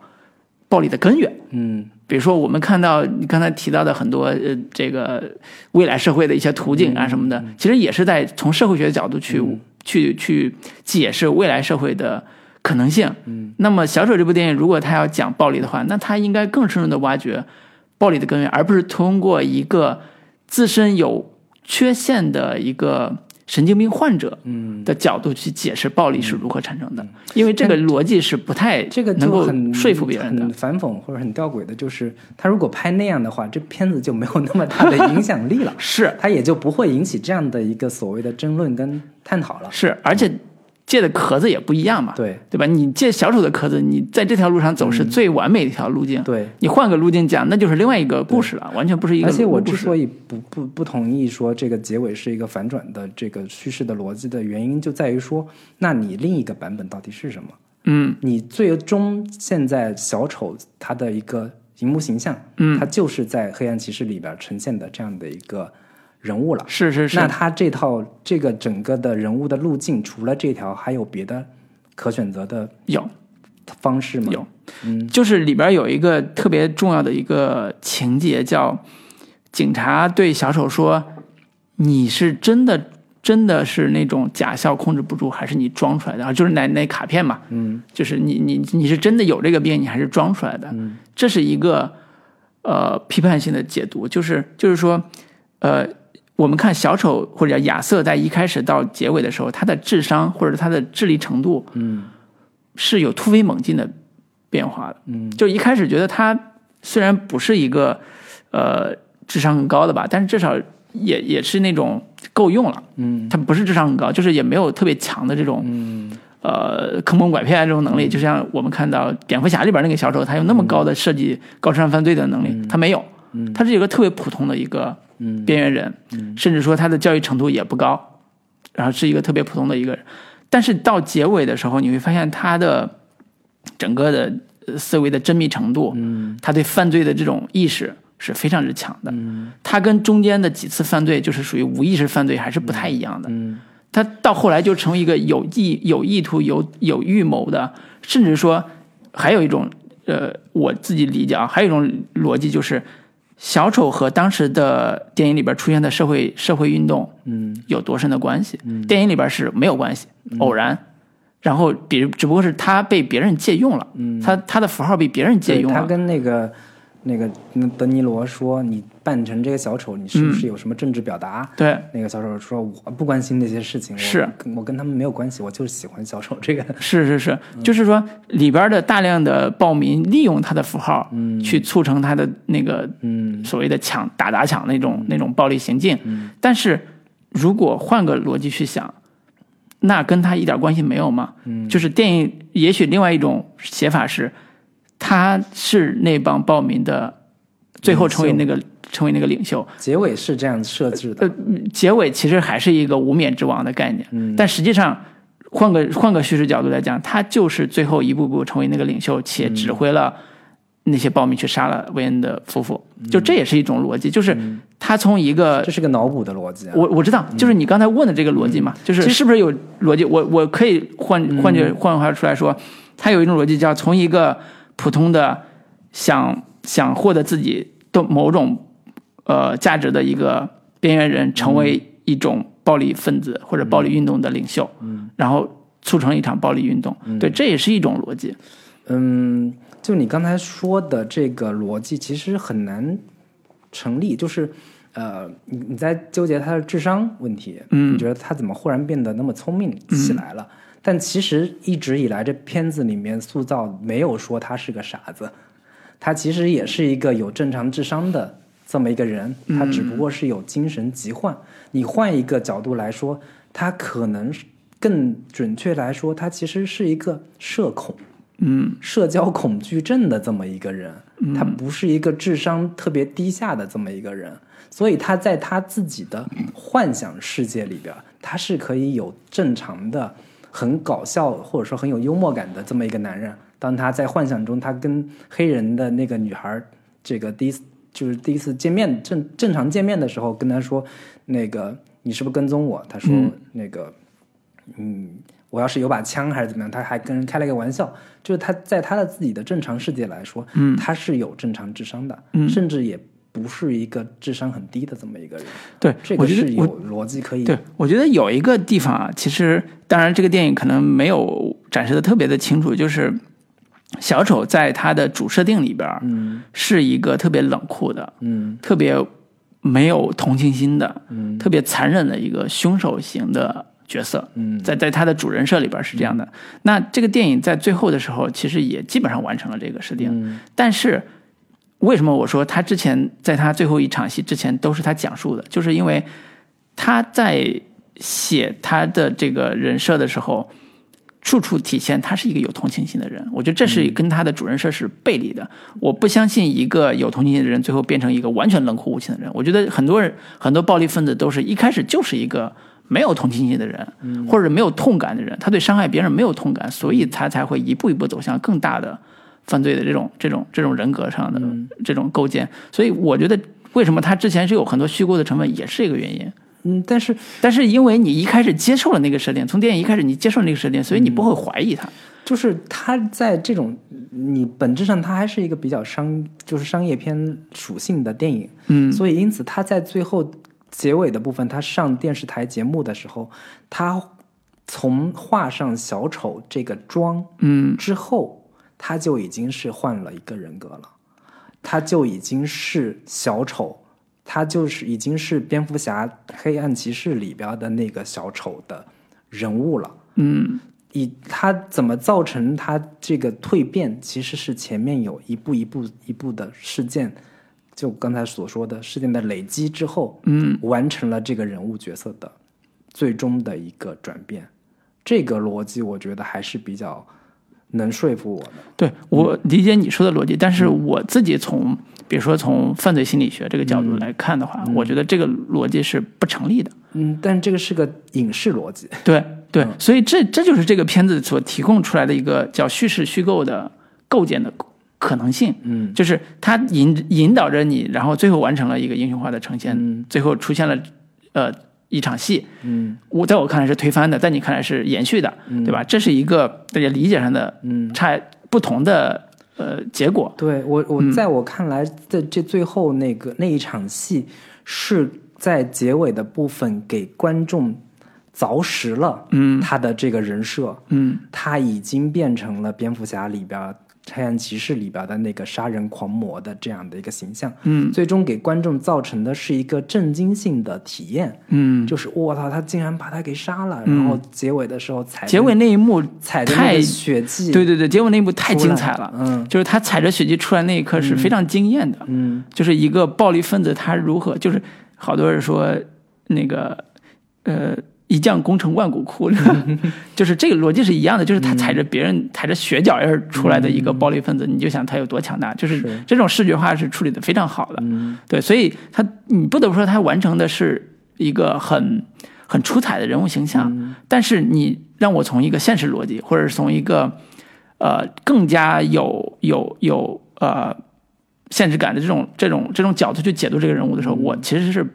暴力的根源。嗯。比如说，我们看到你刚才提到的很多呃，这个未来社会的一些途径啊什么的，其实也是在从社会学的角度去、去去解释未来社会的可能性。嗯，那么《小丑》这部电影，如果他要讲暴力的话，那他应该更深入的挖掘暴力的根源，而不是通过一个自身有缺陷的一个神经病患者嗯，的角度去解释暴力是如何产生的，因为这个逻辑是不太这个能够很说服别人的。很。反讽或者很吊诡的，就是他如果拍那样的话，这片子就没有那么大的影响力了，是。他也就不会引起这样的一个所谓的争论跟探讨了。是，而且借的壳子也不一样嘛，对对吧？你借小丑的壳子，你在这条路上走是最完美的一条路径。对，你换个路径讲，那就是另外一个故事了，完全不是一个而且我之所以不不不同意说这个结尾是一个反转的这个叙事的逻辑的原因，就在于说，那你另一个版本到底是什么？嗯你最终现在小丑他的一个荧幕形象，嗯他就是在黑暗骑士里边呈现的这样的一个人物了。是是是那，他这套这个整个的人物的路径，除了这条，还有别的可选择的有方式吗？有，嗯就是里边有一个特别重要的一个情节，叫警察对小丑说：“你是真的真的是那种假笑控制不住，还是你装出来的？”啊，就是那那卡片嘛，嗯就是你你你是真的有这个病，你还是装出来的？嗯这是一个呃批判性的解读，就是就是说，呃，我们看小丑或者叫亚瑟在一开始到结尾的时候，他的智商或者他的智力程度嗯是有突飞猛进的变化的。嗯。就一开始觉得他虽然不是一个呃智商很高的吧，但是至少也也是那种够用了。嗯。他不是智商很高，就是也没有特别强的这种嗯。呃坑蒙拐骗这种能力，就像我们看到蝙蝠侠里边那个小丑，他有那么高的设计高智商犯罪的能力，他没有，嗯。他是一个特别普通的一个嗯边缘人，甚至说他的教育程度也不高，然后是一个特别普通的一个人。但是到结尾的时候，你会发现他的整个的呃思维的缜密程度，嗯他对犯罪的这种意识是非常之强的。嗯他跟中间的几次犯罪就是属于无意识犯罪，还是不太一样的。嗯他到后来就成为一个有意、有意图、有有预谋的，甚至说还有一种呃，我自己理解啊，还有一种逻辑就是，小丑和当时的电影里边出现的社会社会运动嗯。有多深的关系？电影里边是没有关系，偶然。然后，比如只不过是他被别人借用了，嗯。他他的符号被别人借用了，他跟那个那个那德尼罗说，你扮成这个小丑，你是不是有什么政治表达？对，那个小丑说：“我不关心那些事情，我是跟我跟他们没有关系，我就是喜欢小丑这个。是是是，就是说里边的大量的暴民利用他的符号，嗯去促成他的那个嗯所谓的抢打砸抢那种那种暴力行径。嗯但是如果换个逻辑去想，那跟他一点关系没有吗？嗯就是电影也许另外一种写法是，他是那帮暴民的最后成为那个成为那个领袖。结尾是这样设置的，呃，结尾其实还是一个无冕之王的概念，嗯。但实际上换个换个叙事角度来讲，他就是最后一步步成为那个领袖，且嗯指挥了那些暴民去杀了韦恩的夫妇，嗯。就这也是一种逻辑，就是他从一个这是个脑补的逻辑啊。我我知道，就是你刚才问的这个逻辑嘛，就是是不是有逻辑？我我可以换换句换句话出来说，它有一种逻辑叫从一个普通的想想获得自己的某种呃价值的一个边缘人，成为一种暴力分子或者暴力运动的领袖，嗯，然后促成一场暴力运动，对，这也是一种逻辑。嗯，就你刚才说的这个逻辑，其实很难成立。就是，呃，你你在纠结他的智商问题，嗯你觉得他怎么忽然变得那么聪明起来了？但其实一直以来，这片子里面塑造没有说他是个傻子，他其实也是一个有正常智商的这么一个人，他只不过是有精神疾患。你换一个角度来说，他可能更准确来说，他其实是一个社恐。嗯社交恐惧症的这么一个人，他不是一个智商特别低下的这么一个人，所以他在他自己的幻想世界里边，他是可以有正常的、很搞笑或者说很有幽默感的这么一个男人。当他在幻想中，他跟黑人的那个女孩，这个第一次就是第一次见面正正常见面的时候，跟他说，那个你是不是跟踪我？他说、那个嗯，我要是有把枪还是怎么样，他还跟人开了一个玩笑，就是他在他的自己的正常世界来说，嗯，他是有正常智商的，嗯，甚至也不是一个智商很低的这么一个人，对，这个是有逻辑可以，对，我觉得有一个地方啊，其实当然这个电影可能没有展示的特别的清楚，就是小丑在他的主设定里边，嗯。是一个特别冷酷的、嗯。特别没有同情心的、嗯。特别残忍的一个凶手型的角色。嗯。在在他的主人设里边是这样的。那这个电影在最后的时候，其实也基本上完成了这个设定。嗯。但是为什么我说他之前在他最后一场戏之前都是他讲述的，就是因为他在写他的这个人设的时候，处处体现他是一个有同情心的人。我觉得这是跟他的主人设是背离的。我不相信一个有同情心的人最后变成一个完全冷酷无情的人。我觉得很多人很多暴力分子都是一开始就是一个。没有同情心的人，或者没有痛感的人，他对伤害别人没有痛感，所以他才会一步一步走向更大的犯罪的这种这种这种人格上的这种构建。所以我觉得，为什么他之前是有很多虚构的成分，也是一个原因。嗯，但是但是因为你一开始接受了那个设定，从电影一开始你接受了那个设定，所以你不会怀疑他。就是他在这种你本质上他还是一个比较商就是商业片属性的电影，嗯所以因此他在最后结尾的部分，他上电视台节目的时候，他从画上小丑这个妆嗯之后，他就已经是换了一个人格了，他就已经是小丑。他就是已经是蝙蝠侠黑暗骑士里边的那个小丑的人物了。嗯以他怎么造成他这个蜕变，其实是前面有一步一步一步的事件，就刚才所说的事件的累积之后，嗯，完成了这个人物角色的最终的一个转变。这个逻辑我觉得还是比较能说服我的。对我理解你说的逻辑，但是我自己从比如说从犯罪心理学这个角度来看的话，我觉得这个逻辑是不成立的。嗯，但这个是个影视逻辑。对对，所以这这就是这个片子所提供出来的一个叫叙事虚构的构建的可能性。嗯就是它引引导着你，然后最后完成了一个英雄化的呈现，嗯最后出现了呃一场戏，嗯。我在我看来是推翻的，在你看来是延续的，对吧？这是一个大家理解上的嗯，差不同的呃结果。对我我在我看来的这最后那个那一场戏是在结尾的部分给观众凿实了，嗯。他的这个人设，嗯。他已经变成了蝙蝠侠里边儿黑暗骑士里边的那个杀人狂魔的这样的一个形象，嗯。最终给观众造成的是一个震惊性的体验，嗯，就是我操，他竟然把他给杀了，然后结尾的时候踩结尾那一幕踩太血迹，对对对，结尾那一幕太精彩了。嗯。就是他踩着血迹出来那一刻是非常惊艳的，嗯。就是一个暴力分子他如何，就是好多人说那个呃一将功成万骨枯，就是这个逻辑是一样的，就是他踩着别人踩着血脚印儿出来的一个暴力分子，你就想他有多强大，就是是。这种视觉化是处理的非常好的。嗯。对，所以他你不得不说他完成的是一个很很出彩的人物形象，嗯。但是你让我从一个现实逻辑，或者是从一个呃更加有有有呃现实感的这种这种这种角度去解读这个人物的时候，我其实是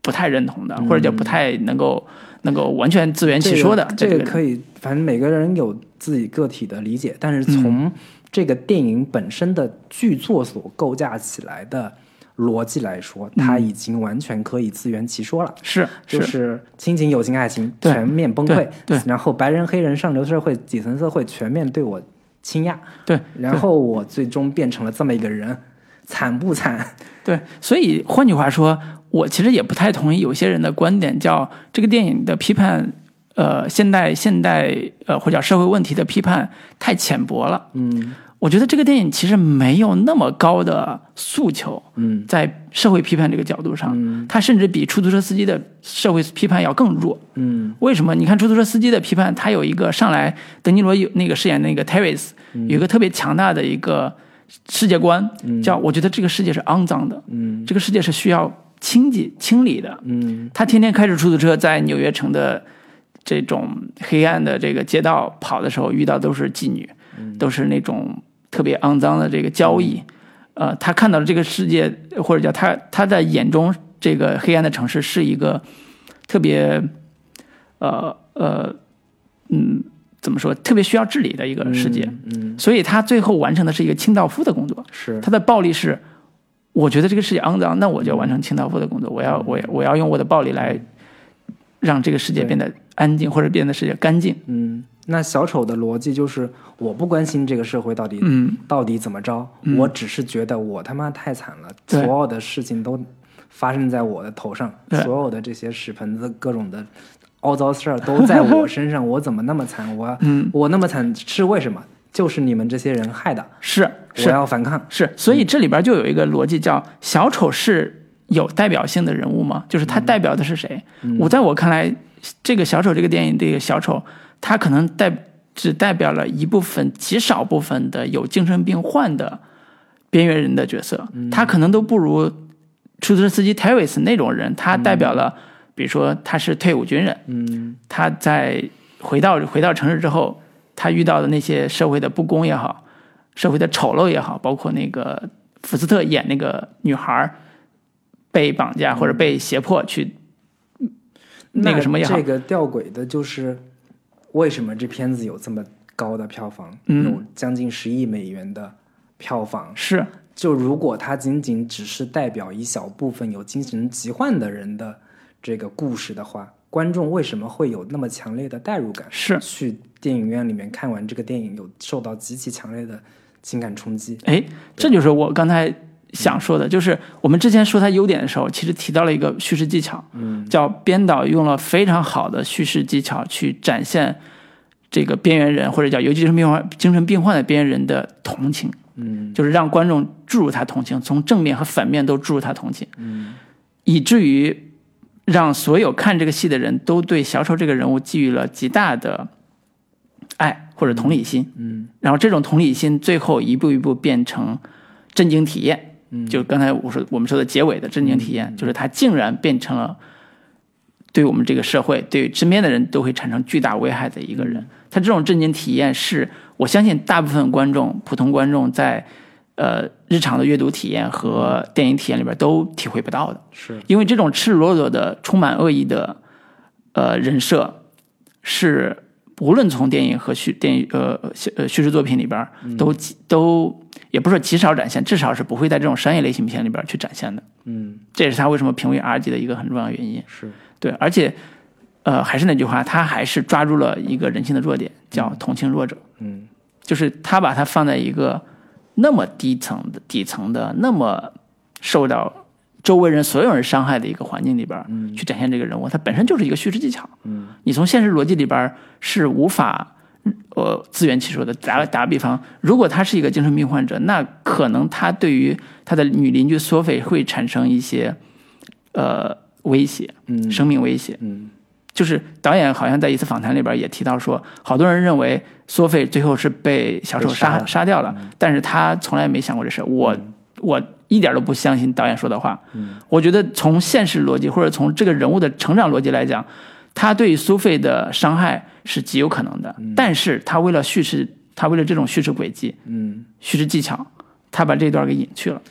不太认同的，或者叫不太能够能够完全自圆其说的。这个、这个个可以，反正每个人有自己个体的理解，但是从这个电影本身的剧作所构架起来的逻辑来说，它已经完全可以自圆其说了。是就是是亲情、友情、爱情全面崩溃对，对。然后白人、黑人、上流社会、底层社会全面对我倾轧，对。然后我最终变成了这么一个人，惨不惨？对，所以换句话说，我其实也不太同意有些人的观点，叫这个电影的批判，呃，现代现代呃或者叫社会问题的批判太浅薄了。嗯我觉得这个电影其实没有那么高的诉求，嗯在社会批判这个角度上，嗯它甚至比出租车司机的社会批判要更弱。嗯为什么？你看出租车司机的批判，他有一个上来，德尼罗有那个饰演那个 Terry，有一个特别强大的一个世界观，叫我觉得这个世界是肮脏的，嗯。这个世界是需要清洁清理的。嗯。他天天开着出租车在纽约城的这种黑暗的这个街道跑的时候，遇到都是妓女，都是那种特别肮脏的这个交易。呃，他看到了这个世界，或者叫他他在眼中这个黑暗的城市是一个特别呃呃嗯怎么说特别需要治理的一个世界。嗯所以他最后完成的是一个清道夫的工作。是他的暴力是，我觉得这个世界肮脏，那我就要完成清道夫的工作，我要我我要用我的暴力来让这个世界变得安静，或者变得世界干净。嗯。那小丑的逻辑就是，我不关心这个社会到底、嗯，到底怎么着，我只是觉得我他妈太惨了，对所有的事情都发生在我的头上，所有的这些屎盆子各种的凹糟事儿都在我身上，我怎么那么惨？我、嗯我那么惨是为什么？就是你们这些人害的，是我是要反抗。是，所以这里边就有一个逻辑叫小丑是有代表性的人物吗？就是他代表的是谁？我在我看来，这个小丑这个电影这个小丑，他可能代只代表了一部分极少部分的有精神病患的边缘人的角色，他可能都不如出租车司机 Terry 那种人，他代表了，比如说他是退伍军人，嗯。他在回到回到城市之后，他遇到的那些社会的不公也好，社会的丑陋也好，包括那个福斯特演那个女孩儿被绑架或者被胁迫去那个什么也好。这，个吊诡的就是，为什么这片子有这么高的票房，嗯。有将近十亿美元的票房？是。就如果它仅仅只是代表一小部分有精神疾患的人的这个故事的话，观众为什么会有那么强烈的代入感？是，去电影院里面看完这个电影，有受到极其强烈的情感冲击。哎，这就是我刚才想说的，就是我们之前说它优点的时候，其实提到了一个叙事技巧，嗯叫编导用了非常好的叙事技巧去展现这个边缘人或者叫有精神病患、精神病患的边缘人的同情，嗯就是让观众注入他同情，从正面和反面都注入他同情，嗯以至于让所有看这个戏的人都对小丑这个人物寄予了极大的爱或者同理心，嗯然后这种同理心最后一步一步变成震惊体验。嗯就刚才我说我们说的结尾的震惊体验，就是他竟然变成了对我们这个社会、对身边的人都会产生巨大危害的一个人。他这种震惊体验是我相信大部分观众、普通观众在呃日常的阅读体验和电影体验里边都体会不到的，是。因为这种赤裸裸的、充满恶意的呃人设是。无论从电影和叙电影呃叙呃叙事作品里边都极都也不是说极少展现，至少是不会在这种商业类型片里边去展现的。嗯。这也是他为什么评为 R 级的一个很重要原因。是。对，而且，呃，还是那句话，他还是抓住了一个人性的弱点，叫同情弱者，嗯。就是他把它放在一个那么低层的、底层的、那么受到周围人所有人伤害的一个环境里边儿去展现这个人物，它本身就是一个叙事技巧。嗯你从现实逻辑里边是无法呃自圆其说的。打个打个比方，如果他是一个精神病患者，那可能他对于他的女邻居索菲会产生一些呃威胁，嗯生命威胁。嗯就是导演好像在一次访谈里边也提到说，好多人认为索菲最后是被小丑杀杀掉了，但是他从来没想过这事儿。我、我一点都不相信导演说的话。我觉得从现实逻辑或者从这个人物的成长逻辑来讲，他对苏菲的伤害是极有可能的，但是他为了叙事，他为了这种叙事轨迹、嗯，叙事技巧，他把这段给隐去了。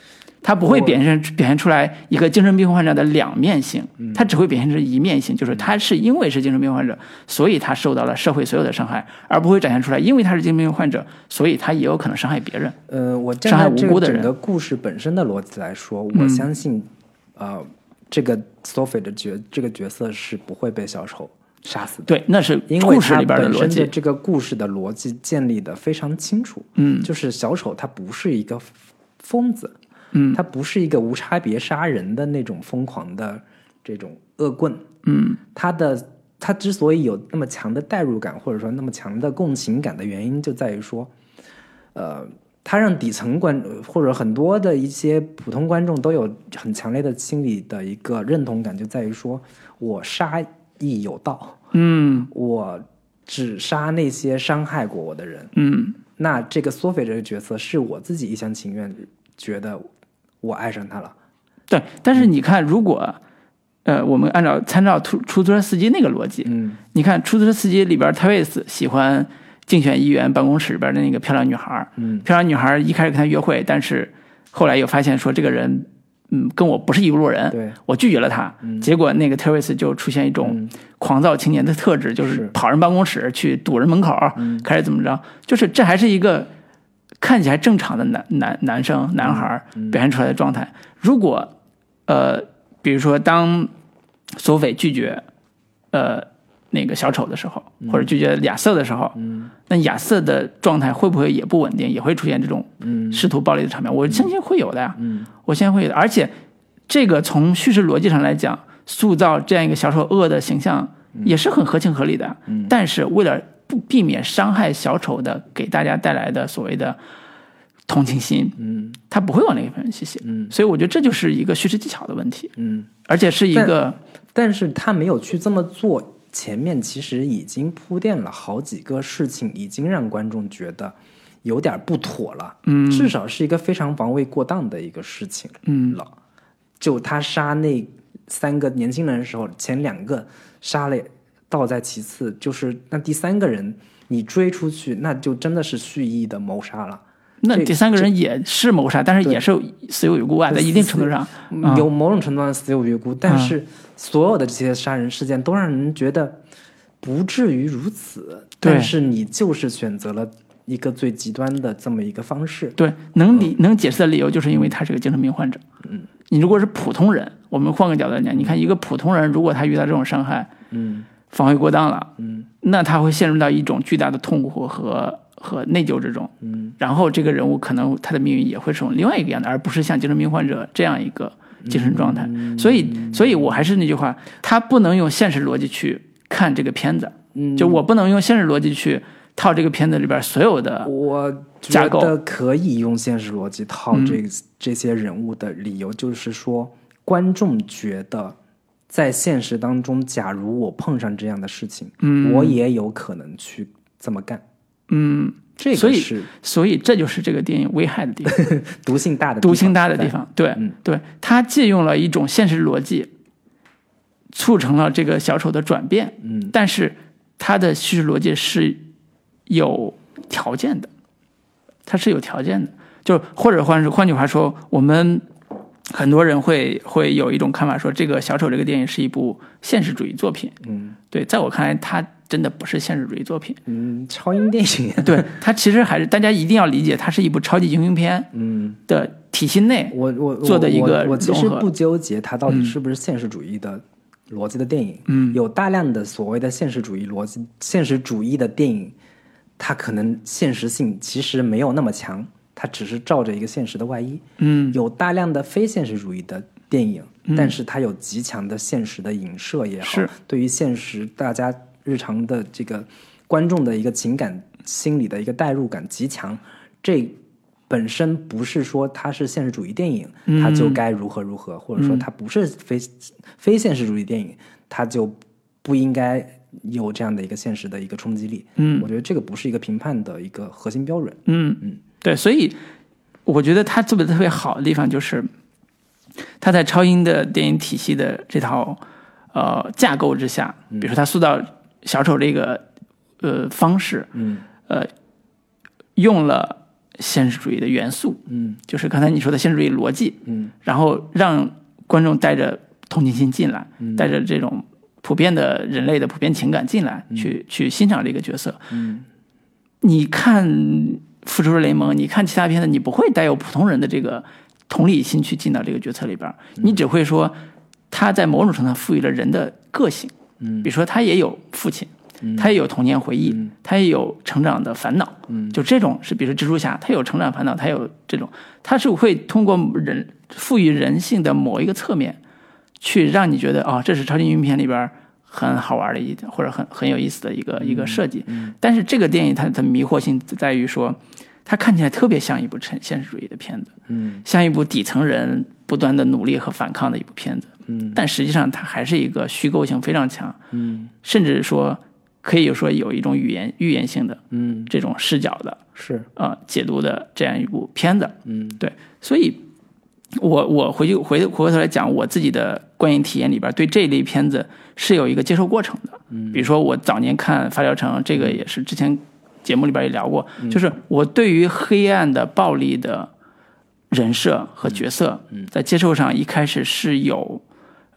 他不会表现表现出来一个精神病患者的两面性，他只会表现出一面性，就是他是因为是精神病患者，所以他受到了社会所有的伤害，而不会展现出来，因为他是精神病患者，所以他也有可能伤害别人。呃，我伤害站在这无辜的人个整个故事本身的逻辑来说，我相信，呃，这个 Sophie 的角这个角色是不会被小丑杀死的，对，那是因为它故事里边的本身的逻辑。这个故事的逻辑建立的非常清楚。嗯，就是小丑他不是一个疯子，嗯，他不是一个无差别杀人的那种疯狂的这种恶棍，嗯。他的他之所以有那么强的代入感，或者说那么强的共情感的原因，就在于说，呃，他让底层观或者很多的一些普通观众都有很强烈的心理的一个认同感，就在于说我杀亦有道，嗯。我只杀那些伤害过我的人。嗯。那这个索菲这个角色是我自己一厢情愿觉得我爱上他了，对。但是你看，如果呃，我们按照参照出出租车司机那个逻辑，嗯。你看出租车司机里边，泰维斯喜欢竞选议员办公室里边的那个漂亮女孩，嗯。漂亮女孩一开始跟他约会，但是后来又发现说这个人，嗯，跟我不是一路人，对，我拒绝了他。结果那个 Teresa 就出现一种嗯狂躁青年的特质，就是是。跑人办公室去堵人门口，嗯。开始怎么着，就是这还是一个看起来正常的男男男生男孩表现出来的状态。如果呃，比如说当索菲拒绝呃那个小丑的时候，或者拒绝亚瑟的时候，嗯那亚瑟的状态会不会也不稳定，也会出现这种嗯试图暴力的场面？我相信会有的呀。嗯我相信会有的。而且，这个从叙事逻辑上来讲，塑造这样一个小丑恶的形象也是很合情合理的。嗯但是为了不避免伤害小丑的给大家带来的所谓的同情心，嗯。他不会往那个方面去写。嗯。所以我觉得这就是一个叙事技巧的问题，嗯，而且是一个但是他没有去这么做，前面其实已经铺垫了好几个事情，已经让观众觉得有点不妥了。嗯。至少是一个非常防卫过当的一个事情嗯。了。就他杀那三个年轻人的时候，前两个杀了倒在其次，就是那第三个人你追出去，那就真的是蓄意的谋杀了。那第三个人也是谋杀，但是也是死有余辜啊，在一定程度上，嗯有某种程度上死有余辜，但是所有的这些杀人事件都让人觉得不至于如此，但是你就是选择了一个最极端的这么一个方式。对，能理能解释的理由就是因为他是个精神病患者。嗯，你如果是普通人，我们换个角度来讲，你看一个普通人，如果他遇到这种伤害，嗯防卫过当了，嗯。那他会陷入到一种巨大的痛苦和和内疚之中。嗯。然后这个人物可能他的命运也会是种另外一个样的，而不是像精神病患者这样一个精神状态。嗯所以，所以我还是那句话，他不能用现实逻辑去看这个片子，嗯，就我不能用现实逻辑去套这个片子里边所有的我觉架构。嗯得可以用现实逻辑套这、这些人物的理由，就是说观众觉得。在现实当中，假如我碰上这样的事情，嗯。我也有可能去这么干。嗯，这所以个是所以这就是这个电影危害的地方。毒性大的毒性大的地方，对、嗯对，它借用了一种现实逻辑，促成了这个小丑的转变，嗯。但是它的叙事逻辑是有条件的，它是有条件的，就或者换是换句话说，我们很多人会会有一种看法说，这个小丑这个电影是一部现实主义作品，嗯。对，在我看来，它真的不是现实主义作品，嗯，超英电影，对，它其实还是大家一定要理解，它是一部超级英雄片嗯，的体系内，我我做的一个我我其实不纠结它到底是不是现实主义的逻辑的电影，嗯。有大量的所谓的现实主义逻辑、现实主义的电影，它可能现实性其实没有那么强，它只是照着一个现实的外衣。嗯有大量的非现实主义的电影，但是它有极强的现实的影射也好是，对于现实大家日常的这个观众的一个情感心理的一个代入感极强，这本身不是说它是现实主义电影，嗯它就该如何如何，或者说它不是非非现实主义电影，它就不应该有这样的一个现实的一个冲击力。嗯我觉得这个不是一个评判的一个核心标准。嗯嗯，对，所以我觉得他做的特别好的地方就是，他在超英的电影体系的这套呃架构之下，比如说他塑造小丑这个呃方式，嗯。呃，用了现实主义的元素，嗯。就是刚才你说的现实主义逻辑，嗯。然后让观众带着同情心进来，带着这种普遍的人类的普遍情感进来，去去欣赏这个角色。嗯。你看《复仇者联盟》，你看其他片子，你不会带有普通人的这个同理心去进到这个决策里边儿，你只会说他在某种程度上赋予了人的个性。嗯比如说他也有父亲，他也有童年回忆，他也有成长的烦恼。嗯就这种是，比如说蜘蛛侠，他有成长烦恼，他有这种，他是会通过人赋予人性的某一个侧面，去让你觉得哦，这是超级英雄片里边很好玩的一或者很很有意思的一个一个设计。但是这个电影它的迷惑性在于说，它看起来特别像一部现现实主义的片子，嗯。像一部底层人不断的努力和反抗的一部片子。嗯。但实际上它还是一个虚构性非常强，嗯。甚至说可以说有一种语言预言性的嗯，这种视角的是。呃解读的这样一部片子。嗯。对，所以我我回去回回过头来讲我自己的观影体验里边，对这一类片子是有一个接受过程的。嗯，比如说我早年看《发条城》，这个也是之前节目里边也聊过，就是我对于黑暗的暴力的人设和角色，在接受上一开始是有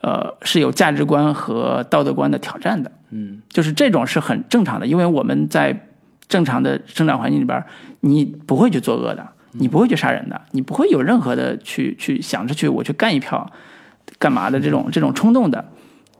呃是有价值观和道德观的挑战的。嗯就是这种是很正常的，因为我们在正常的生长环境里边，你不会去作恶的，你不会去杀人的，你不会有任何的去去想着去我去干一票，干嘛的这种这种冲动的。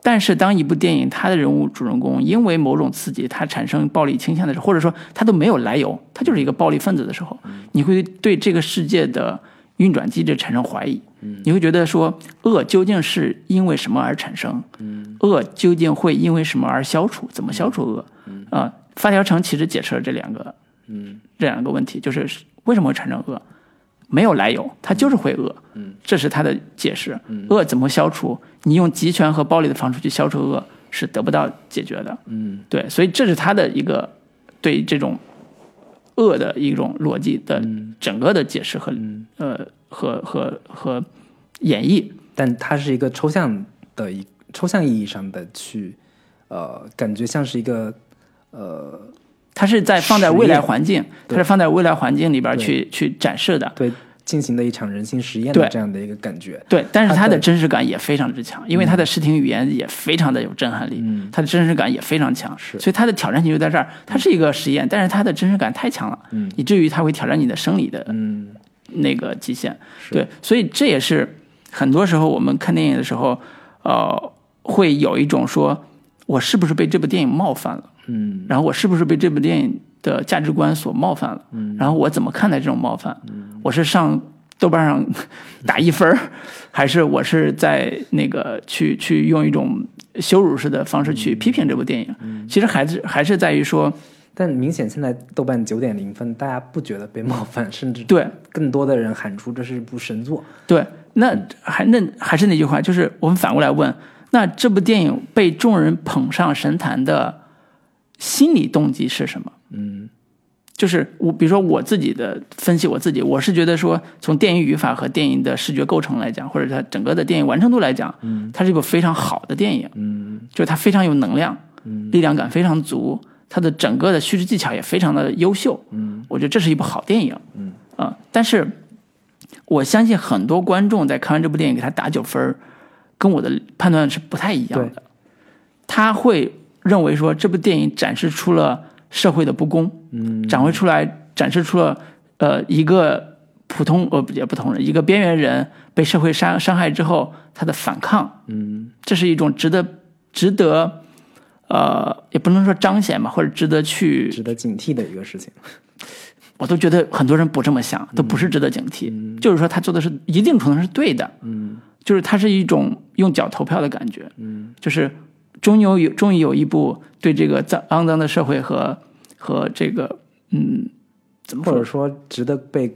但是当一部电影它的人物主人公因为某种刺激，他产生暴力倾向的时候，或者说他都没有来由，他就是一个暴力分子的时候，你会对这个世界的运转机制产生怀疑。你会觉得说，恶究竟是因为什么而产生？恶究竟会因为什么而消除？怎么消除恶？啊、发条城其实解释了这两个，嗯这两个问题，就是为什么会产生恶，没有来由，它就是会恶，嗯，这是他的解释。恶怎么消除？你用集权和暴力的方式去消除恶是得不到解决的。嗯对，所以这是他的一个对这种恶的一种逻辑的整个的解释和、呃和和和演绎。但它是一个抽象的一抽象意义上的去，呃，感觉像是一个呃，它是在放在未来环境，它是放在未来环境里边去去展示的。对进行的一场人性实验的对。这样的一个感觉。对，但是它的真实感也非常之强，因为它的视听语言也非常的有震撼力，嗯。它的真实感也非常强，是。所以它的挑战性就在这儿，它是一个实验，但是它的真实感太强了，嗯。以至于它会挑战你的生理的嗯。那个极限。是。对，所以这也是很多时候我们看电影的时候，呃，会有一种说，我是不是被这部电影冒犯了？嗯然后我是不是被这部电影的价值观所冒犯了？嗯然后我怎么看待这种冒犯？嗯我是上豆瓣上打一分儿，还是我是在那个去去用一种羞辱式的方式去批评这部电影？嗯其实还是还是在于说，但明显现在豆瓣九点零分，大家不觉得被冒犯，甚至对更多的人喊出这是一部神作。对，那还那还是那句话，就是我们反过来问，那这部电影被众人捧上神坛的心理动机是什么？嗯。就是我，比如说我自己的分析，我自己我是觉得说，从电影语法和电影的视觉构成来讲，或者它整个的电影完成度来讲，嗯。它是一部非常好的电影，嗯。就是它非常有能量，嗯。力量感非常足，它的整个的叙事技巧也非常的优秀，嗯。我觉得这是一部好电影，嗯。啊、但是我相信很多观众在看完这部电影给他打九分儿，跟我的判断是不太一样的，他会认为说这部电影展示出了社会的不公，嗯。展会出来展示出了呃一个普通呃也不同人一个边缘人被社会伤伤害之后他的反抗，嗯。这是一种值得值得呃也不能说彰显吧，或者值得去 值得警惕的一个事情。我都觉得很多人不这么想，都不是值得警惕。就是说，他做的是一定程度上是对的，嗯。就是他是一种用脚投票的感觉，嗯。就是终于有终于有一部对这个脏肮脏的社会和和这个嗯怎么说？或者说值得被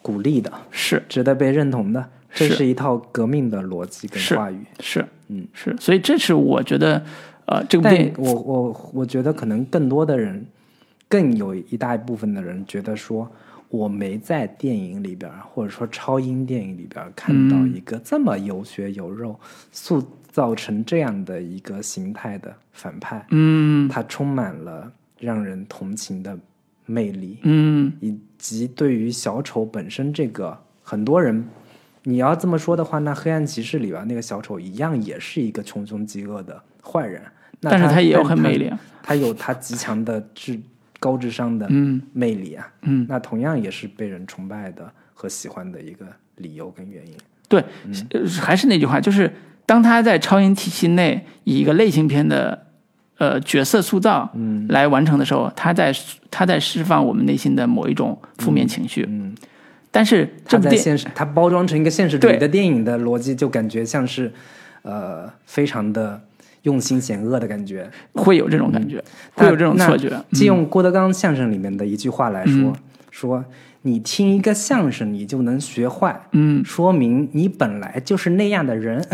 鼓励的，是。值得被认同的，这是是一套革命的逻辑跟话语。是嗯。是，所以这是我觉得呃，这部电影我我我觉得可能更多的人，更有一大一部分的人觉得说，我没在电影里边或者说超英电影里边看到嗯。一个这么有血有肉、塑造成这样的一个形态的反派，嗯。他充满了让人同情的魅力，嗯。以及对于小丑本身这个很多人。你要这么说的话，那黑暗骑士里边那个小丑一样也是一个穷凶极恶的坏人，那但是他他也有很魅力啊，他有他极强的智高智商的嗯。魅力啊，嗯，那同样也是被人崇拜的和喜欢的一个理由跟原因。对，呃还是那句话，就是当他在超英体系内以一个类型片的呃角色塑造嗯来完成的时候，他在他在释放我们内心的某一种负面情绪。嗯，但是他这部电在现实，他包装成一个现实主义的电影的逻辑，就感觉像是呃非常的用心险恶的感觉。会有这种感觉，那会有这种那错觉。借用郭德纲相声里面的一句话来说，嗯说你听一个相声，你就能学坏，嗯，说明你本来就是那样的人。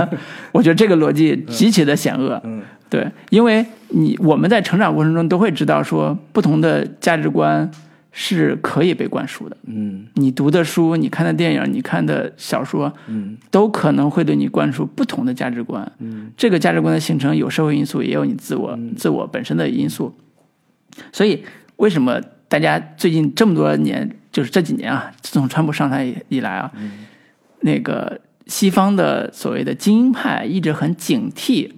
我觉得这个逻辑极其的险恶。嗯对，因为你我们在成长过程中都会知道说，不同的价值观是可以被灌输的。嗯你读的书、你看的电影、你看的小说，嗯都可能会对你灌输不同的价值观。嗯这个价值观的形成有社会因素，也有你自我、自我本身的因素。所以，为什么大家最近这么多年，就是这几年啊，自从川普上台以以来啊，那个西方的所谓的精英派一直很警惕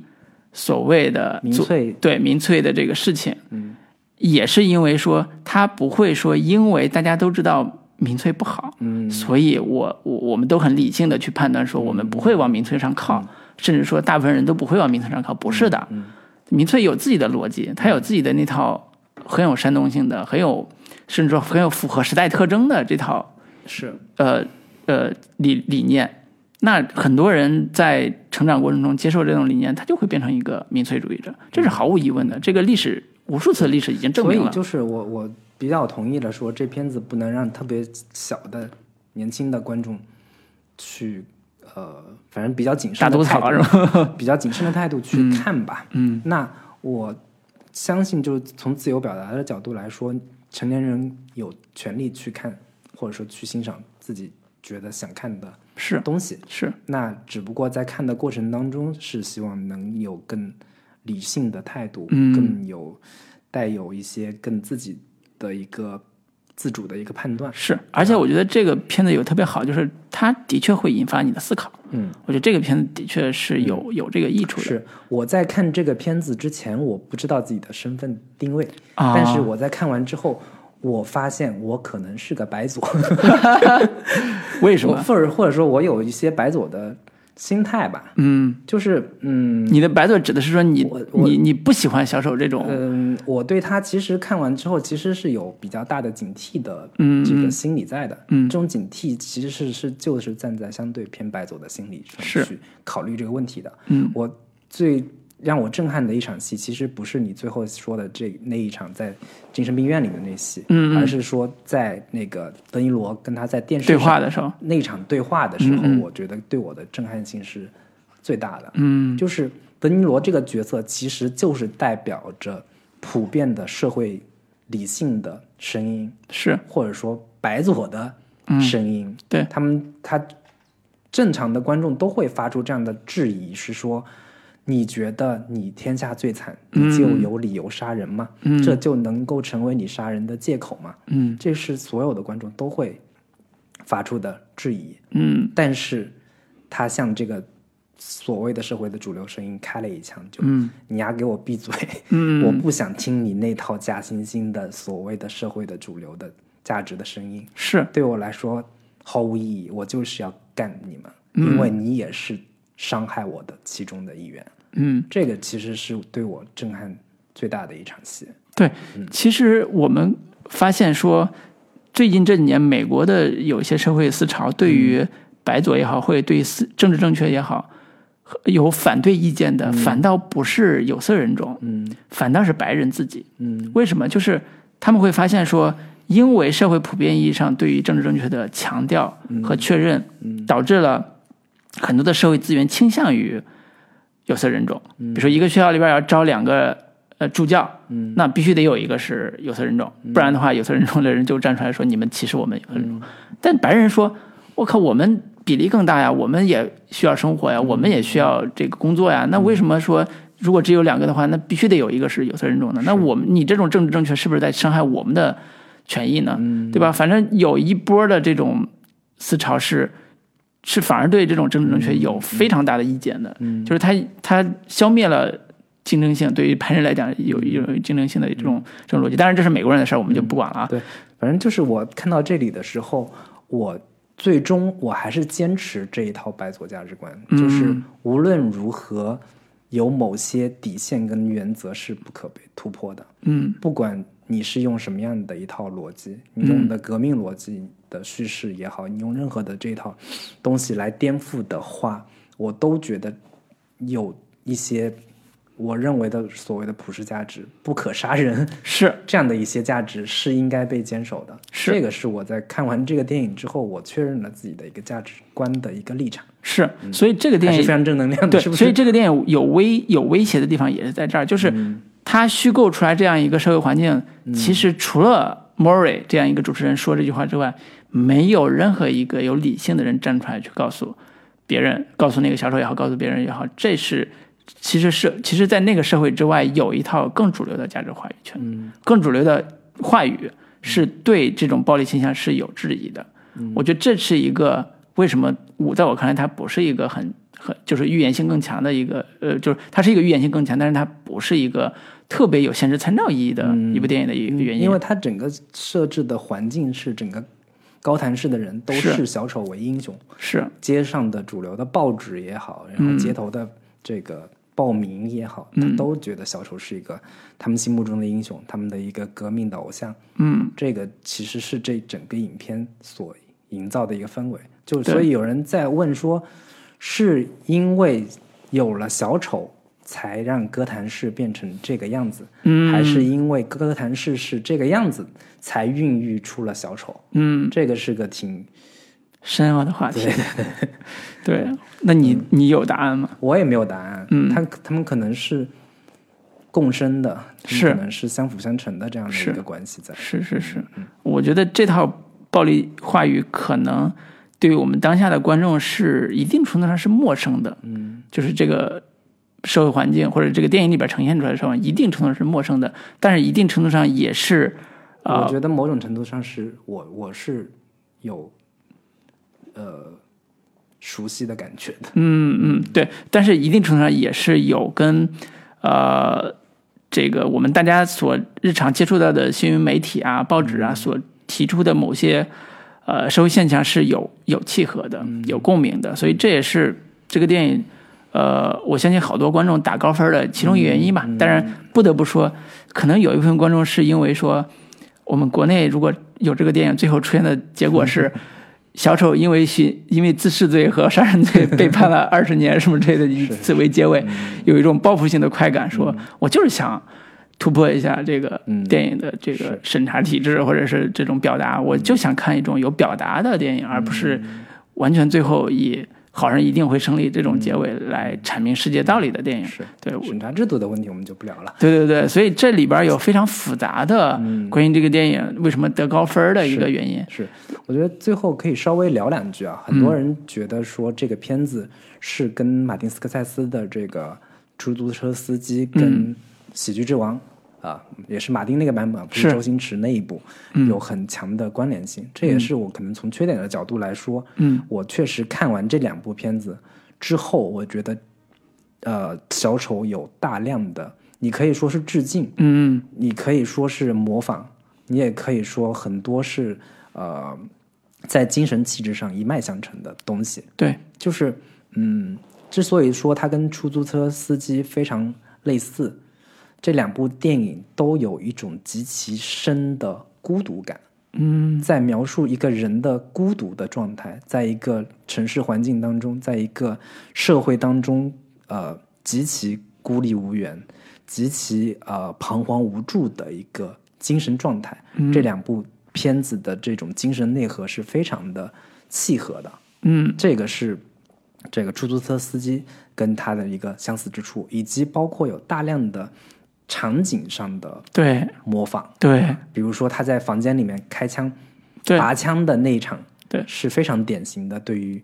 所谓的民粹对民粹的这个事情，嗯。也是因为说他不会说，因为大家都知道民粹不好，嗯。所以我我我们都很理性的去判断说，我们不会往民粹上靠，甚至说大部分人都不会往民粹上靠，不是的，嗯。民粹有自己的逻辑，他有自己的那套很有煽动性的、很有甚至说很有符合时代特征的这套是呃呃理理念。那很多人在成长过程中接受这种理念，他就会变成一个民粹主义者，这是毫无疑问的。这个历史无数次的历史已经证明了。所以就是我我比较同意的，说这片子不能让特别小的年轻的观众去呃，反正比较谨慎大的态度，吧？比较谨慎的态度去看吧。嗯那我相信，就是从自由表达的角度来说，成年人有权利去看，或者说去欣赏自己觉得想看的是东西。是，那只不过在看的过程当中，是希望能有更理性的态度，嗯更有带有一些更自己的一个自主的一个判断。是，而且我觉得这个片子有特别好，就是它的确会引发你的思考。嗯，我觉得这个片子的确是有、有这个益处的。是我在看这个片子之前，我不知道自己的身份定位，啊但是我在看完之后。我发现我可能是个白左，为什么？或者或者说我有一些白左的心态吧，嗯，就是嗯，你的白左指的是说你你你不喜欢小丑这种，嗯，我对他其实看完之后，其实是有比较大的警惕的嗯这个心理在的。嗯。这种警惕其实是是就是站在相对偏白左的心理去考虑这个问题的。嗯。我最让我震撼的一场戏，其实不是你最后说的这那一场在精神病院里的那戏，嗯嗯而是说在那个德尼罗跟他在电视对上话的时候，那场对话的时候，嗯嗯我觉得对我的震撼性是最大的。嗯就是德尼罗这个角色，其实就是代表着普遍的社会理性的声音，是或者说白左的声音。对他们，他正常的观众都会发出这样的质疑，是说。你觉得你天下最惨，你就有理由杀人吗？嗯这就能够成为你杀人的借口吗？嗯这是所有的观众都会发出的质疑。嗯但是他向这个所谓的社会的主流声音开了一枪，就、嗯你丫给我闭嘴！嗯 我不想听你那套假惺惺的所谓的社会的主流的价值的声音，是对我来说毫无意义。我就是要干你们，嗯因为你也是伤害我的其中的一员。嗯这个其实是对我震撼最大的一场戏。对。其实我们发现说，最近这几年美国的有一些社会思潮，对于白左也好，或者对于思政治正确也好，有反对意见的，反倒不是有色人种，嗯反倒是白人自己。嗯为什么？就是他们会发现说，因为社会普遍意义上对于政治正确的强调和确认，导致了很多的社会资源倾向于有色人种。比如说一个学校里边要招两个呃助教，嗯那必须得有一个是有色人种，不然的话，有色人种的人就站出来说你们歧视我们有色人嗯种。但白人说，我靠，我们比例更大呀，我们也需要生活呀，我们也需要这个工作呀。那为什么说如果只有两个的话，那必须得有一个是有色人种的？那我们你这种政治正确是不是在伤害我们的权益呢？嗯对吧？反正有一波的这种思潮是。是反而对这种政治正确有非常大的意见的，嗯。就是他他消灭了竞争性，对于白人来讲有有竞争性的这种这种逻辑。当然这是美国人的事儿，我们就不管了啊。对，反正就是我看到这里的时候，我最终我还是坚持这一套白左价值观，就是嗯。无论如何，有某些底线跟原则是不可被突破的。嗯。不管你是用什么样的一套逻辑，你用的革命逻辑的叙事也好，你用任何的这套东西来颠覆的话，我都觉得有一些我认为的所谓的普世价值，不可杀人是 这样的一些价值是应该被坚守的。是这个是我在看完这个电影之后，我确认了自己的一个价值观的一个立场，是，所以这个电影非常正能量的，对，是不是？所以这个电影有威有威胁的地方也是在这儿，就是他虚构出来这样一个社会环境，其实除了 Murray 这样一个主持人说这句话之外，没有任何一个有理性的人站出来去告诉别人，告诉那个小丑也好，告诉别人也好，这是其实是其实，在那个社会之外，有一套更主流的价值话语权，嗯更主流的话语是对这种暴力倾向是有质疑的。嗯我觉得这是一个为什么我在我看来，它不是一个很很就是预言性更强的一个呃，就是它是一个预言性更强，但是它不是一个特别有现实参照意义的一部电影的一个原因。嗯因为它整个设置的环境是整个高谭市的人都是视小丑为英雄，是。街上的主流的报纸也好，然后街头的这个报名也好，嗯。他都觉得小丑是一个他们心目中的英雄，他们的一个革命的偶像。嗯，这个其实是这整个影片所营造的一个氛围。就所以有人在问说，是因为有了小丑，才让哥谭市变成这个样子，嗯还是因为哥谭市是这个样子，才孕育出了小丑？嗯，这个是个挺，深奥的话题。对，那你你有答案吗？我也没有答案。嗯他他们可能是共生的，是可能是相辅相成的这样的一个关系在。是是是，我觉得这套暴力话语可能对于我们当下的观众是一定程度上是陌生的。嗯，就是这个社会环境或者这个电影里边呈现出来的时候，一定程度上是陌生的，但是一定程度上也是啊、我觉得某种程度上是我我是有呃熟悉的感觉的。嗯嗯，对，但是一定程度上也是有跟呃这个我们大家所日常接触到的新闻媒体啊、报纸啊所提出的某些呃社会现象是有有契合的、有共鸣的，所以这也是这个电影。呃，我相信好多观众打高分的其中一个原因吧。当然，不得不说，可能有一部分观众是因为说，我们国内如果有这个电影，最后出现的结果是，小丑因为寻因为自噬罪和杀人罪被判了 二十年什么之类的，以此为结尾，有一种报复性的快感，说我就是想突破一下这个嗯。电影的这个审查体制，或者是这种表达，我就想看一种有表达的电影，而不是完全最后以好人一定会胜利这种结尾来阐明世界道理的电影。是对，审查制度的问题我们就不聊了。对对对，所以这里边有非常复杂的关于这个电影为什么得高分的一个原因。是，我觉得最后可以稍微聊两句啊。很多人觉得说这个片子是跟马丁斯科塞斯的这个出租车司机跟喜剧之王、啊，也是马丁那个版本，不是是。周星驰那一部，有很强的关联性。这也是我可能从缺点的角度来说，嗯，我确实看完这两部片子之后，我觉得，呃，小丑有大量的，你可以说是致敬，嗯。你可以说是模仿，你也可以说很多是呃，在精神气质上一脉相承的东西。对，就是嗯，之所以说它跟出租车司机非常类似，这两部电影都有一种极其深的孤独感。嗯在描述一个人的孤独的状态，在一个城市环境当中，在一个社会当中，呃，极其孤立无援、极其呃彷徨无助的一个精神状态。这两部片子的这种精神内核是非常的契合的。嗯这个是这个出租车司机跟他的一个相似之处，以及包括有大量的场景上的对。模仿，对。比如说他在房间里面开枪拔枪的那一场，对。是非常典型的对于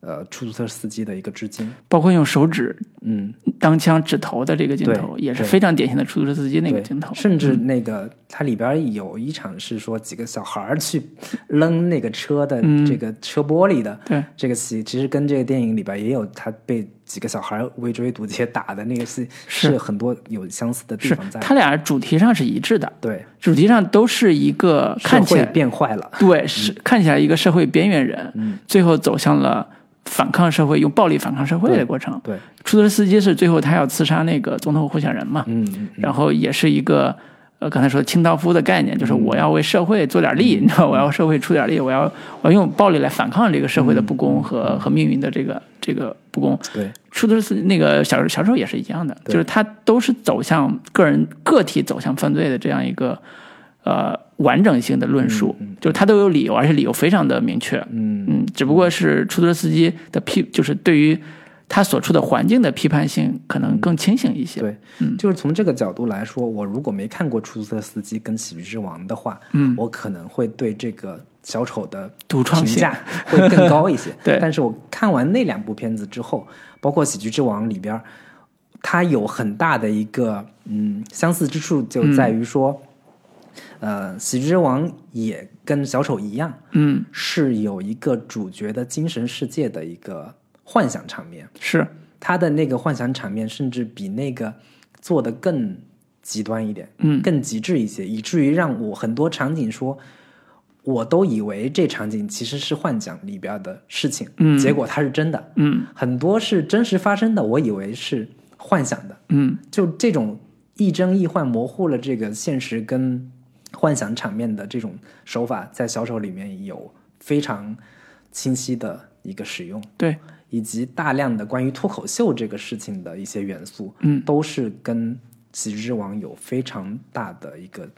呃出租车司机的一个致敬。包括用手指嗯，当枪指头的这个镜头，也是非常典型的出租车司机那个镜头。甚至那个它里边有一场是说几个小孩儿去扔那个车的嗯。这个车玻璃的，对。这个戏其实跟这个电影里边也有他被几个小孩儿围追堵截打的那个戏是是很多有相似的地方在。他俩主题上是一致的，对，主题上都是一个看起来变坏了。对是看起来一个社会边缘人，嗯最后走向了反抗社会，用暴力反抗社会的过程。对，出租车司机是最后他要刺杀那个总统候选人嘛，嗯嗯然后也是一个呃刚才说清道夫的概念，就是我要为社会做点力，你知道，我要社会出点力，我要我要用暴力来反抗这个社会的不公和、和命运的这个这个不公。对，出租车司机那个小小时候也是一样的，就是他都是走向个人个体走向犯罪的这样一个呃完整性的论述，就是他都有理由，而且理由非常的明确。嗯。嗯，只不过是出租车司机的批，就是对于他所处的环境的批判性可能更清醒一些。对，就是从这个角度来说，我如果没看过《出租车司机》跟《喜剧之王》的话，嗯，我可能会对这个小丑的独创性。评价 会更高一些对但是我看完那两部片子之后，包括《喜剧之王》里边儿，它有很大的一个嗯相似之处，就在于说，呃，《喜剧之王》也跟小丑一样，嗯，是有一个主角的精神世界的一个幻想场面。是。他的那个幻想场面，甚至比那个做的更极端一点，嗯。更极致一些，以至于让我很多场景说，我都以为这场景其实是幻想里边的事情，嗯。结果它是真的，嗯。很多是真实发生的，我以为是幻想的，嗯。就这种亦真亦幻，模糊了这个现实跟幻想场面的这种手法，在小丑里面有非常清晰的一个使用。对，以及大量的关于脱口秀这个事情的一些元素，嗯。都是跟《喜剧之王》有非常大的一个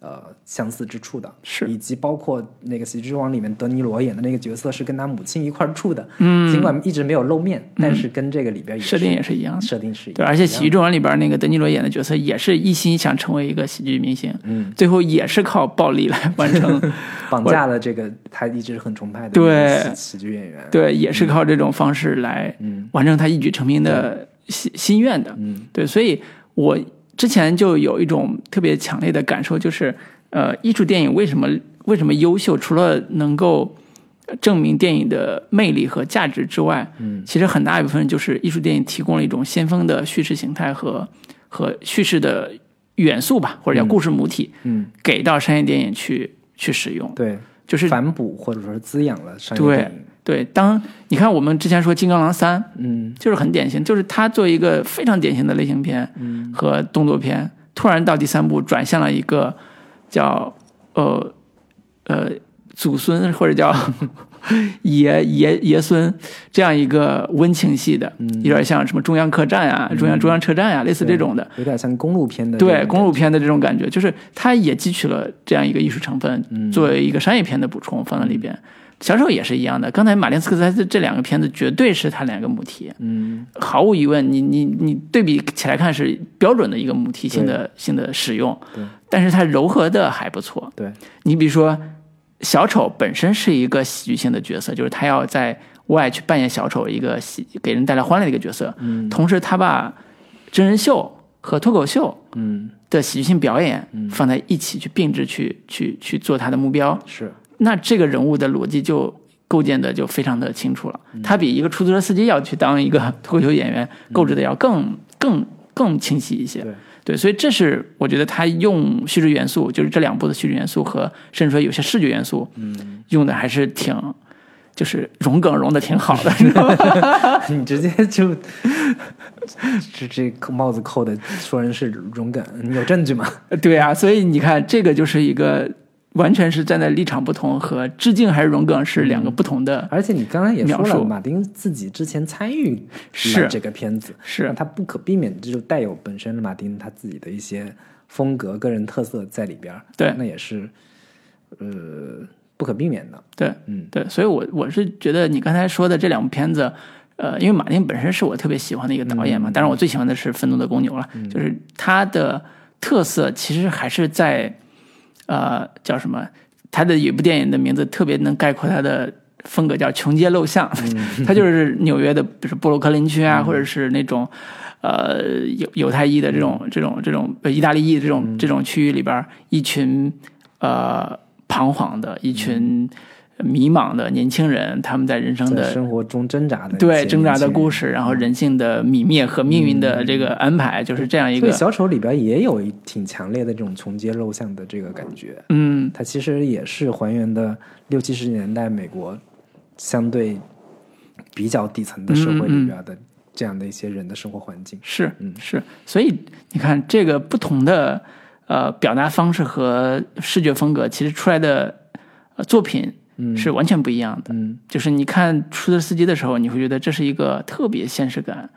呃相似之处的，是以及包括那个《喜剧之王》里面德尼罗演的那个角色是跟他母亲一块儿住的，嗯尽管一直没有露面，但是跟这个里边也设定也是是一样的。设定是一对，样而且《喜剧之王》里边那个德尼罗演的角色也是一心想成为一个喜剧明星，嗯，最后也是靠暴力来 完成，绑架了这个他一直很崇拜的对喜喜剧演员，对，也是靠这种方式来嗯完成他一举成名的心心愿的。嗯对，所以我之前就有一种特别强烈的感受，就是呃，艺术电影为什么为什么优秀？除了能够证明电影的魅力和价值之外，嗯，其实很大一部分就是艺术电影提供了一种先锋的叙事形态和和叙事的元素吧，或者叫故事母体，嗯，给到商业电影去去使用。对，就是反哺或者说是滋养了商业电影，对，当你看我们之前说《金刚狼三》，嗯就是很典型，就是它作为一个非常典型的类型片嗯和动作片，突然到第三部转向了一个叫呃呃祖孙或者叫爷爷爷孙这样一个温情戏的，嗯有点像什么中央客栈啊、中央中央车站啊，类似这种的。有点像公路片的对公路片的这种感觉，就是它也汲取了这样一个艺术成分，嗯作为一个商业片的补充放在里边。小丑也是一样的，刚才马丁斯科塞斯这两个片子绝对是他两个母题，嗯。毫无疑问，你你你对比起来看是标准的一个母题性的性的使用，对。但是它柔和的还不错。对。你比如说，小丑本身是一个喜剧性的角色，就是他要在外去扮演小丑，一个喜给人带来欢乐的一个角色。嗯。同时，他把真人秀和脱口秀嗯。的喜剧性表演嗯。放在一起去并置去去去做他的目标，是那这个人物的逻辑就构建的就非常的清楚了。嗯他比一个出租车司机要去当一个脱口秀演员构置的要更更更清晰一些。对对，所以这是我觉得他用叙事元素，就是这两部的叙事元素和甚至说有些视觉元素，嗯，用的还是挺，就是融梗融的挺好的，你知道吗？你直接就这这扣帽子扣的说人是融梗，你有证据吗？对啊，所以你看，这个就是一个完全是站在立场不同和致敬还是荣梗是两个不同的，而且你刚才也说了，马丁自己之前参与是这个片子，是。那他不可避免的就带有本身马丁他自己的一些风格、个人特色在里边儿，对。那也是呃不可避免的。对。嗯。对，所以我我是觉得你刚才说的这两部片子，呃，因为马丁本身是我特别喜欢的一个导演嘛，当然我最喜欢的是《愤怒的公牛》了，就是他的特色其实还是在呃叫什么？他的有一部电影的名字特别能概括他的风格，叫《穷街陋巷》，他就是纽约的，比如说布鲁克林区啊，或者是那种呃犹犹太裔的这种这种这种呃意大利裔的这种这种区域里边儿，一群呃彷徨的一群迷茫的年轻人，他们在人生的生活中挣扎的对挣扎的故事，然后人性的泯灭和命运的这个安排，就是这样一个小丑里边也有一挺强烈的这种穷街陋巷的这个感觉。嗯它其实也是还原的六七十年代美国相对比较底层的社会里边的这样的一些人的生活环境。是嗯是，所以你看这个不同的呃表达方式和视觉风格，其实出来的呃作品是完全不一样的。嗯就是你看《出租车司机》的时候，你会觉得这是一个特别现实感，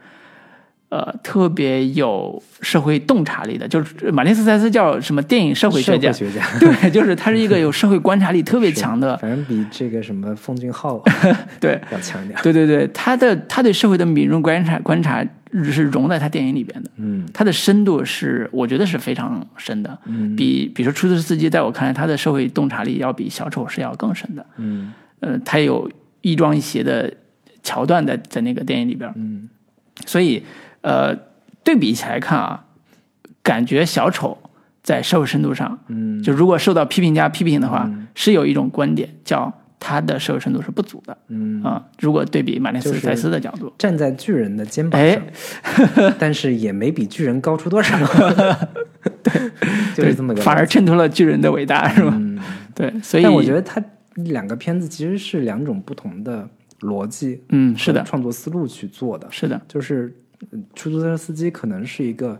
呃，特别有社会洞察力的。就是马丁斯塞斯叫什么电影社会学家，学家，对，就是他是一个有社会观察力特别强的，反正比这个什么奉俊昊 对。要强一点。对对对，他的他对社会的敏锐观察观察是融在他电影里边的，嗯他的深度是我觉得是非常深的，嗯比比如说出租车司机，在我看来，他的社会洞察力要比小丑是要更深的。嗯呃，他有一庄一谐的桥段在在那个电影里边，嗯所以呃，对比起来看啊，感觉小丑在社会深度上，嗯。就如果受到批评家批评的话，是有一种观点叫他的社会深度是不足的。嗯，啊、如果对比马丁斯就是塞斯的角度，站在巨人的肩膀哎。上，但是也没比巨人高出多少。对，就是这么个。反而衬托了巨人的伟大，是吧？嗯，对，所以但我觉得他两个片子其实是两种不同的逻辑，嗯，是的，创作思路去做的。是的，就是嗯出租车司机可能是一个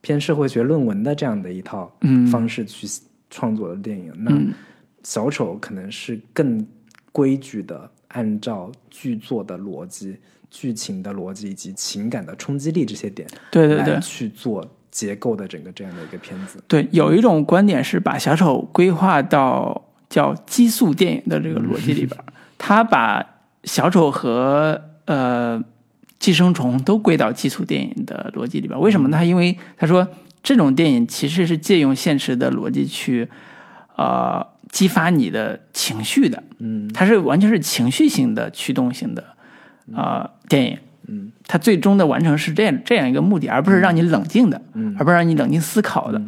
偏社会学论文的这样的一套嗯。方式去创作的电影，那嗯。小丑可能是更规矩的按照剧作的逻辑、剧情的逻辑以及情感的冲击力这些点，对对对。去做结构的整个这样的一个片子。对，有一种观点是把小丑规划到叫激素电影的这个逻辑里边儿，他把小丑和呃寄生虫都归到激素电影的逻辑里边。为什么呢？因为他说这种电影其实是借用现实的逻辑去呃激发你的情绪的，嗯它是完全是情绪性的驱动性的呃电影。嗯它最终的完成是这样这样一个目的，而不是让你冷静的，嗯而不是让你冷静思考的。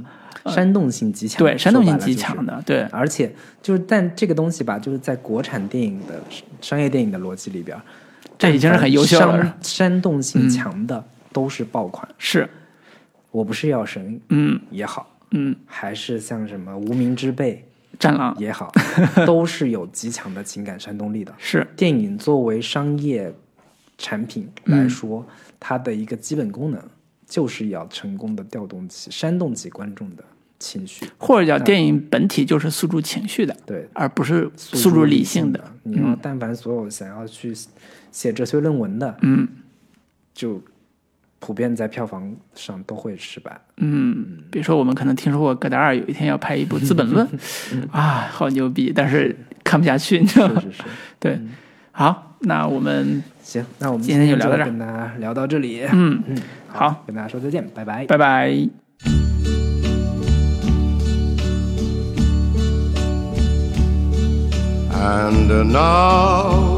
煽动性极强，呃对，煽动性极强的，对，而且就是，但这个东西吧，就是在国产电影的商业电影的逻辑里边，这已经是很优秀了嗯煽。煽动性强的都是爆款，是，我不是药神嗯也好，嗯，还是像什么无名之辈战狼也好，都是有极强的情感煽动力的。是，电影作为商业产品嗯来说，它的一个基本功能就是要成功的调动起、煽动起观众的情绪。或者叫电影本体就是诉诸情绪的，对，而不是诉诉诸理理性的。。你要但凡所有想要去写哲学论文的，嗯就普遍在票房上都会失败。嗯，比如说我们可能听说过戈达尔有一天要拍一部《资本论》，啊，好牛逼，但是看不下去，你知道吗？是是是，对，好，那我们行，那我们今天就聊到这儿跟大家聊到这里。嗯，嗯，好，跟大家说再见，拜拜。拜拜。And now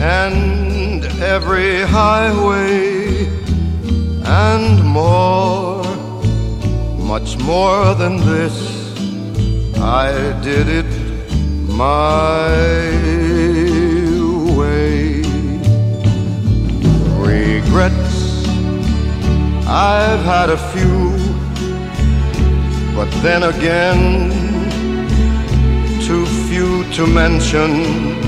and every highway and more, much more than this. I did it my way. Regrets, I've had a few, but then again, too few to mention.